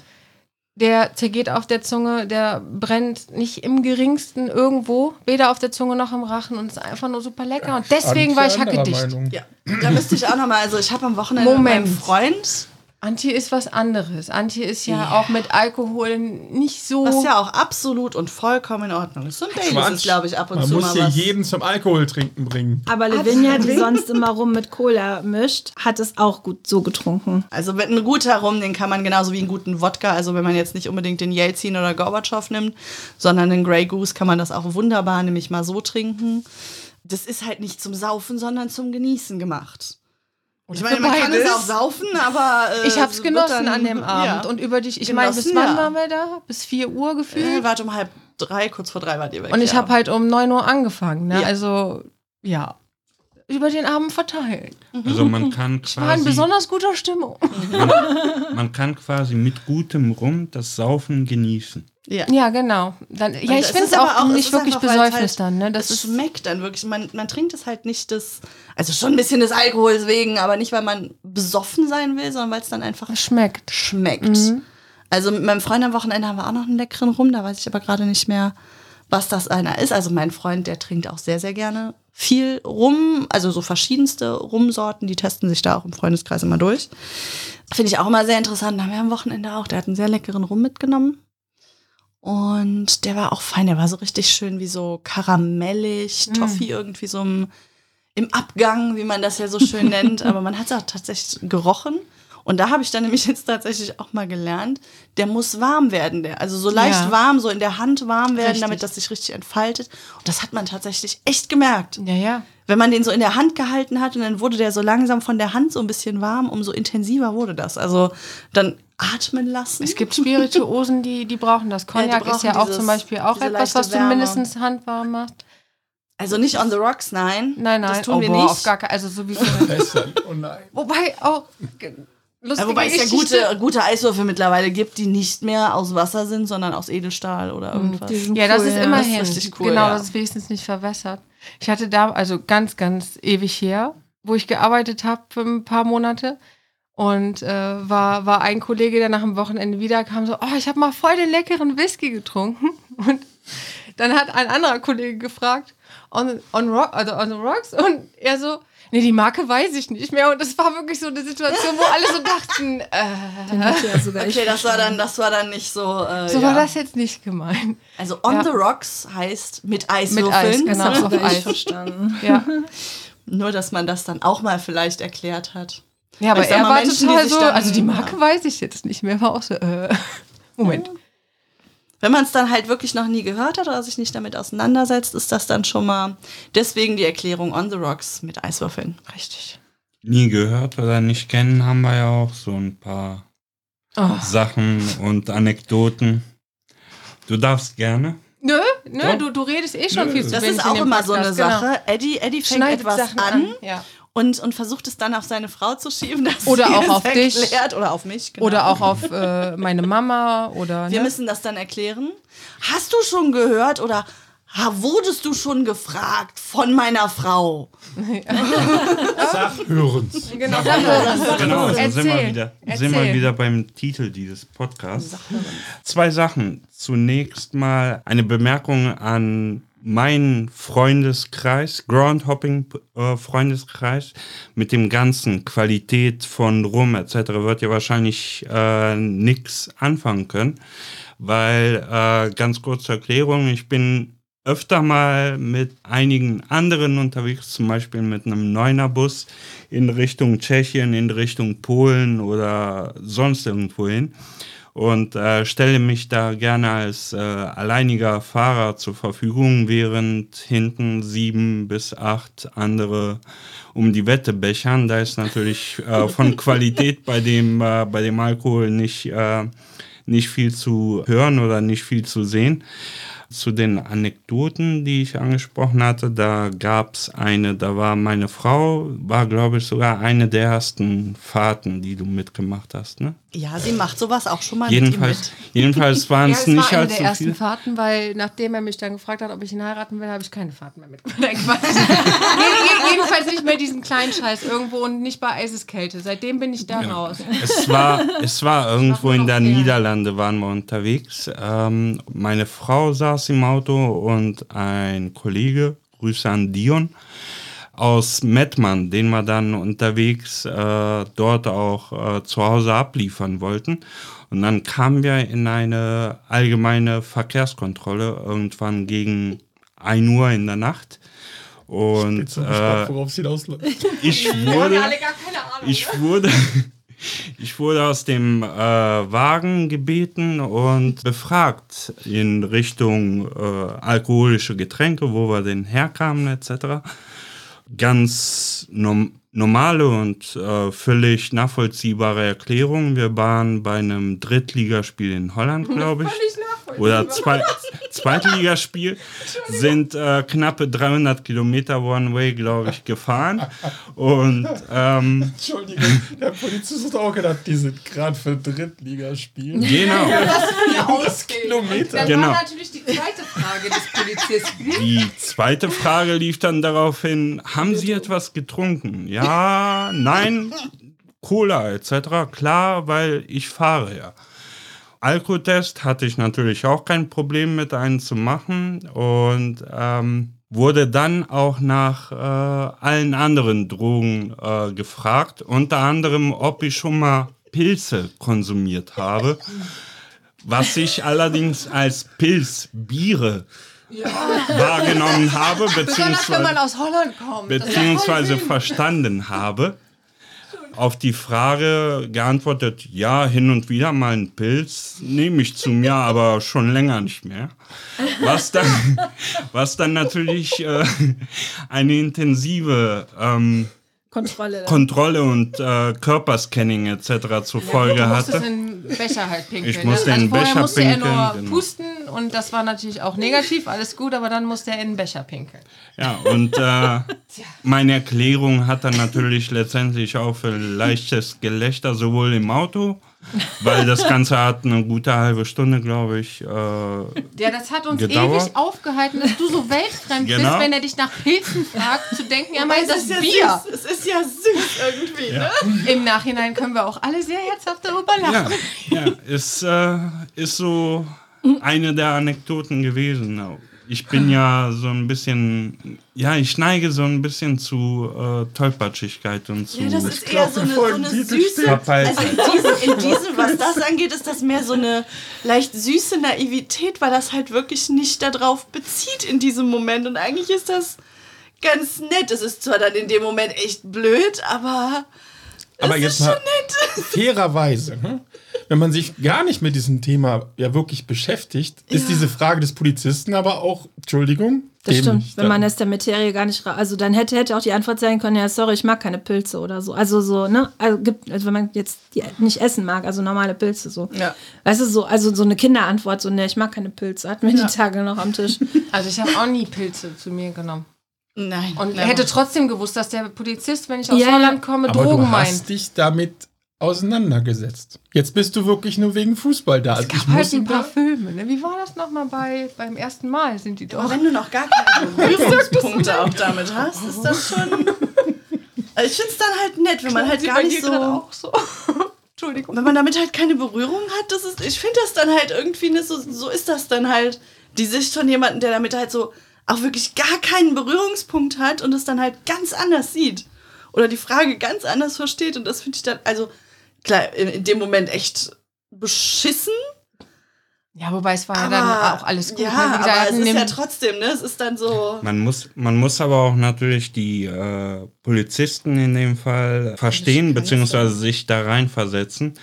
Der zergeht auf der Zunge, der brennt nicht im geringsten irgendwo, weder auf der Zunge noch im Rachen und ist einfach nur super lecker. Und deswegen war ich hackedicht. Ja, da müsste ich auch nochmal, also ich habe am Wochenende Moment. mit meinem Freund, Antje ist was anderes. Antje ist ja, auch mit Alkohol nicht so. was ja auch absolut und vollkommen in Ordnung ist. So ein Baileys ist, glaube ich, ab und Man zu muss mal hier was. jeden zum Alkohol trinken bringen. Aber Lavinia, die sonst immer rum mit Cola mischt, hat es auch gut so getrunken. Also mit einem guter Rum, den kann man genauso wie einen guten Wodka, also wenn man jetzt nicht unbedingt den Yeltsin oder Gorbatschow nimmt, sondern den Grey Goose, kann man das auch wunderbar nämlich mal so trinken. Das ist halt nicht zum Saufen, sondern zum Genießen gemacht. Ich meine, man kann es auch saufen, aber äh, ich hab's wird genossen dann- an dem Abend. Ja. Und über dich, ich meine, bis wann ja. waren wir da? Bis 4 Uhr äh, gefühlt. warte um halb drei, kurz vor drei wart ihr weg. Und ich ja. habe halt um 9 Uhr angefangen. Ne? Ja. Also, ja. Über den Abend verteilt. Also man kann Ich war in quasi, besonders guter Stimmung. man kann quasi mit gutem Rum das Saufen genießen. Ja. Ja, genau. Dann, ja, ich finde es aber auch es nicht wirklich einfach, Besäufnis halt- dann. Ne? Das es schmeckt dann wirklich. Man, man trinkt es halt nicht des, also schon ein bisschen des Alkohols wegen, aber nicht, weil man besoffen sein will, sondern weil es dann einfach schmeckt. schmeckt. Mhm. Also mit meinem Freund am Wochenende haben wir auch noch einen leckeren Rum, da weiß ich aber gerade nicht mehr, was das einer ist. Also mein Freund, der trinkt auch sehr, sehr gerne viel Rum, also so verschiedenste Rumsorten, die testen sich da auch im Freundeskreis immer durch. Finde ich auch immer sehr interessant. Da haben wir am Wochenende auch, der hat einen sehr leckeren Rum mitgenommen. Und der war auch fein, der war so richtig schön wie so karamellig, Mm. Toffee irgendwie so im, im Abgang, wie man das ja so schön nennt. Aber man hat es auch tatsächlich gerochen. Und da habe ich dann nämlich jetzt tatsächlich auch mal gelernt, der muss warm werden, der. Also so leicht Ja. warm, so in der Hand warm werden, Richtig. damit das sich richtig entfaltet. Und das hat man tatsächlich echt gemerkt. Ja, ja. Wenn man den so in der Hand gehalten hat und dann wurde der so langsam von der Hand so ein bisschen warm, umso intensiver wurde das. Also dann atmen lassen. Es gibt Spirituosen, die, die brauchen das. Cognac ist brauchen ja auch dieses- zum Beispiel auch etwas, was du Wärme. mindestens handwarm machst. Also nicht on the rocks, nein. Nein, nein, Das tun oh, wir boah, nicht. auf gar keinen Also sowieso. Oh nein. Wobei auch ge- lustige Ja, wobei es ja gute, gute Eiswürfel mittlerweile gibt, die nicht mehr aus Wasser sind, sondern aus Edelstahl oder irgendwas. die sind Ja, das cool, ist ja. immerhin. Das ist richtig cool, genau, ja. das ist wenigstens nicht verwässert. Ich hatte da, also ganz, ganz ewig her, wo ich gearbeitet habe für ein paar Monate. Und äh, war, war ein Kollege, der nach dem Wochenende wiederkam, so, oh, ich habe mal voll den leckeren Whisky getrunken. Und dann hat ein anderer Kollege gefragt, on, on, rock, also on the rocks? Und er so, nee, die Marke weiß ich nicht mehr. Und das war wirklich so eine Situation, wo alle so dachten, äh, ja sogar Okay, das war dann, das war dann nicht so. Äh, so ja. war das jetzt nicht gemeint. Also on Ja. the rocks heißt mit Eiswürfeln. Mit Eis, genau. Das auf habe sogar ich Eis. verstanden. Ja. Nur, dass man das dann auch mal vielleicht erklärt hat. Ja, aber er mal, war Menschen, total sich so, also die Marke weiß ich jetzt nicht mehr, war auch so, äh, Moment. Wenn man es dann halt wirklich noch nie gehört hat oder sich nicht damit auseinandersetzt, ist das dann schon mal deswegen die Erklärung on the rocks mit Eiswürfeln. Richtig. Nie gehört oder nicht kennen, haben wir ja auch so ein paar Oh. Sachen und Anekdoten. Du darfst gerne. Nö, nö, Doch. du, du redest eh schon Nö. viel zu Das ist auch immer so eine Podcast, genau. Sache. Eddie, Eddie fängt Schneidet etwas Sachen an, an. Ja. Und, und versucht es dann auf seine Frau zu schieben. Dass Oder sie auch es auf dich. erklärt. Oder auf mich. Genau. Oder auch auf äh, meine Mama oder. Wir ne? müssen das dann erklären. Hast du schon gehört oder ha, wurdest du schon gefragt von meiner Frau? Sachhörens. Genau, Genau, da sind wir, Erzähl. wieder, sind wir wieder beim Titel dieses Podcasts. Zwei Sachen. Zunächst mal eine Bemerkung an meinen Freundeskreis, Groundhopping-Freundeskreis, mit dem ganzen Qualität von Rum etc. wird ihr wahrscheinlich äh, nichts anfangen können, weil, äh, ganz kurz zur Erklärung, ich bin öfter mal mit einigen anderen unterwegs, zum Beispiel mit einem Neuner-Bus in Richtung Tschechien, in Richtung Polen oder sonst irgendwo hin und äh, stelle mich da gerne als äh, alleiniger Fahrer zur Verfügung, während hinten sieben bis acht andere um die Wette bechern. Da ist natürlich äh, von Qualität bei dem, äh, bei dem Alkohol nicht, äh, nicht viel zu hören oder nicht viel zu sehen. Zu den Anekdoten, die ich angesprochen hatte, da gab es eine, da war meine Frau, war glaube ich sogar eine der ersten Fahrten, die du mitgemacht hast, ne? Ja, sie macht sowas auch schon mal Jedenfalls, mit jedenfalls waren Ja, es nicht war eine allzu der ersten viele. Fahrten, weil nachdem er mich dann gefragt hat, ob ich ihn heiraten will, habe ich keine Fahrten mehr mitgemacht. Jedenfalls nicht mehr diesen kleinen Scheiß irgendwo und nicht bei Eiseskälte. Seitdem bin ich da raus. Es war, es war irgendwo in der. Niederlande waren wir unterwegs. Ähm, meine Frau saß im Auto und ein Kollege, Grüße an Dion, aus Mettmann, den wir dann unterwegs äh, dort auch äh, zu Hause abliefern wollten. Und dann kamen wir in eine allgemeine Verkehrskontrolle irgendwann gegen 1 Uhr in der Nacht. Und Bin so gespannt, äh, worauf es hinausläuft. ich wurde, ich wurde, ich wurde aus dem äh, Wagen gebeten und befragt in Richtung äh, alkoholische Getränke, wo wir denn herkamen etc. Ganz norm normale und äh, völlig nachvollziehbare Erklärung. Wir waren bei einem Drittligaspiel in Holland, glaube ich. Oder zwei, Zweitligaspiel, sind äh, knappe 300 Kilometer One-Way, glaube ich, gefahren. Und ähm, Entschuldigung, der Polizist hat auch gedacht, die sind gerade für Drittligaspiel. genau, Kilometer. Dann Genau. war natürlich die zweite Frage des Polizisten. die zweite Frage lief dann darauf hin, haben Sie etwas getrunken? Ja, nein, Cola etc. Klar, weil ich fahre ja. Alkotest hatte ich natürlich auch kein Problem mit einen zu machen. Und ähm, wurde dann auch nach äh, allen anderen Drogen äh, gefragt, unter anderem, ob ich schon mal Pilze konsumiert habe, was ich allerdings als Pilzbiere wahrgenommen habe, Besonders wenn beziehungsweise man aus Holland kommt. Beziehungsweise verstanden habe. Auf die Frage geantwortet, ja, hin und wieder mal einen Pilz nehme ich zu mir, aber schon länger nicht mehr. Was dann, was dann natürlich äh, eine intensive ähm, Kontrolle. Kontrolle und äh, Körperscanning etc. zur Folge du musstest hatte. in den Becher halt pinkeln. Ich musste ne? den also vorher Becher musste er pinkeln, nur genau. pusten und das war natürlich auch negativ, alles gut, aber dann musste er in den Becher pinkeln. Ja, und äh, meine Erklärung hat dann natürlich letztendlich auch für leichtes Gelächter, sowohl im Auto, weil das Ganze hat eine gute halbe Stunde, glaube ich. Äh, Ja, das hat uns Gedauert. ewig aufgehalten, dass du so weltfremd Genau. bist, wenn er dich nach Pilzen fragt, zu denken, er Wobei, meint das ist ja Bier. süß. Es ist ja süß irgendwie, ne? Im Nachhinein können wir auch alle sehr herzhaft darüber ja, lachen. ja, ist, äh, ist so eine der Anekdoten gewesen. Ich bin ja so ein bisschen, ja, ich neige so ein bisschen zu äh, Tollpatschigkeit und zu. Ja, das ist eher so eine, so eine süße. hab halt- Also in diesem, in diesem, was das angeht, ist das mehr so eine leicht süße Naivität, weil das halt wirklich nicht darauf bezieht in diesem Moment. Und eigentlich ist das ganz nett. Es ist zwar dann in dem Moment echt blöd, aber. Aber es jetzt mal schon nett. fairerweise, ne? wenn man sich gar nicht mit diesem Thema ja wirklich beschäftigt, ist Ja. diese Frage des Polizisten aber auch, Entschuldigung, Das stimmt, wenn man es der Materie gar nicht Also dann hätte, hätte auch die Antwort sein können, ja, sorry, ich mag keine Pilze oder so. Also so, ne? Also, gibt, also wenn man jetzt die nicht essen mag, also normale Pilze so. Ja. Weißt du, so, also so eine Kinderantwort, so, ne, ich mag keine Pilze, hatten wir die Tage noch am Tisch. Also ich habe auch nie Pilze zu mir genommen. Nein. Und never. hätte trotzdem gewusst, dass der Polizist, wenn ich aus Ja, Holland komme, Aber Drogen du meint. hast dich damit auseinandergesetzt. Jetzt bist du wirklich nur wegen Fußball da. Also Es ich gab halt muss ein paar über- Filme. Ne? Wie war das nochmal bei beim ersten Mal? Sind die Aber doch. wenn du noch gar keine Berührungspunkte auch damit hast, ist das schon. Also ich finde es dann halt nett, wenn man halt gar nicht so. auch so. Entschuldigung. wenn man damit halt keine Berührung hat, das ist, ich finde das dann halt irgendwie, ne, so, so ist das dann halt die Sicht von jemandem, der damit halt so auch wirklich gar keinen Berührungspunkt hat und es dann halt ganz anders sieht. Oder die Frage ganz anders versteht und das finde ich dann, also klar, in, in dem Moment echt beschissen. Ja, wobei es war ja Aber, dann auch alles gut. Ja, ne? Gesagt, aber es in ist ja trotzdem, ne, es ist dann so. Man muss, man muss aber auch natürlich die äh, Polizisten in dem Fall verstehen, beziehungsweise sich da reinversetzen,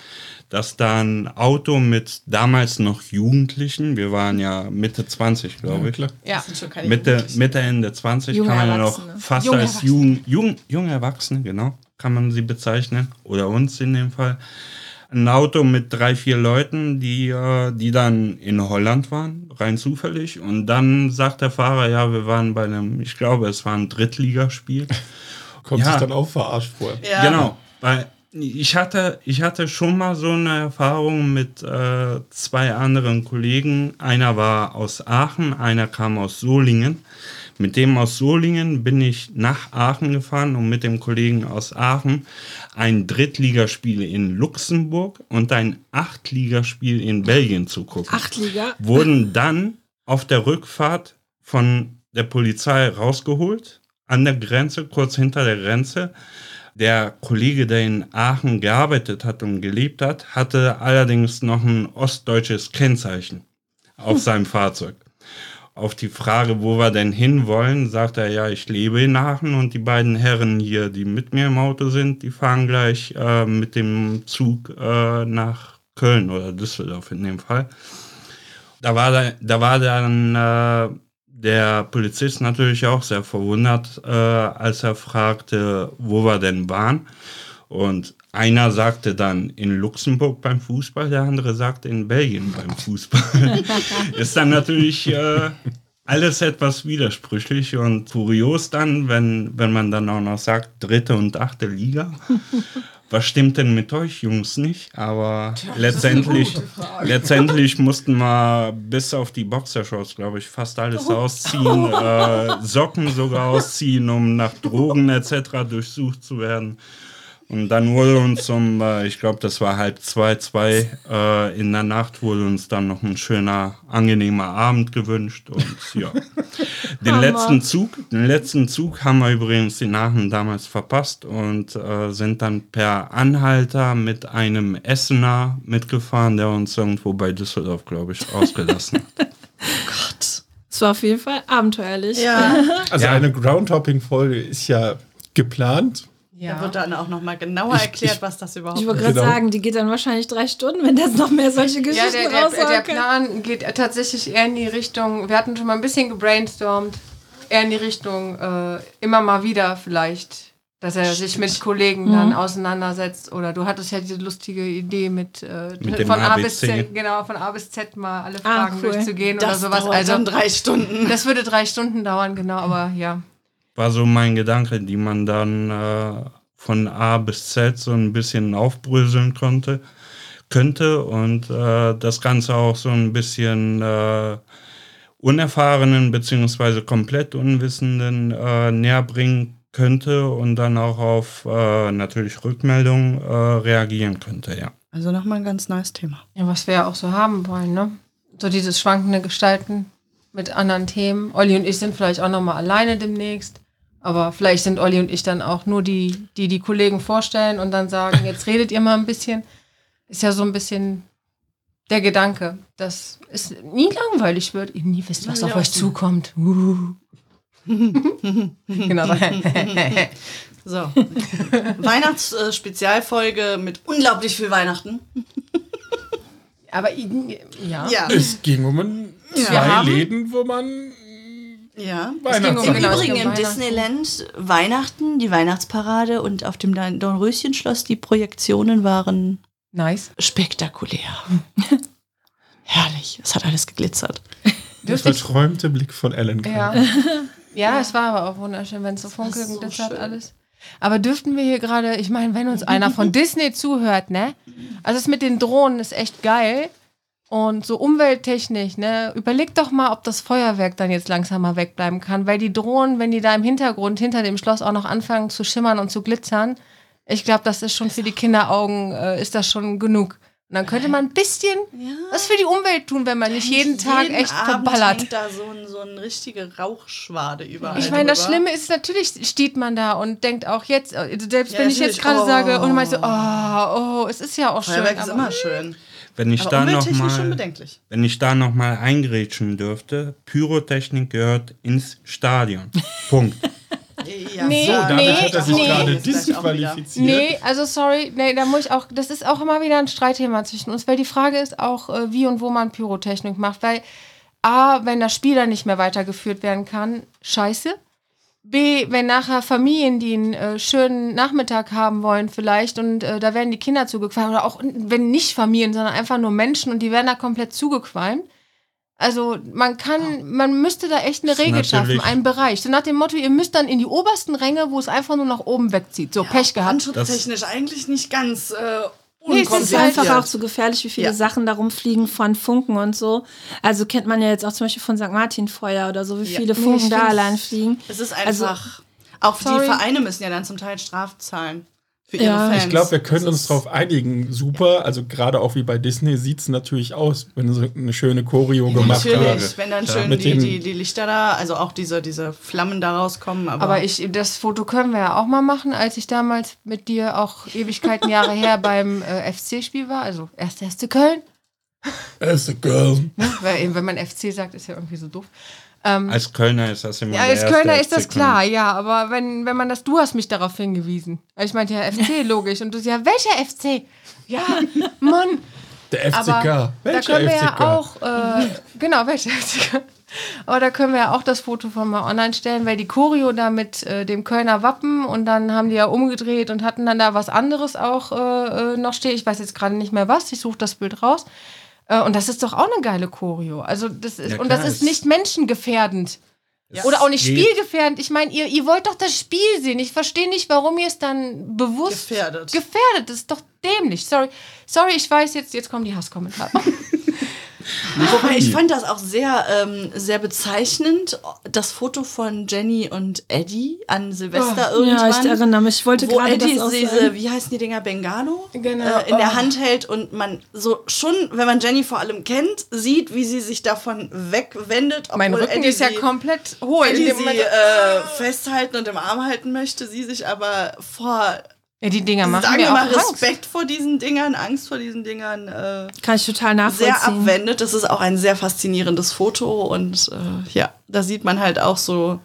dass da ein Auto mit damals noch Jugendlichen, wir waren ja Mitte 20, glaube Ja, ich, ja. sind schon keine Mitte. Mitte, Ende 20 Junge kann man ja noch fast Junge als Erwachsene. jung, jung, junge Erwachsene, genau, kann man sie bezeichnen. Oder uns in dem Fall. Ein Auto mit drei, vier Leuten, die, äh, die dann in Holland waren, rein zufällig. Und dann sagt der Fahrer, ja, wir waren bei einem, ich glaube, es war ein Drittligaspiel. Kommt Ja. sich dann auch verarscht vor. Ja. Genau, weil ich hatte, ich hatte schon mal so eine Erfahrung mit äh, zwei anderen Kollegen. Einer war aus Aachen, einer kam aus Solingen. Mit dem aus Solingen bin ich nach Aachen gefahren, um mit dem Kollegen aus Aachen ein Drittligaspiel in Luxemburg und ein Achtligaspiel in Belgien zu gucken Achtliga. wurden dann auf der Rückfahrt von der Polizei rausgeholt, an der Grenze, kurz hinter der Grenze. Der Kollege, der in Aachen gearbeitet hat und gelebt hat, hatte allerdings noch ein ostdeutsches Kennzeichen auf seinem Fahrzeug. Auf die Frage, wo wir denn hinwollen, sagt er, ja, ich lebe in Aachen und die beiden Herren hier, die mit mir im Auto sind, die fahren gleich äh, mit dem Zug äh, nach Köln oder Düsseldorf in dem Fall. Da war, da, da war dann äh, der Polizist natürlich auch sehr verwundert, äh, als er fragte, wo wir denn waren. Und einer sagte dann in Luxemburg beim Fußball, der andere sagte in Belgien beim Fußball. Ist dann natürlich äh, alles etwas widersprüchlich und kurios dann, wenn, wenn man dann auch noch sagt, dritte und achte Liga. Was stimmt denn mit euch Jungs nicht? Aber letztendlich, letztendlich mussten wir bis auf die Boxershorts, glaube ich, fast alles ausziehen, äh, Socken sogar ausziehen, um nach Drogen etc. durchsucht zu werden. Und dann wurde uns um, äh, ich glaube, das war halb zwei, zwei äh, in der Nacht, wurde uns dann noch ein schöner, angenehmer Abend gewünscht. Und ja, den Hammer. letzten Zug, den letzten Zug haben wir übrigens in Aachen damals verpasst und äh, sind dann per Anhalter mit einem Essener mitgefahren, der uns irgendwo bei Düsseldorf, glaube ich, ausgelassen hat. Es war auf jeden Fall abenteuerlich. Ja. Also Ja. eine Groundhopping-Folge ist ja geplant. Da wird dann auch nochmal genauer Ich- erklärt, ich- was das überhaupt Ich wollte ist. gerade Genau. sagen, die geht dann wahrscheinlich drei Stunden, wenn das noch mehr solche Ja, Geschichten der, der, der. Plan geht tatsächlich eher in die Richtung, wir hatten schon mal ein bisschen gebrainstormt, eher in die Richtung, äh, immer mal wieder vielleicht, dass er sich mit Kollegen dann auseinandersetzt. Oder du hattest ja diese lustige Idee mit, äh, Mit von A bis ABC. Z, genau, von A bis Z mal alle Fragen cool. durchzugehen oder Das sowas. dauert Also dann drei Stunden. das würde drei Stunden dauern, genau, aber ja. War so mein Gedanke, die man dann äh, von A bis Z so ein bisschen aufbröseln konnte, könnte und äh, das Ganze auch so ein bisschen äh, unerfahrenen beziehungsweise komplett Unwissenden äh, näher bringen könnte und dann auch auf äh, natürlich Rückmeldungen äh, reagieren könnte, ja. Also nochmal ein ganz neues Thema. Ja, was wir ja auch so haben wollen, ne? So dieses schwankende Gestalten mit anderen Themen. Olli und ich sind vielleicht auch nochmal alleine demnächst. Aber vielleicht sind Olli und ich dann auch nur die, die die Kollegen vorstellen und dann sagen, jetzt redet ihr mal ein bisschen. Ist ja so ein bisschen der Gedanke, dass es nie langweilig wird. Ihr nie wisst, was Ja, auf euch zukommt. Uh. genau. So. Weihnachtsspezialfolge mit unglaublich viel Weihnachten. Aber ja. Ja. Es ging um ein, Ja. zwei Läden, wo man Ja. Weihnachts um- Im es Übrigen im. Disneyland Weihnachten, die Weihnachtsparade und auf dem Dornröschenschloss die Projektionen waren Nice. spektakulär. Herrlich. Es hat alles geglitzert. der verträumte Blick von Ellen. Ja. ja, es war aber auch wunderschön, wenn es so funkelt und glitzert alles. Aber dürften wir hier gerade, ich meine, wenn uns einer von Disney zuhört, ne? Also das mit den Drohnen ist echt geil. Und so umwelttechnisch, ne? Überleg doch mal, ob das Feuerwerk dann jetzt langsam mal wegbleiben kann. Weil die Drohnen, wenn die da im Hintergrund hinter dem Schloss auch noch anfangen zu schimmern und zu glitzern, ich glaube, das ist schon für die Kinderaugen, äh, ist das schon genug. Und dann könnte man ein bisschen was für die Umwelt tun, wenn man nicht jeden Tag echt Abend verballert. hängt da so, ein, so eine richtige Rauchschwade überall. Ich meine, das. Schlimme ist, natürlich steht man da und denkt auch jetzt, äh, selbst Ja, wenn ich jetzt gerade oh. sage und man so, oh, oh, es ist ja auch schön. Feuerwerk ist aber- immer schön. Wenn ich Aber da noch mal, bedenklich. wenn ich da noch mal eingrätschen dürfte, Pyrotechnik gehört ins Stadion. Punkt. Ja, Nee, So, damit nee, hat er sich nee. gerade disqualifiziert. Nee, also sorry, nee, da muss ich auch, das ist auch immer wieder ein Streitthema zwischen uns, weil die Frage ist auch, äh, wie und wo man Pyrotechnik macht, weil A, wenn das Spiel dann nicht mehr weitergeführt werden kann, scheiße. B, wenn nachher Familien, die einen äh, schönen Nachmittag haben wollen vielleicht und äh, da werden die Kinder zugequalmt oder auch wenn nicht Familien, sondern einfach nur Menschen und die werden da komplett zugequalmt. Also man kann, man müsste da echt eine Regel schaffen, einen Bereich. So nach dem Motto, ihr müsst dann in die obersten Ränge, wo es einfach nur nach oben wegzieht. So, Pech gehabt. Brandschutztechnisch eigentlich nicht ganz äh, Nee, es ist einfach auch so gefährlich, wie viele Ja. Sachen da rumfliegen von Funken und so. Also kennt man ja jetzt auch zum Beispiel von St. Martin Feuer oder so, wie Ja. viele Nee, Funken ich da allein fliegen. Es ist Also- einfach. auch Sorry. die Vereine müssen ja dann zum Teil Straf zahlen. Für ihre Ja. Fans. Ich glaube, wir können uns darauf einigen. Super, also gerade auch wie bei Disney sieht es natürlich aus, wenn sie eine schöne Choreo gemacht Natürlich, haben. wenn dann Ja. schön die, die, die Lichter da, also auch diese, diese Flammen da rauskommen. Aber, Aber ich, das Foto können wir ja auch mal machen, als ich damals mit dir auch Ewigkeiten Jahre her beim äh, FC-Spiel war, also erste erste Köln. A girl. Ne? Weil eben, wenn man FC sagt, ist ja irgendwie so doof. Ähm, Als Kölner ist das immer ja, als Kölner ist das FC klar, ja, aber wenn, wenn man das, du hast mich darauf hingewiesen. Ich meinte ja FC, logisch. Und du ja, welcher FC? Ja, Mann. Der FCK. Aber da Welcher können wir FCK? ja auch, äh, genau, welcher FCK? Aber da können wir ja auch das Foto von mal online stellen, weil die Choreo da mit äh, dem Kölner Wappen und dann haben die ja umgedreht und hatten dann da was anderes auch äh, äh, noch stehen. Ich weiß jetzt gerade nicht mehr was, ich suche das Bild raus. Äh, und das ist doch auch eine geile Choreo. Also das ist, Ja, und das ist nicht menschengefährdend. Oder auch nicht geht. spielgefährdend. Ich meine, ihr, ihr wollt doch das Spiel sehen. Ich verstehe nicht, warum ihr es dann bewusst Gefährdet. Gefährdet, das ist doch dämlich. Sorry, sorry, ich weiß jetzt, jetzt kommen die Hasskommentare. Wobei ich fand das auch sehr, ähm, sehr bezeichnend, das Foto von Jenny und Eddie an Silvester Oh, Ja, irgendwann. ich erinnere mich. Ich wollte wo gerade Eddie das diese, wie heißen die Dinger, Bengalo Genau. äh, in der Oh. Hand hält und man so schon, wenn man Jenny vor allem kennt, sieht, wie sie sich davon wegwendet. mein Rücken Eddie ist ja sie- komplett hohl. in Eddie dem sie Moment. äh, festhalten und im Arm halten möchte, sie sich aber vor, ja, die Dinger machen sagen wir mal, Angst. Respekt vor diesen Dingern, Angst vor diesen Dingern äh, Kann ich total nachvollziehen. sehr abwendet. Das ist auch ein sehr faszinierendes Foto und äh, ja, da sieht man halt auch so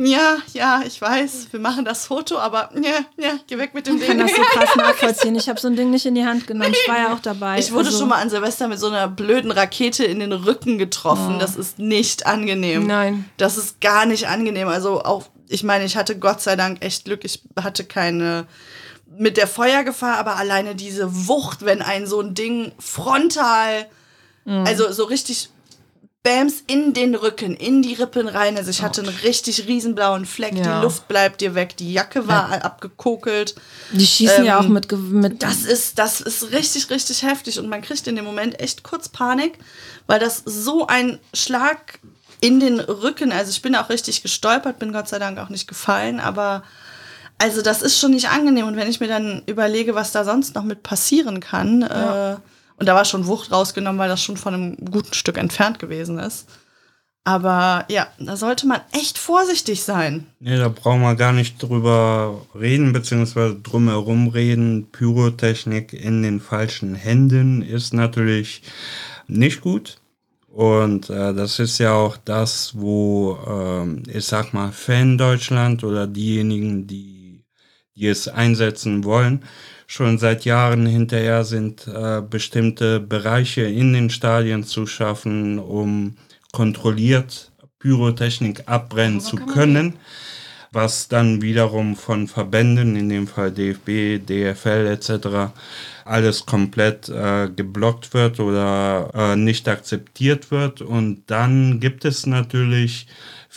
ja, ja, ich weiß, wir machen das Foto, aber ja, ja, geh weg mit dem Ich kann Ding. das so krass nachvollziehen. Ich habe so ein Ding nicht in die Hand genommen. Ich war ja auch dabei. Ich wurde Also, schon mal an Silvester mit so einer blöden Rakete in den Rücken getroffen. Das ist nicht angenehm. Nein. Das ist gar nicht angenehm. Also auch, ich meine, ich hatte Gott sei Dank echt Glück. Ich hatte keine mit der Feuergefahr, aber alleine diese Wucht, wenn ein so ein Ding frontal, also so richtig Bams in den Rücken, in die Rippen rein. Also ich hatte einen richtig riesenblauen Fleck. Ja. Die Luft bleibt dir weg. Die Jacke war abgekokelt. Die schießen ja Ähm, auch mit, Ge- mit Das ist, das ist richtig, richtig heftig und man kriegt in dem Moment echt kurz Panik, weil das so ein Schlag in den Rücken, also ich bin auch richtig gestolpert, bin Gott sei Dank auch nicht gefallen, aber also das ist schon nicht angenehm und wenn ich mir dann überlege, was da sonst noch mit passieren kann, äh, und da war schon Wucht rausgenommen, weil das schon von einem guten Stück entfernt gewesen ist. Aber ja, da sollte man echt vorsichtig sein. Nee, da brauchen wir gar nicht drüber reden, beziehungsweise drumherum reden. Pyrotechnik in den falschen Händen ist natürlich nicht gut. Und äh, das ist ja auch das, wo, ähm, ich sag mal, Fan Deutschland oder diejenigen, die, die es einsetzen wollen, schon seit Jahren hinterher sind, äh, bestimmte Bereiche in den Stadien zu schaffen, um kontrolliert Pyrotechnik abbrennen zu können, was dann wiederum von Verbänden, in dem Fall DFB, DFL etc., alles komplett äh, geblockt wird oder äh, nicht akzeptiert wird. Und dann gibt es natürlich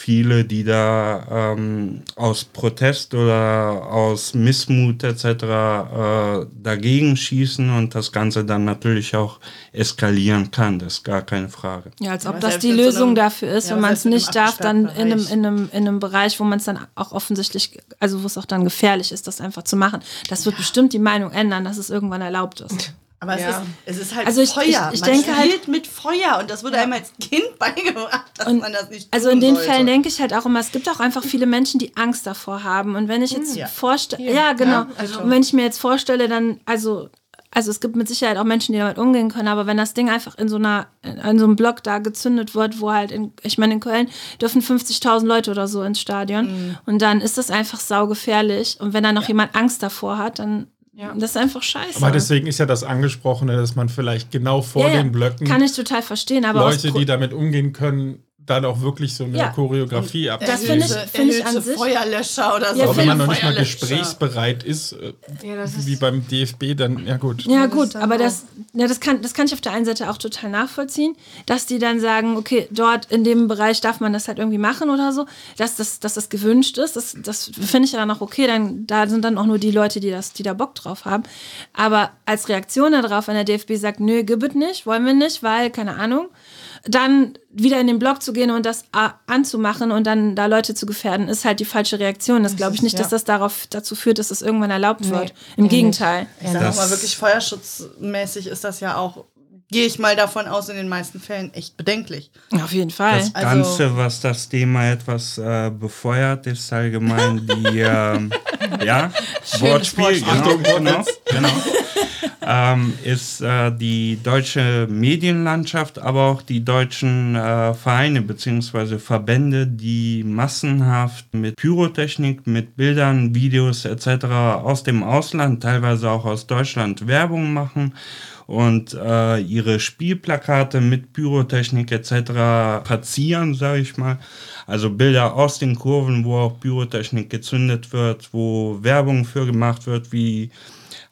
viele, die da ähm, aus Protest oder aus Missmut etc. Äh, dagegen schießen und das Ganze dann natürlich auch eskalieren kann. Das ist gar keine Frage. Ja, als Ja, ob aber das die Lösung einem- dafür ist, ja, wenn man es nicht darf, dann in einem, in, einem, in einem Bereich, wo man es dann auch offensichtlich, also wo es auch dann gefährlich ist, das einfach zu machen. Das wird bestimmt die Meinung ändern, dass es irgendwann erlaubt ist. Aber Ja. es, ist, es ist halt Also ich- Feuer. ich- ich man denke halt- spielt mit Feuer und das wurde einem als Kind beigebracht, dass Und man das nicht Also tun in den sollte. Fällen denke ich halt auch immer, es gibt auch einfach viele Menschen, die Angst davor haben. Und wenn ich jetzt Ja. vorstelle, ja, genau. Ja, also- Und wenn ich mir jetzt vorstelle, dann, also, also es gibt mit Sicherheit auch Menschen, die damit umgehen können, aber wenn das Ding einfach in so einer, in so einem Block da gezündet wird, wo halt, in, ich meine, in Köln dürfen 50.000 Leute oder so ins Stadion Mhm. und dann ist das einfach saugefährlich. Und wenn da noch jemand Angst davor hat, dann, Ja. das ist einfach scheiße. Aber deswegen ist ja das Angesprochene, dass man vielleicht genau vor Ja, den Blöcken Kann ich total verstehen, aber Leute, die damit umgehen können, dann auch wirklich so eine Ja. Choreografie ab. Das finde ich- Erhöhte- finde ich an sich- Feuerlöscher oder so. Ja, Aber wenn man noch nicht mal gesprächsbereit ist, äh, Ja, ist wie beim DFB, dann, ja gut. Ja, gut, aber das, ja, das, kann, das kann ich auf der einen Seite auch total nachvollziehen, dass die dann sagen, okay, dort in dem Bereich darf man das halt irgendwie machen oder so, dass das, dass das gewünscht ist. Das, das finde ich ja dann auch okay, dann, da sind dann auch nur die Leute, die, das, die da Bock drauf haben. Aber als Reaktion darauf, wenn der DFB sagt, nö, gibt nicht, wollen wir nicht, weil, keine Ahnung, dann wieder in den Blog zu gehen und das a- anzumachen und dann da Leute zu gefährden, ist halt die falsche Reaktion. Das glaube ich nicht, ja. dass das darauf dazu führt, dass das irgendwann erlaubt Nee. wird. Im Nee, Gegenteil. Ich sag Das- mal wirklich, feuerschutzmäßig ist das ja auch, gehe ich mal davon aus, in den meisten Fällen echt bedenklich. Auf jeden Fall. Das Also- Ganze, was das Thema etwas äh, befeuert, ist allgemein die ähm, ja, Wortspiel, Wortspiel. genau, Achtung, genau, genau. Ähm, ist äh, die deutsche Medienlandschaft, aber auch die deutschen äh, Vereine bzw. Verbände, die massenhaft mit Pyrotechnik, mit Bildern, Videos etc. aus dem Ausland, teilweise auch aus Deutschland Werbung machen und äh, ihre Spielplakate mit Pyrotechnik etc. platzieren, sage ich mal. Also Bilder aus den Kurven, wo auch Pyrotechnik gezündet wird, wo Werbung für gemacht wird, wie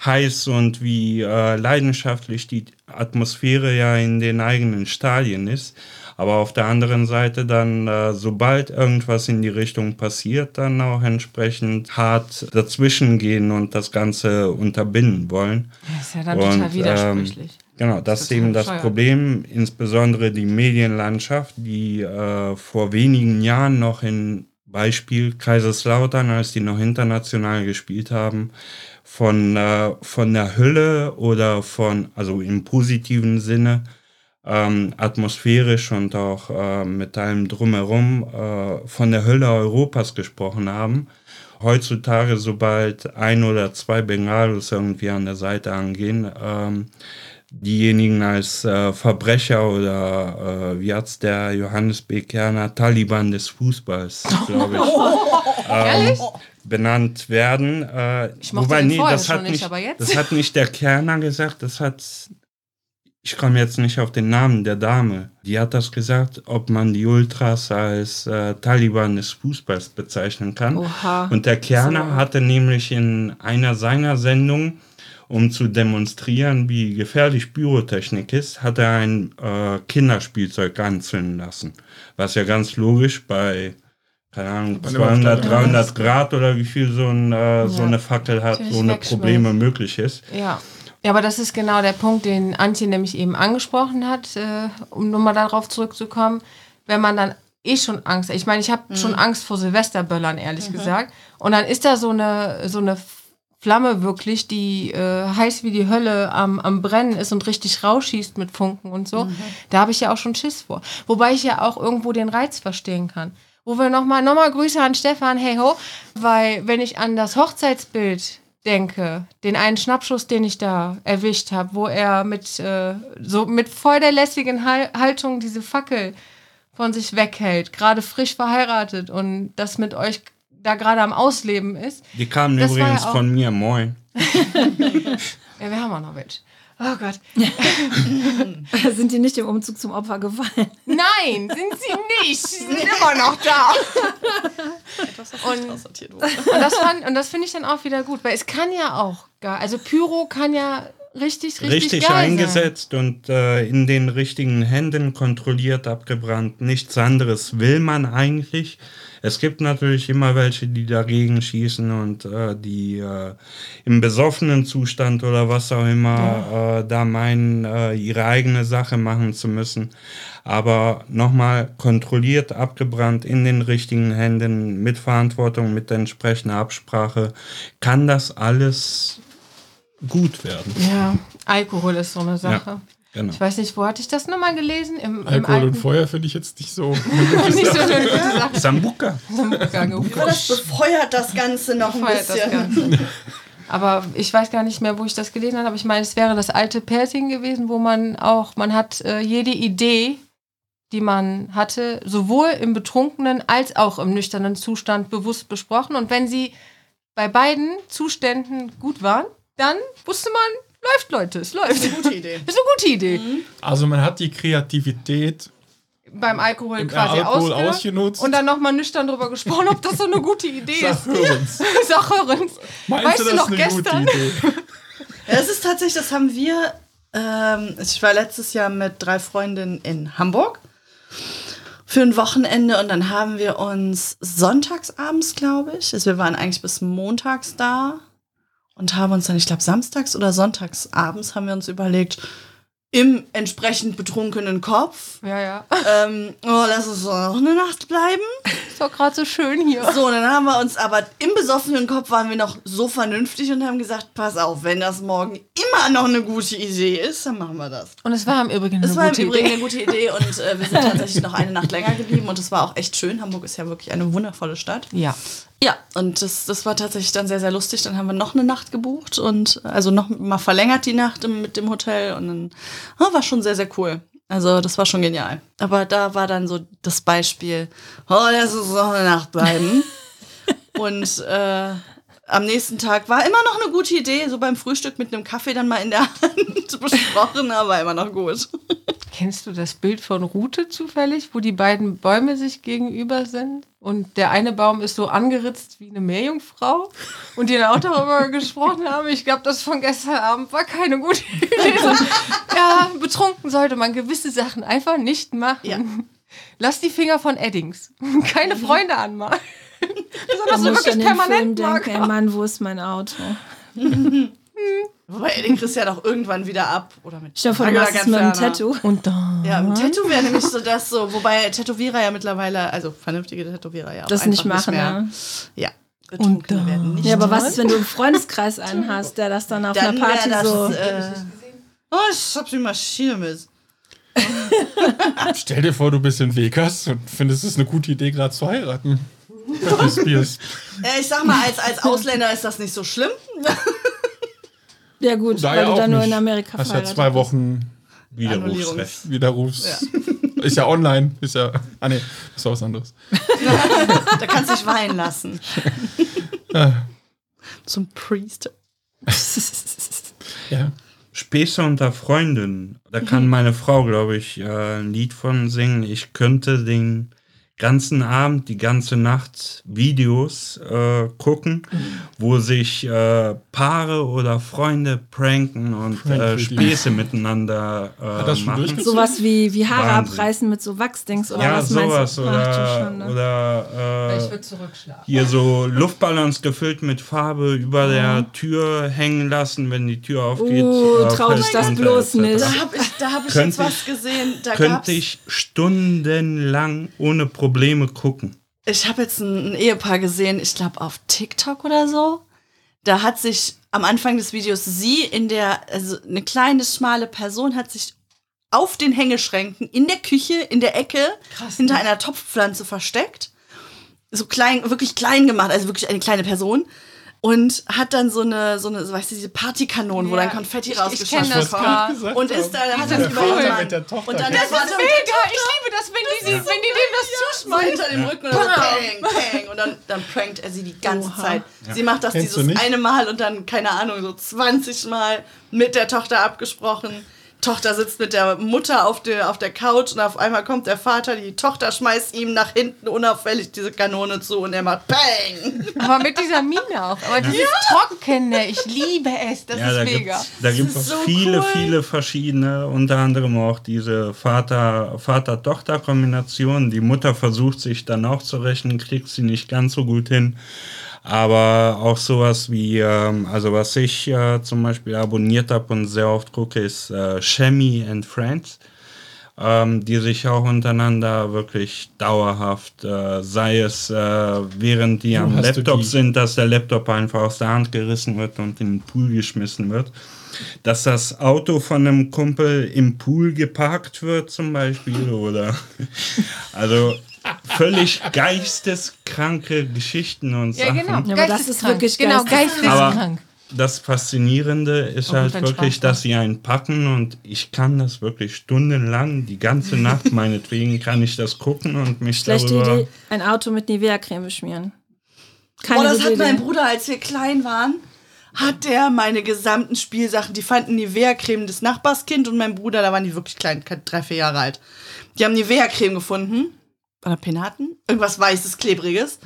heiß und wie äh, leidenschaftlich die Atmosphäre ja in den eigenen Stadien ist. Aber auf der anderen Seite dann, äh, sobald irgendwas in die Richtung passiert, dann auch entsprechend hart dazwischen gehen und das Ganze unterbinden wollen. Das ist ja dann Und, total widersprüchlich. Ähm, genau, das ist total eben das bescheuert. Problem, insbesondere die Medienlandschaft, die äh, vor wenigen Jahren noch in Beispiel Kaiserslautern, als die noch international gespielt haben, von, äh, von der Hölle oder von, also im positiven Sinne, ähm, atmosphärisch und auch äh, mit allem drumherum äh, von der Hölle Europas gesprochen haben. Heutzutage, sobald ein oder zwei Bengalos irgendwie an der Seite angehen, ähm, diejenigen als äh, Verbrecher oder äh, wie hat's der Johannes B. Kerner, Taliban des Fußballs, glaube ich, ähm, benannt werden. Äh, Ich mochte den vorher schon nicht, aber jetzt? das hat nicht der Kerner gesagt, das hat, ich komme jetzt nicht auf den Namen der Dame, die hat das gesagt, ob man die Ultras als äh, Taliban des Fußballs bezeichnen kann. Oha. Und der Kerner So. hatte nämlich in einer seiner Sendungen, um zu demonstrieren, wie gefährlich Pyrotechnik ist, hat er ein äh, Kinderspielzeug anzünden lassen. Was ja ganz logisch bei, keine Ahnung, Bei einem 200, Auftrag. 300 Grad oder wie viel so, ein, äh, so Ja. eine Fackel hat, Natürlich ohne wegschmilzt. Probleme möglich ist. Ja. Ja, aber das ist genau der Punkt, den Antje nämlich eben angesprochen hat, äh, um nochmal darauf zurückzukommen. Wenn man dann eh schon Angst, ich meine, ich habe schon Angst vor Silvesterböllern, ehrlich gesagt. Und dann ist da so eine, so eine Flamme wirklich, die äh, heiß wie die Hölle am, am Brennen ist und richtig rausschießt mit Funken und so. Da habe ich ja auch schon Schiss vor. Wobei ich ja auch irgendwo den Reiz verstehen kann. Wo wir nochmal noch mal Grüße an Stefan, hey ho, weil wenn ich an das Hochzeitsbild denke, den einen Schnappschuss, den ich da erwischt habe, wo er mit äh, so mit voll der lässigen Hal Haltung diese Fackel von sich weghält, gerade frisch verheiratet und das mit euch da gerade am Ausleben ist. Die kamen Das übrigens ja von mir, moin. Ja, wir haben auch noch welche. Oh Gott. Sind die nicht im Umzug zum Opfer gefallen? Nein, sind sie nicht. Sie sind immer noch da. Und, Aussortiert wurde. und das, fand- und das finde ich dann auch wieder gut, weil es kann ja auch gar, also Pyro kann ja richtig, richtig, richtig geil eingesetzt und äh, in den richtigen Händen kontrolliert abgebrannt. Nichts anderes will man eigentlich. Es gibt natürlich immer welche, die dagegen schießen und äh, die äh, im besoffenen Zustand oder was auch immer äh, da meinen, äh, ihre eigene Sache machen zu müssen. Aber nochmal kontrolliert abgebrannt in den richtigen Händen mit Verantwortung, mit entsprechender Absprache, kann das alles gut werden. Ja, Alkohol ist so eine Sache. Genau. Ich weiß nicht, wo hatte ich das nochmal gelesen? Im, im Alkohol und alten Feuer finde ich jetzt nicht so. nicht so eine gute Sache. Sambuka. Das befeuert das Ganze noch ein bisschen. Ganze. Aber ich weiß gar nicht mehr, wo ich das gelesen habe. Aber ich meine, es wäre das alte Persing gewesen, wo man auch, man hat äh, jede Idee, die man hatte, sowohl im betrunkenen als auch im nüchternen Zustand bewusst besprochen. Und wenn sie bei beiden Zuständen gut waren, dann wusste man, läuft Leute, es läuft. Gute Idee. Das ist eine gute Idee. Also man hat die Kreativität Beim Alkohol im quasi Alkohol ausge ausgenutzt. und dann nochmal nüchtern drüber gesprochen, ob das so eine gute Idee ist. Sag Hörens. Sag Hörens. Meinst Weißt du, das noch ist eine gestern? gute Idee? Ja, das ist tatsächlich, das haben wir. Ähm, ich war letztes Jahr mit drei Freundinnen in Hamburg für ein Wochenende und dann haben wir uns sonntagsabends, glaube ich, also wir waren eigentlich bis montags da und haben uns dann, ich glaube, samstags oder sonntagsabends haben wir uns überlegt, im entsprechend betrunkenen Kopf, Ja, ja. ähm, oh, lass uns noch eine Nacht bleiben. Ist doch gerade so schön hier. So, und dann haben wir uns aber im besoffenen Kopf waren wir noch so vernünftig und haben gesagt, pass auf, wenn das morgen immer noch eine gute Idee ist, dann machen wir das. Und es war im Übrigen Es eine war im gute Übrigen Idee. eine gute Idee und äh, wir sind tatsächlich noch eine Nacht länger geblieben und es war auch echt schön. Hamburg ist ja wirklich eine wundervolle Stadt. Ja. Ja, und das, das war tatsächlich dann sehr, sehr lustig. Dann haben wir noch eine Nacht gebucht und also noch mal verlängert die Nacht im, mit dem Hotel und dann ah, war schon sehr, sehr cool. Also das war schon genial. Aber da war dann so das Beispiel, oh, lass uns noch eine Nacht bleiben. und äh, am nächsten Tag war immer noch eine gute Idee, so beim Frühstück mit einem Kaffee dann mal in der Hand besprochen, aber immer noch gut. Kennst du das Bild von Rute zufällig, wo die beiden Bäume sich gegenüber sind? Und der eine Baum ist so angeritzt wie eine Meerjungfrau und die dann auch darüber gesprochen haben. Ich glaube, das von gestern Abend war keine gute Idee. ja, betrunken sollte man gewisse Sachen einfach nicht machen. Ja. Lass die Finger von Eddings. Keine Freunde anmalen. Da Besonders so muss ich an wirklich permanent denken, ey. Mann, wo ist mein Auto? Wobei, den kriegst du ja doch irgendwann wieder ab. Oder mit dir vor, du machst es mit einem Tattoo. Und dann. Ja, ein Tattoo wäre nämlich so das so, wobei Tätowierer ja mittlerweile, also vernünftige Tätowierer ja auch Das nicht machen, mehr, ja. Ja, Betrunkene werden nicht. Ja, aber was ist, wenn du im Freundeskreis einen hast, der das dann auf dann einer Party das, so... äh, oh, ich hab die Maschine mit. Stell dir vor, du bist in Vegas und findest es eine gute Idee, gerade zu heiraten. Britney Spears. Äh, ich sag mal, als, als Ausländer ist das nicht so schlimm. Ja, gut, Da weil ja du dann nur in. Amerika Hast ja zwei. Wochen Widerrufsrecht. Widerrufs. Ist ja online. Ist ja. Ah, nee, ist was anderes. Da kannst du dich weinen lassen. Zum Priest. Ja. Späße unter Freunden. Da kann meine Frau, glaube ich, äh, ein Lied von singen. Ich könnte den ganzen Abend, die ganze Nacht Videos äh, gucken, wo sich äh, Paare oder Freunde pranken und äh, Prank-Videos. Späße miteinander äh, Hat das schon machen. Sowas wie, wie Haare Wahnsinn. abreißen mit so Wachsdings oder Ja, was sowas. meinst du? Ach, Oder, du Schande. oder Ich äh, würde zurückschlagen. hier so Luftballons gefüllt mit Farbe über Oh. der Tür hängen lassen, wenn die Tür aufgeht. Uh, äh, trau dich das bloß etc. nicht. Da habe ich, da hab ich jetzt was ich- gesehen. Da gab's, könnte ich stundenlang ohne Probleme gucken. Ich habe jetzt ein, ein Ehepaar gesehen, ich glaube auf TikTok oder so. Da hat sich am Anfang des Videos sie in der, also eine kleine, schmale Person hat sich auf den Hängeschränken in der Küche, in der Ecke, hinter einer Topfpflanze versteckt. So klein, wirklich klein gemacht, also wirklich eine kleine Person. Und hat dann so eine, so eine, so, weißt du, diese Partykanonen, wo Ja, dann Konfetti rausgeschossen das gesagt Und ist da, hat dann über Vögel den mit der. Tochter. Und dann Das der Vater mit Mega, ich liebe das, wenn die, sie, wenn die dem das zuschmeißen. hinter dem Rücken und dann peng, peng. Und dann, dann prankt er sie die ganze Oha. Zeit. Sie macht das Kennst dieses eine Mal und dann, keine Ahnung, so 20 Mal mit der Tochter abgesprochen. Tochter sitzt mit der Mutter auf der, auf der Couch und auf einmal kommt der Vater, die Tochter schmeißt ihm nach hinten unauffällig diese Kanone zu und er macht Peng. Aber mit dieser Mine auch. Aber dieses Trockene, ich liebe es. Das Ja, da ist gibt mega. es da gibt's ist so viele, cool. viele verschiedene, unter anderem auch diese Vater- Vater-Tochter-Kombination. Die Mutter versucht sich dann auch zu rechnen, kriegt sie nicht ganz so gut hin. Aber auch sowas wie, ähm, also was ich äh, zum Beispiel abonniert habe und sehr oft gucke, ist äh, Shemmy and Friends ähm, die sich auch untereinander wirklich dauerhaft, äh, sei es äh, während die am Laptop die? sind, dass der Laptop einfach aus der Hand gerissen wird und in den Pool geschmissen wird. Dass das Auto von einem Kumpel im Pool geparkt wird zum Beispiel oder also völlig geisteskranke Geschichten und Ja, Sachen. genau. Ja, aber das ist Geisteskrank. wirklich Genau, geisteskrank. geisteskrank. Das Faszinierende ist halt wirklich, Spaß dass sie einen packen und ich kann das wirklich stundenlang, die ganze Nacht meinetwegen kann ich das gucken und mich Schlechte darüber... Idee, ein Auto mit Nivea-Creme beschmieren. Keine Boah, das hat mein. Bruder, als wir klein waren, hat der meine gesamten Spielsachen, die fanden Nivea-Creme des Nachbarskind und mein Bruder, da waren die wirklich klein, drei, vier Jahre alt. Die haben Nivea-Creme gefunden. Oder Penaten? Irgendwas Weißes, Klebriges.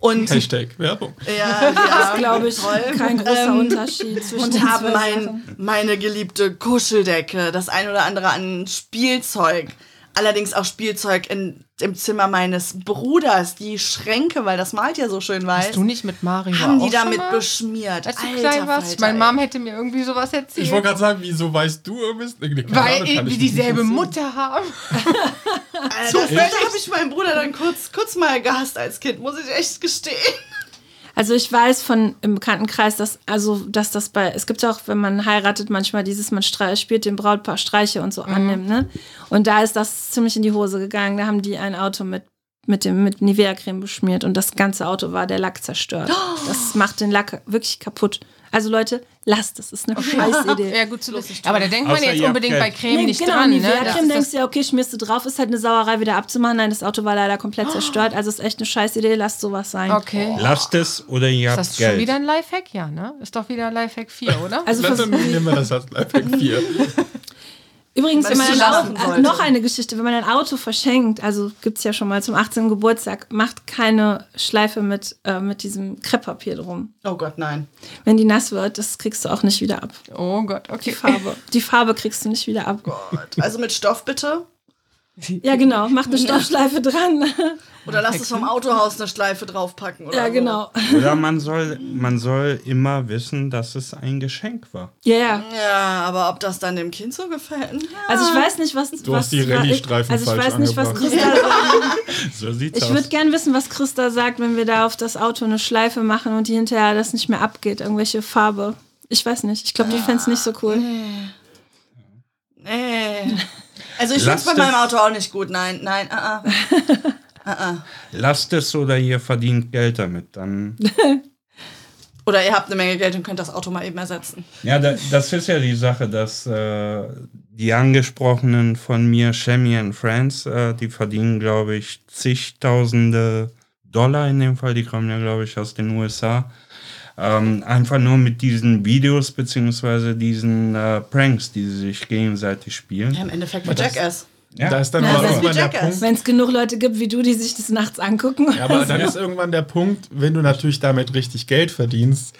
Und Hashtag Werbung. ja, ja, glaube ich, toll. kein großer Ähm, Unterschied zwischen den und haben zwei mein, meine geliebte Kuscheldecke, das ein oder andere an Spielzeug. Allerdings auch Spielzeug in, im Zimmer meines Bruders, die Schränke, weil das malt ja so schön weiß. Hast du nicht mit Mario haben die damit mal? beschmiert. Als du Alter klein warst, Falter, meine. Mom hätte mir irgendwie sowas erzählt. Ich wollte gerade sagen, wieso weißt du, bist? Nee, weil Ahnung, irgendwie dieselbe. Mutter haben. Alter, das da habe ich meinen Bruder dann kurz, kurz mal gehasst als Kind, muss ich echt gestehen. Also ich weiß von im Bekanntenkreis, dass also dass das bei es gibt ja auch, wenn man heiratet, manchmal dieses man spielt dem Brautpaar Streiche und so Mhm. annimmt, ne? Und da ist das ziemlich in die Hose gegangen. Da haben die ein Auto mit mit dem mit Nivea-Creme beschmiert und das ganze Auto war der Lack zerstört. Das macht den Lack wirklich kaputt. Also Leute, lasst es, ist eine scheiß Idee. Ja, gut zu wissen. Aber da denkt man Außer jetzt unbedingt bei Geld. Creme Nee, nicht genau, dran. Ne? Nivea-Creme Das ist denkst du ja, okay, schmierst du drauf, ist halt eine Sauerei wieder abzumachen. Nein, das Auto war leider komplett zerstört. Also ist echt eine scheiß Idee, lasst sowas sein. okay. Lasst es oder ihr Ist habt das schon Geld. wieder ein Lifehack? Ja, ne? Ist doch wieder Lifehack 4, oder? Also Dann nehmen wir das als Lifehack 4. Übrigens, wenn man sollte. noch eine Geschichte, wenn man ein Auto verschenkt, also gibt es ja schon mal zum 18. Geburtstag, macht keine Schleife mit, äh, mit diesem Krepppapier drum. Oh Gott, nein. Wenn die nass wird, das kriegst du auch nicht wieder ab. oh Gott, Die okay. Farbe. Die Farbe kriegst du nicht wieder ab. Also mit Stoff bitte. Ja, genau. Mach eine Stoffschleife dran. Oder lass es vom Autohaus eine Schleife draufpacken. Oder ja, so. genau. Oder man soll, man soll immer wissen, dass es ein Geschenk war. Ja, ja. Ja, aber ob das dann dem Kind so gefällt? Ja. Also ich weiß nicht, was. Du was hast die Rallye-Streifen Also ich falsch weiß nicht, was angebracht. Christa sagt. So sieht's Ich würde gern wissen, was Christa sagt, wenn wir da auf das Auto eine Schleife machen und die hinterher das nicht mehr abgeht, irgendwelche Farbe. Ich weiß nicht. Ich glaube, die fände es nicht so cool. Nee. Also ich finde es bei meinem Auto auch nicht gut. Nein, nein, ah, ah. Lasst es oder ihr verdient Geld damit. Dann Oder ihr habt eine Menge Geld und könnt das Auto mal eben ersetzen. Ja, da, das ist ja die Sache, dass äh, die Angesprochenen von mir, Shemi and Friends, äh, die verdienen, glaube ich, zigtausende Dollar in dem Fall. Die kommen ja, glaube ich, aus den USA. Ähm, einfach nur mit diesen Videos beziehungsweise diesen äh, Pranks, die sie sich gegenseitig spielen. Ja, im Endeffekt wie Jackass. Ja. Da ist dann Ja, irgendwann der. Punkt. Wenn es genug Leute gibt wie du, die sich das nachts angucken. Ja, aber dann ist irgendwann der Punkt, wenn du natürlich damit richtig Geld verdienst,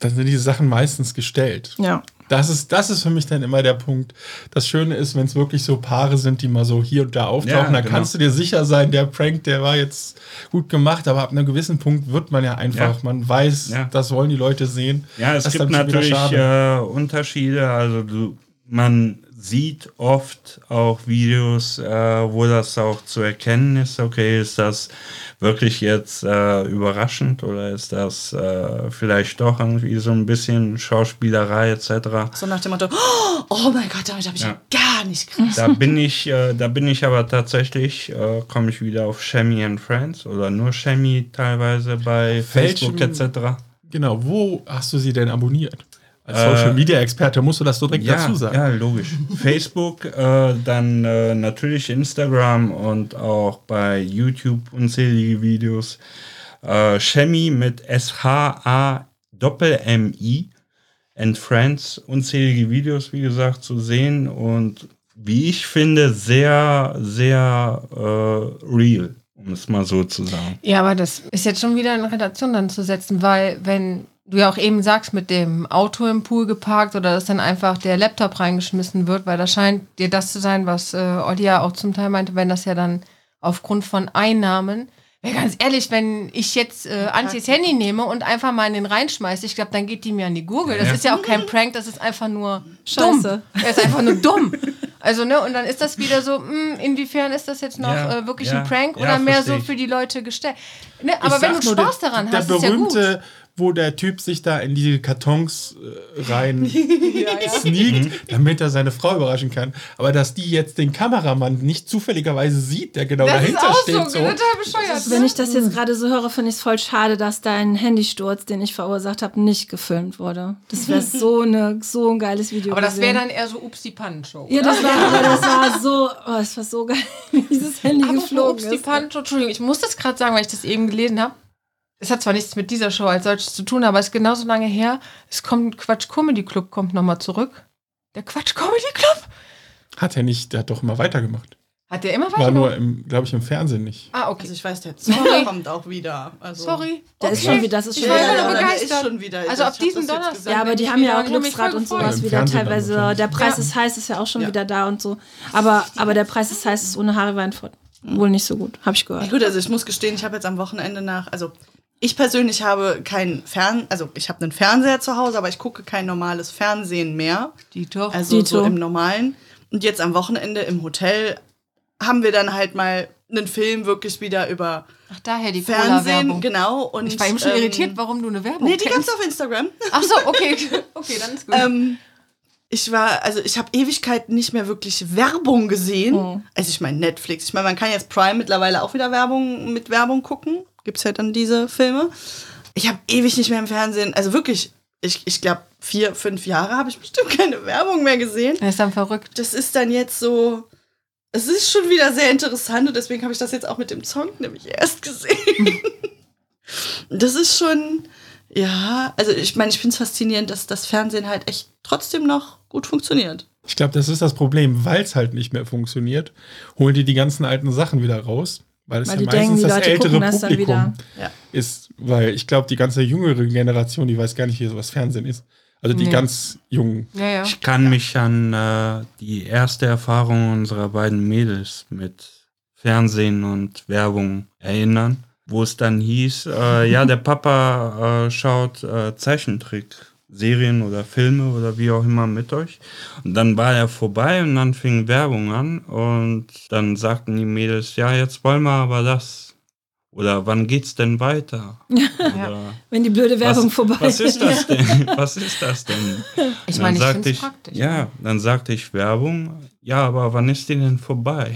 dann sind diese Sachen meistens gestellt. Ja. Das ist, das ist für mich dann immer der Punkt. Das Schöne ist, wenn es wirklich so Paare sind, die mal so hier und da auftauchen, Ja, dann genau. kannst du dir sicher sein, der Prank, der war jetzt gut gemacht, aber ab einem gewissen Punkt wird man ja einfach, Ja. man weiß, Ja. das wollen die Leute sehen. Ja, es gibt natürlich äh, Unterschiede. Also du, man sieht oft auch Videos, äh, wo das auch zu erkennen ist. Okay, ist das wirklich jetzt äh, überraschend oder ist das äh, vielleicht doch irgendwie so ein bisschen Schauspielerei etc. So nach dem Motto, oh mein Gott, damit habe ich ja. Gar nicht gerechnet. Da bin ich, äh, da bin ich aber tatsächlich, äh, komme ich wieder auf Shemi and Friends oder nur Shemi teilweise bei Facebook etc. Genau, wo hast du sie denn abonniert? Als Äh, Social Media Experte musst du das so direkt Ja, dazu sagen. ja, logisch. Facebook, äh, dann äh, natürlich Instagram und auch bei YouTube unzählige Videos. Äh, Shemi mit S-H-A-M-I and Friends, unzählige Videos, wie gesagt, zu sehen und wie ich finde, sehr, sehr äh, real, um es mal so zu sagen. Ja, aber das ist jetzt schon wieder in Relation dann zu setzen, weil wenn du ja auch eben sagst, mit dem Auto im Pool geparkt oder dass dann einfach der Laptop reingeschmissen wird, weil das scheint dir das zu sein, was äh, Olli ja auch zum Teil meinte, wenn das ja dann aufgrund von Einnahmen, ja, ganz ehrlich, wenn ich jetzt äh, Antjes Handy nehme und einfach mal in den reinschmeiße, ich glaube, dann geht die mir an die Gurgel. Das Ja. ist ja auch kein Prank, das ist einfach nur Scheiße. dumm. Das ist einfach nur dumm. Also, ne, und dann ist das wieder so, mh, inwiefern ist das jetzt noch Ja, äh, wirklich ja, ein Prank ja, oder mehr so für die Leute gestellt? Ne, aber wenn du Spaß der, daran der hast, ist ja gut. Wo der Typ sich da in diese Kartons äh, rein sneakt, damit er seine Frau überraschen kann. Aber dass die jetzt den Kameramann nicht zufälligerweise sieht, der genau Das ist dahinter auch steht. so, So. total bescheuert. Wenn ne? ich das jetzt gerade so höre, finde ich es voll schade, dass dein Handysturz, den ich verursacht habe, nicht gefilmt wurde. Das wäre so, eine, so ein geiles Video aber das wäre dann eher so Ups die Pannenshow. Ja, das war, aber das war so, oh, das war so geil, wie dieses Handy Aber geflogen Ups die ist. Pannenshow, Entschuldigung, ich muss das gerade sagen, weil ich das eben gelesen habe. Es hat zwar nichts mit dieser Show als solches zu tun, aber es ist genauso lange her. Es kommt Quatsch Comedy Club kommt nochmal zurück. Der Quatsch Comedy Club? Hat er nicht, der hat doch immer weitergemacht. Hat der immer War nur, glaube ich, im Fernsehen nicht. Ah, okay. Also ich weiß, der. Zucker kommt auch wieder. Also Sorry. Der ist Okay. schon wieder, das ist Ich schon war wieder begeistert. ist schon wieder. Also ich ab diesem Donnerstag. gesagt. Ja, aber die haben ja auch Glücksrad und sowas Im wieder teilweise. Der Preis Ja. ist heiß, ist ja auch schon Ja. wieder da und so. Aber, aber der Preis ist heiß ist ohne Haare Wein wohl nicht so gut, habe ich Ja, gehört. gut, also ich muss gestehen, ich habe jetzt am Wochenende nach, also ich persönlich habe kein Fern, also ich habe einen Fernseher zu Hause, aber ich gucke kein normales Fernsehen mehr. Die doch. Also Dito. so im normalen. Und jetzt am Wochenende im Hotel haben wir dann halt mal einen Film wirklich wieder über Ach, daher die Fernsehen, genau. Und, Ich war eben schon ähm, irritiert, warum du eine Werbung Nee, die kennst. gab's auf Instagram. Ach so, okay. Okay, dann ist gut. ähm, ich war, also ich habe Ewigkeiten nicht mehr wirklich Werbung gesehen. Oh. Also ich meine Netflix. Ich meine, man kann jetzt Prime mittlerweile auch wieder Werbung mit Werbung gucken. Gibt's ja dann diese Filme. Ich habe ewig nicht mehr im Fernsehen, also wirklich, ich, ich glaube vier, fünf Jahre habe ich bestimmt keine Werbung mehr gesehen. er ist dann verrückt. Das ist dann jetzt so, es ist schon wieder sehr interessant und deswegen habe ich das jetzt auch mit dem Song nämlich erst gesehen. das ist schon, ja, also ich meine, ich finde es faszinierend, dass das Fernsehen halt echt trotzdem noch gut funktioniert. Ich glaube, das ist das Problem, weil es halt nicht mehr funktioniert, holen die die ganzen alten Sachen wieder raus. Weil es Weil ja die meistens denken, die das Leute ältere gucken das dann Publikum wieder. Ja. ist. Weil ich glaube, die ganze jüngere Generation, die weiß gar nicht, wie sowas Fernsehen ist. Also die Nee. ganz jungen. Ja, ja. Ich kann mich an äh, die erste Erfahrung unserer beiden Mädels mit Fernsehen und Werbung erinnern, wo es dann hieß, äh, ja, der Papa äh, schaut äh, Zeichentrick-Serien oder Filme oder wie auch immer mit euch. Und dann war er vorbei und dann fing Werbung an und dann sagten die Mädels, ja, jetzt wollen wir aber das. Oder wann geht's denn weiter? Oder, Wenn die blöde Werbung was, vorbei was ist das denn? Was ist das denn? Ich Dann meine, ich sagte finde es praktisch. Ja, dann sagte ich Werbung. Ja, aber wann ist die denn vorbei?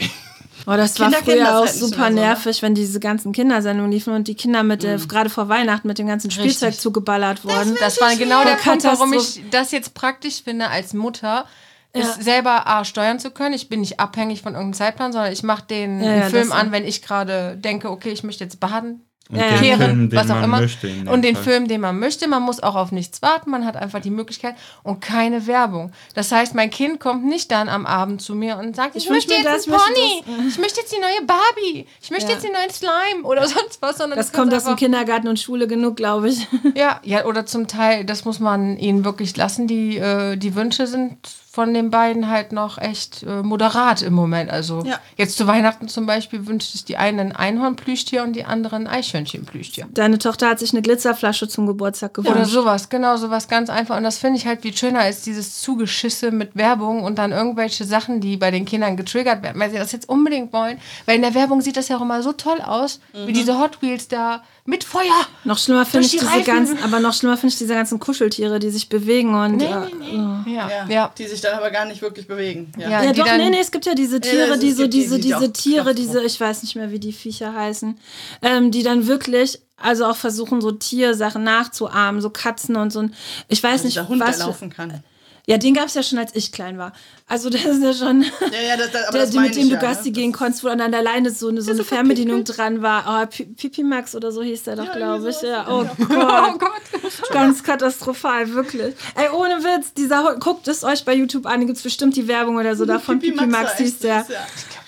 Oh, das war Kinder früher das auch super so, ne? nervig, wenn diese ganzen Kindersendungen liefen und die Kinder mit, äh, gerade vor Weihnachten mit dem ganzen Spielzeug Richtig. zugeballert wurden. Das war genau der Punkt, warum ich das jetzt praktisch finde als Mutter, Ja. es selber A, steuern zu können. Ich bin nicht abhängig von irgendeinem Zeitplan, sondern ich mache den Ja, ja, Film das an, wenn ich gerade denke, okay, ich möchte jetzt baden, Und ja. den Film, den was auch man immer. möchte. und den Fall. Film, den man möchte. Man muss auch auf nichts warten. Man hat einfach die Möglichkeit und keine Werbung. Das heißt, mein Kind kommt nicht dann am Abend zu mir und sagt, ich, Ich möchte jetzt das, einen ich möchte Pony, ich möchte jetzt die neue Barbie, ich möchte Ja. jetzt den neuen Slime oder sonst was. Sondern Das kommt aus dem Kindergarten und Schule genug, glaube ich. ja, ja, oder zum Teil, das muss man ihnen wirklich lassen. Die, äh, die Wünsche sind von den beiden halt noch echt äh, moderat im Moment. Also Ja. jetzt zu Weihnachten zum Beispiel wünscht es die eine ein Einhornplüschtier und die andere ein Eichhörnchenplüschtier. Deine Tochter hat sich eine Glitzerflasche zum Geburtstag gewünscht. Oder sowas, genau, sowas ganz einfach. Und das finde ich halt viel schöner als dieses Zugeschisse mit Werbung und dann irgendwelche Sachen, die bei den Kindern getriggert werden, weil sie das jetzt unbedingt wollen. Weil in der Werbung sieht das ja auch immer so toll aus, wie diese Hot Wheels da mit Feuer. Noch schlimmer finde ich die diese Reifen. ganzen, aber noch schlimmer finde ich diese ganzen Kuscheltiere, die sich bewegen und Nee, äh, nee, nee. Ja, Ja, ja. Die sich dann aber gar nicht wirklich bewegen. Ja. Ja. Ja, die doch, dann- nee, nee, es gibt ja diese Tiere, die so, die, diese, die diese auch Tiere, diese, ich weiß nicht mehr, wie die Viecher heißen, ähm, die dann wirklich, also auch versuchen, so Tiersachen nachzuahmen, so Katzen und so ein, ich weiß Also nicht, der Hund, der was. für- laufen kann. Ja, den gab es ja schon, als ich klein war. Also das ist ja schon, Ja, ja, das, das, der, das mit dem du ja, Gassi ne? gehen konntest, wo an der Leine so eine, so eine Fernbedienung dran war. Oh, Pi- Pipi Max oder so hieß der doch, glaube ich. Ja, oh Oh Gott. Gott. Ganz katastrophal, wirklich. Ey, ohne Witz, dieser guckt es euch bei YouTube an, gibt es bestimmt die Werbung oder so davon. Pipi, Max Max hieß der. ja.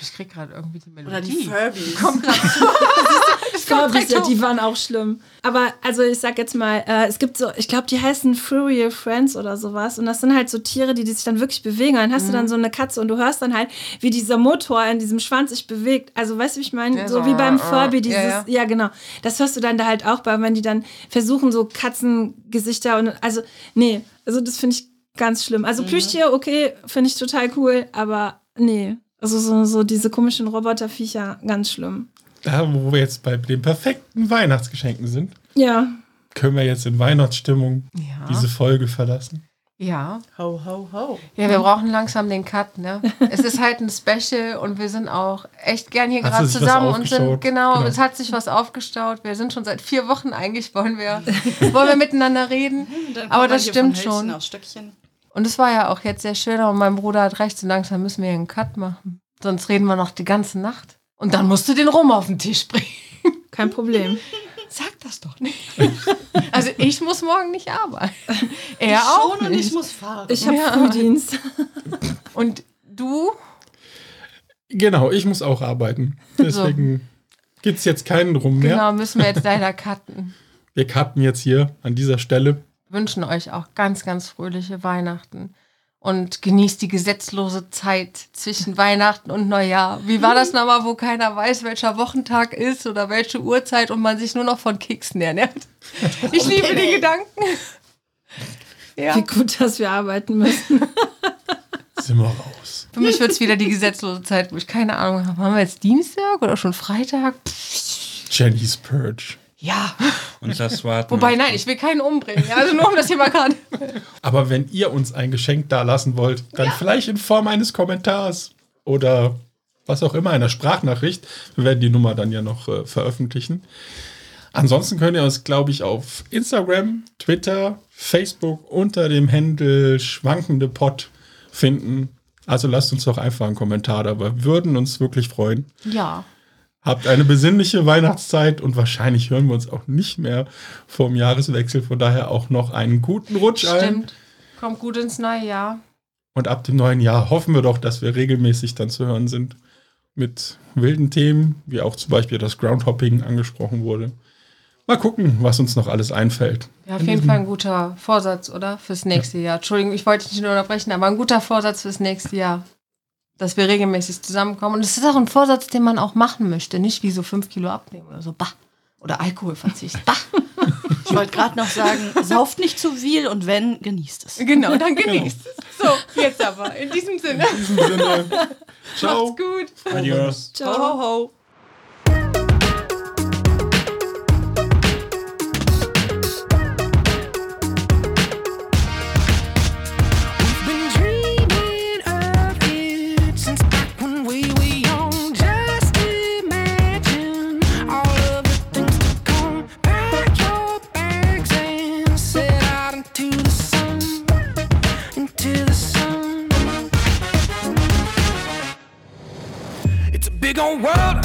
Ich krieg gerade irgendwie die Melodie. Oder die Furbies. Furbies, ja, die waren auch schlimm. Aber also ich sag jetzt mal, äh, es gibt so, ich glaube, die heißen Furrier Friends oder sowas. Und das sind halt so Tiere, die, die sich dann wirklich bewegen. Und dann hast du Mhm. dann so eine Katze und du hörst dann halt, wie dieser Motor in diesem Schwanz sich bewegt. Also weißt du, wie ich meine? Ja, so wie beim äh, Furby, ja, dieses, ja, ja. genau. Das hörst du dann da halt auch bei, wenn die dann versuchen, so Katzengesichter und also, nee, also das finde ich ganz schlimm. Mhm. Also Plüschtier, okay, finde ich total cool, aber nee. Also so, so diese komischen Roboterviecher, ganz schlimm. Da, wo wir jetzt bei den perfekten Weihnachtsgeschenken sind, Ja, können wir jetzt in Weihnachtsstimmung Ja. diese Folge verlassen. Ja. Ho, ho, ho. Ja, wir brauchen langsam den Cut, ne? es ist halt ein Special und wir sind auch echt gern hier gerade zusammen und sind, genau, Genau. es hat sich was aufgestaut. Wir sind schon seit vier Wochen eigentlich, wollen wir, wollen wir miteinander reden. Aber das stimmt schon. Auf Stöckchen. Und es war ja auch jetzt sehr schön, aber mein Bruder hat recht, so langsam müssen wir hier einen Cut machen. Sonst reden wir noch die ganze Nacht. Und dann musst du den Rum auf den Tisch bringen. kein Problem. Sag das doch nicht. Also ich muss morgen nicht arbeiten. Er auch Schon und ich nicht. muss fahren. Ich habe Ja. Frühdienst. Und du? Genau, ich muss auch arbeiten. Deswegen gibt es jetzt keinen Drum mehr. Genau, müssen wir jetzt leider cutten. Wir cutten jetzt hier an dieser Stelle. Wünschen euch auch ganz, ganz fröhliche Weihnachten. Und genießt die gesetzlose Zeit zwischen Weihnachten und Neujahr. Wie war das nochmal, wo keiner weiß, welcher Wochentag ist oder welche Uhrzeit und man sich nur noch von Keksen ernährt? Ich liebe den Gedanken. Ja. Wie gut, dass wir arbeiten müssen. Sind wir raus. Für mich wird es wieder die gesetzlose Zeit, wo ich keine Ahnung habe. Haben wir jetzt Dienstag oder schon Freitag? Pff, Jenny's Purge. Ja. Und das warten Wobei, nein, ich will keinen umbringen. Ja, also nur um das hier mal gerade. Aber wenn ihr uns ein Geschenk da lassen wollt, dann vielleicht in Form eines Kommentars oder was auch immer, einer Sprachnachricht. Wir werden die Nummer dann ja noch äh, veröffentlichen. Ansonsten könnt ihr uns, glaube ich, auf Instagram, Twitter, Facebook unter dem Handle schwankende Pot finden. Also lasst uns doch einfach einen Kommentar da. Wir würden uns wirklich freuen. Ja. Habt eine besinnliche Weihnachtszeit und wahrscheinlich hören wir uns auch nicht mehr vom Jahreswechsel. Von daher auch noch einen guten Rutsch ein. Stimmt. Kommt gut ins neue Jahr. Und ab dem neuen Jahr hoffen wir doch, dass wir regelmäßig dann zu hören sind mit wilden Themen, wie auch zum Beispiel das Groundhopping angesprochen wurde. Mal gucken, was uns noch alles einfällt. Ja, auf jeden Fall ein guter Vorsatz, oder? Fürs nächste Jahr. Entschuldigung, ich wollte dich nicht nur unterbrechen, aber ein guter Vorsatz fürs nächste Jahr. Dass wir regelmäßig zusammenkommen. Und es ist auch ein Vorsatz, den man auch machen möchte. Nicht wie so fünf Kilo abnehmen oder so. Bah. Oder Alkoholverzicht. Bah. Ich wollte gerade noch sagen, sauft nicht zu viel und wenn, genießt es. Genau, dann genießt es. So, jetzt aber. In diesem Sinne. In diesem Sinne, ciao. Macht's gut. Adios. Ho, ho, ho. world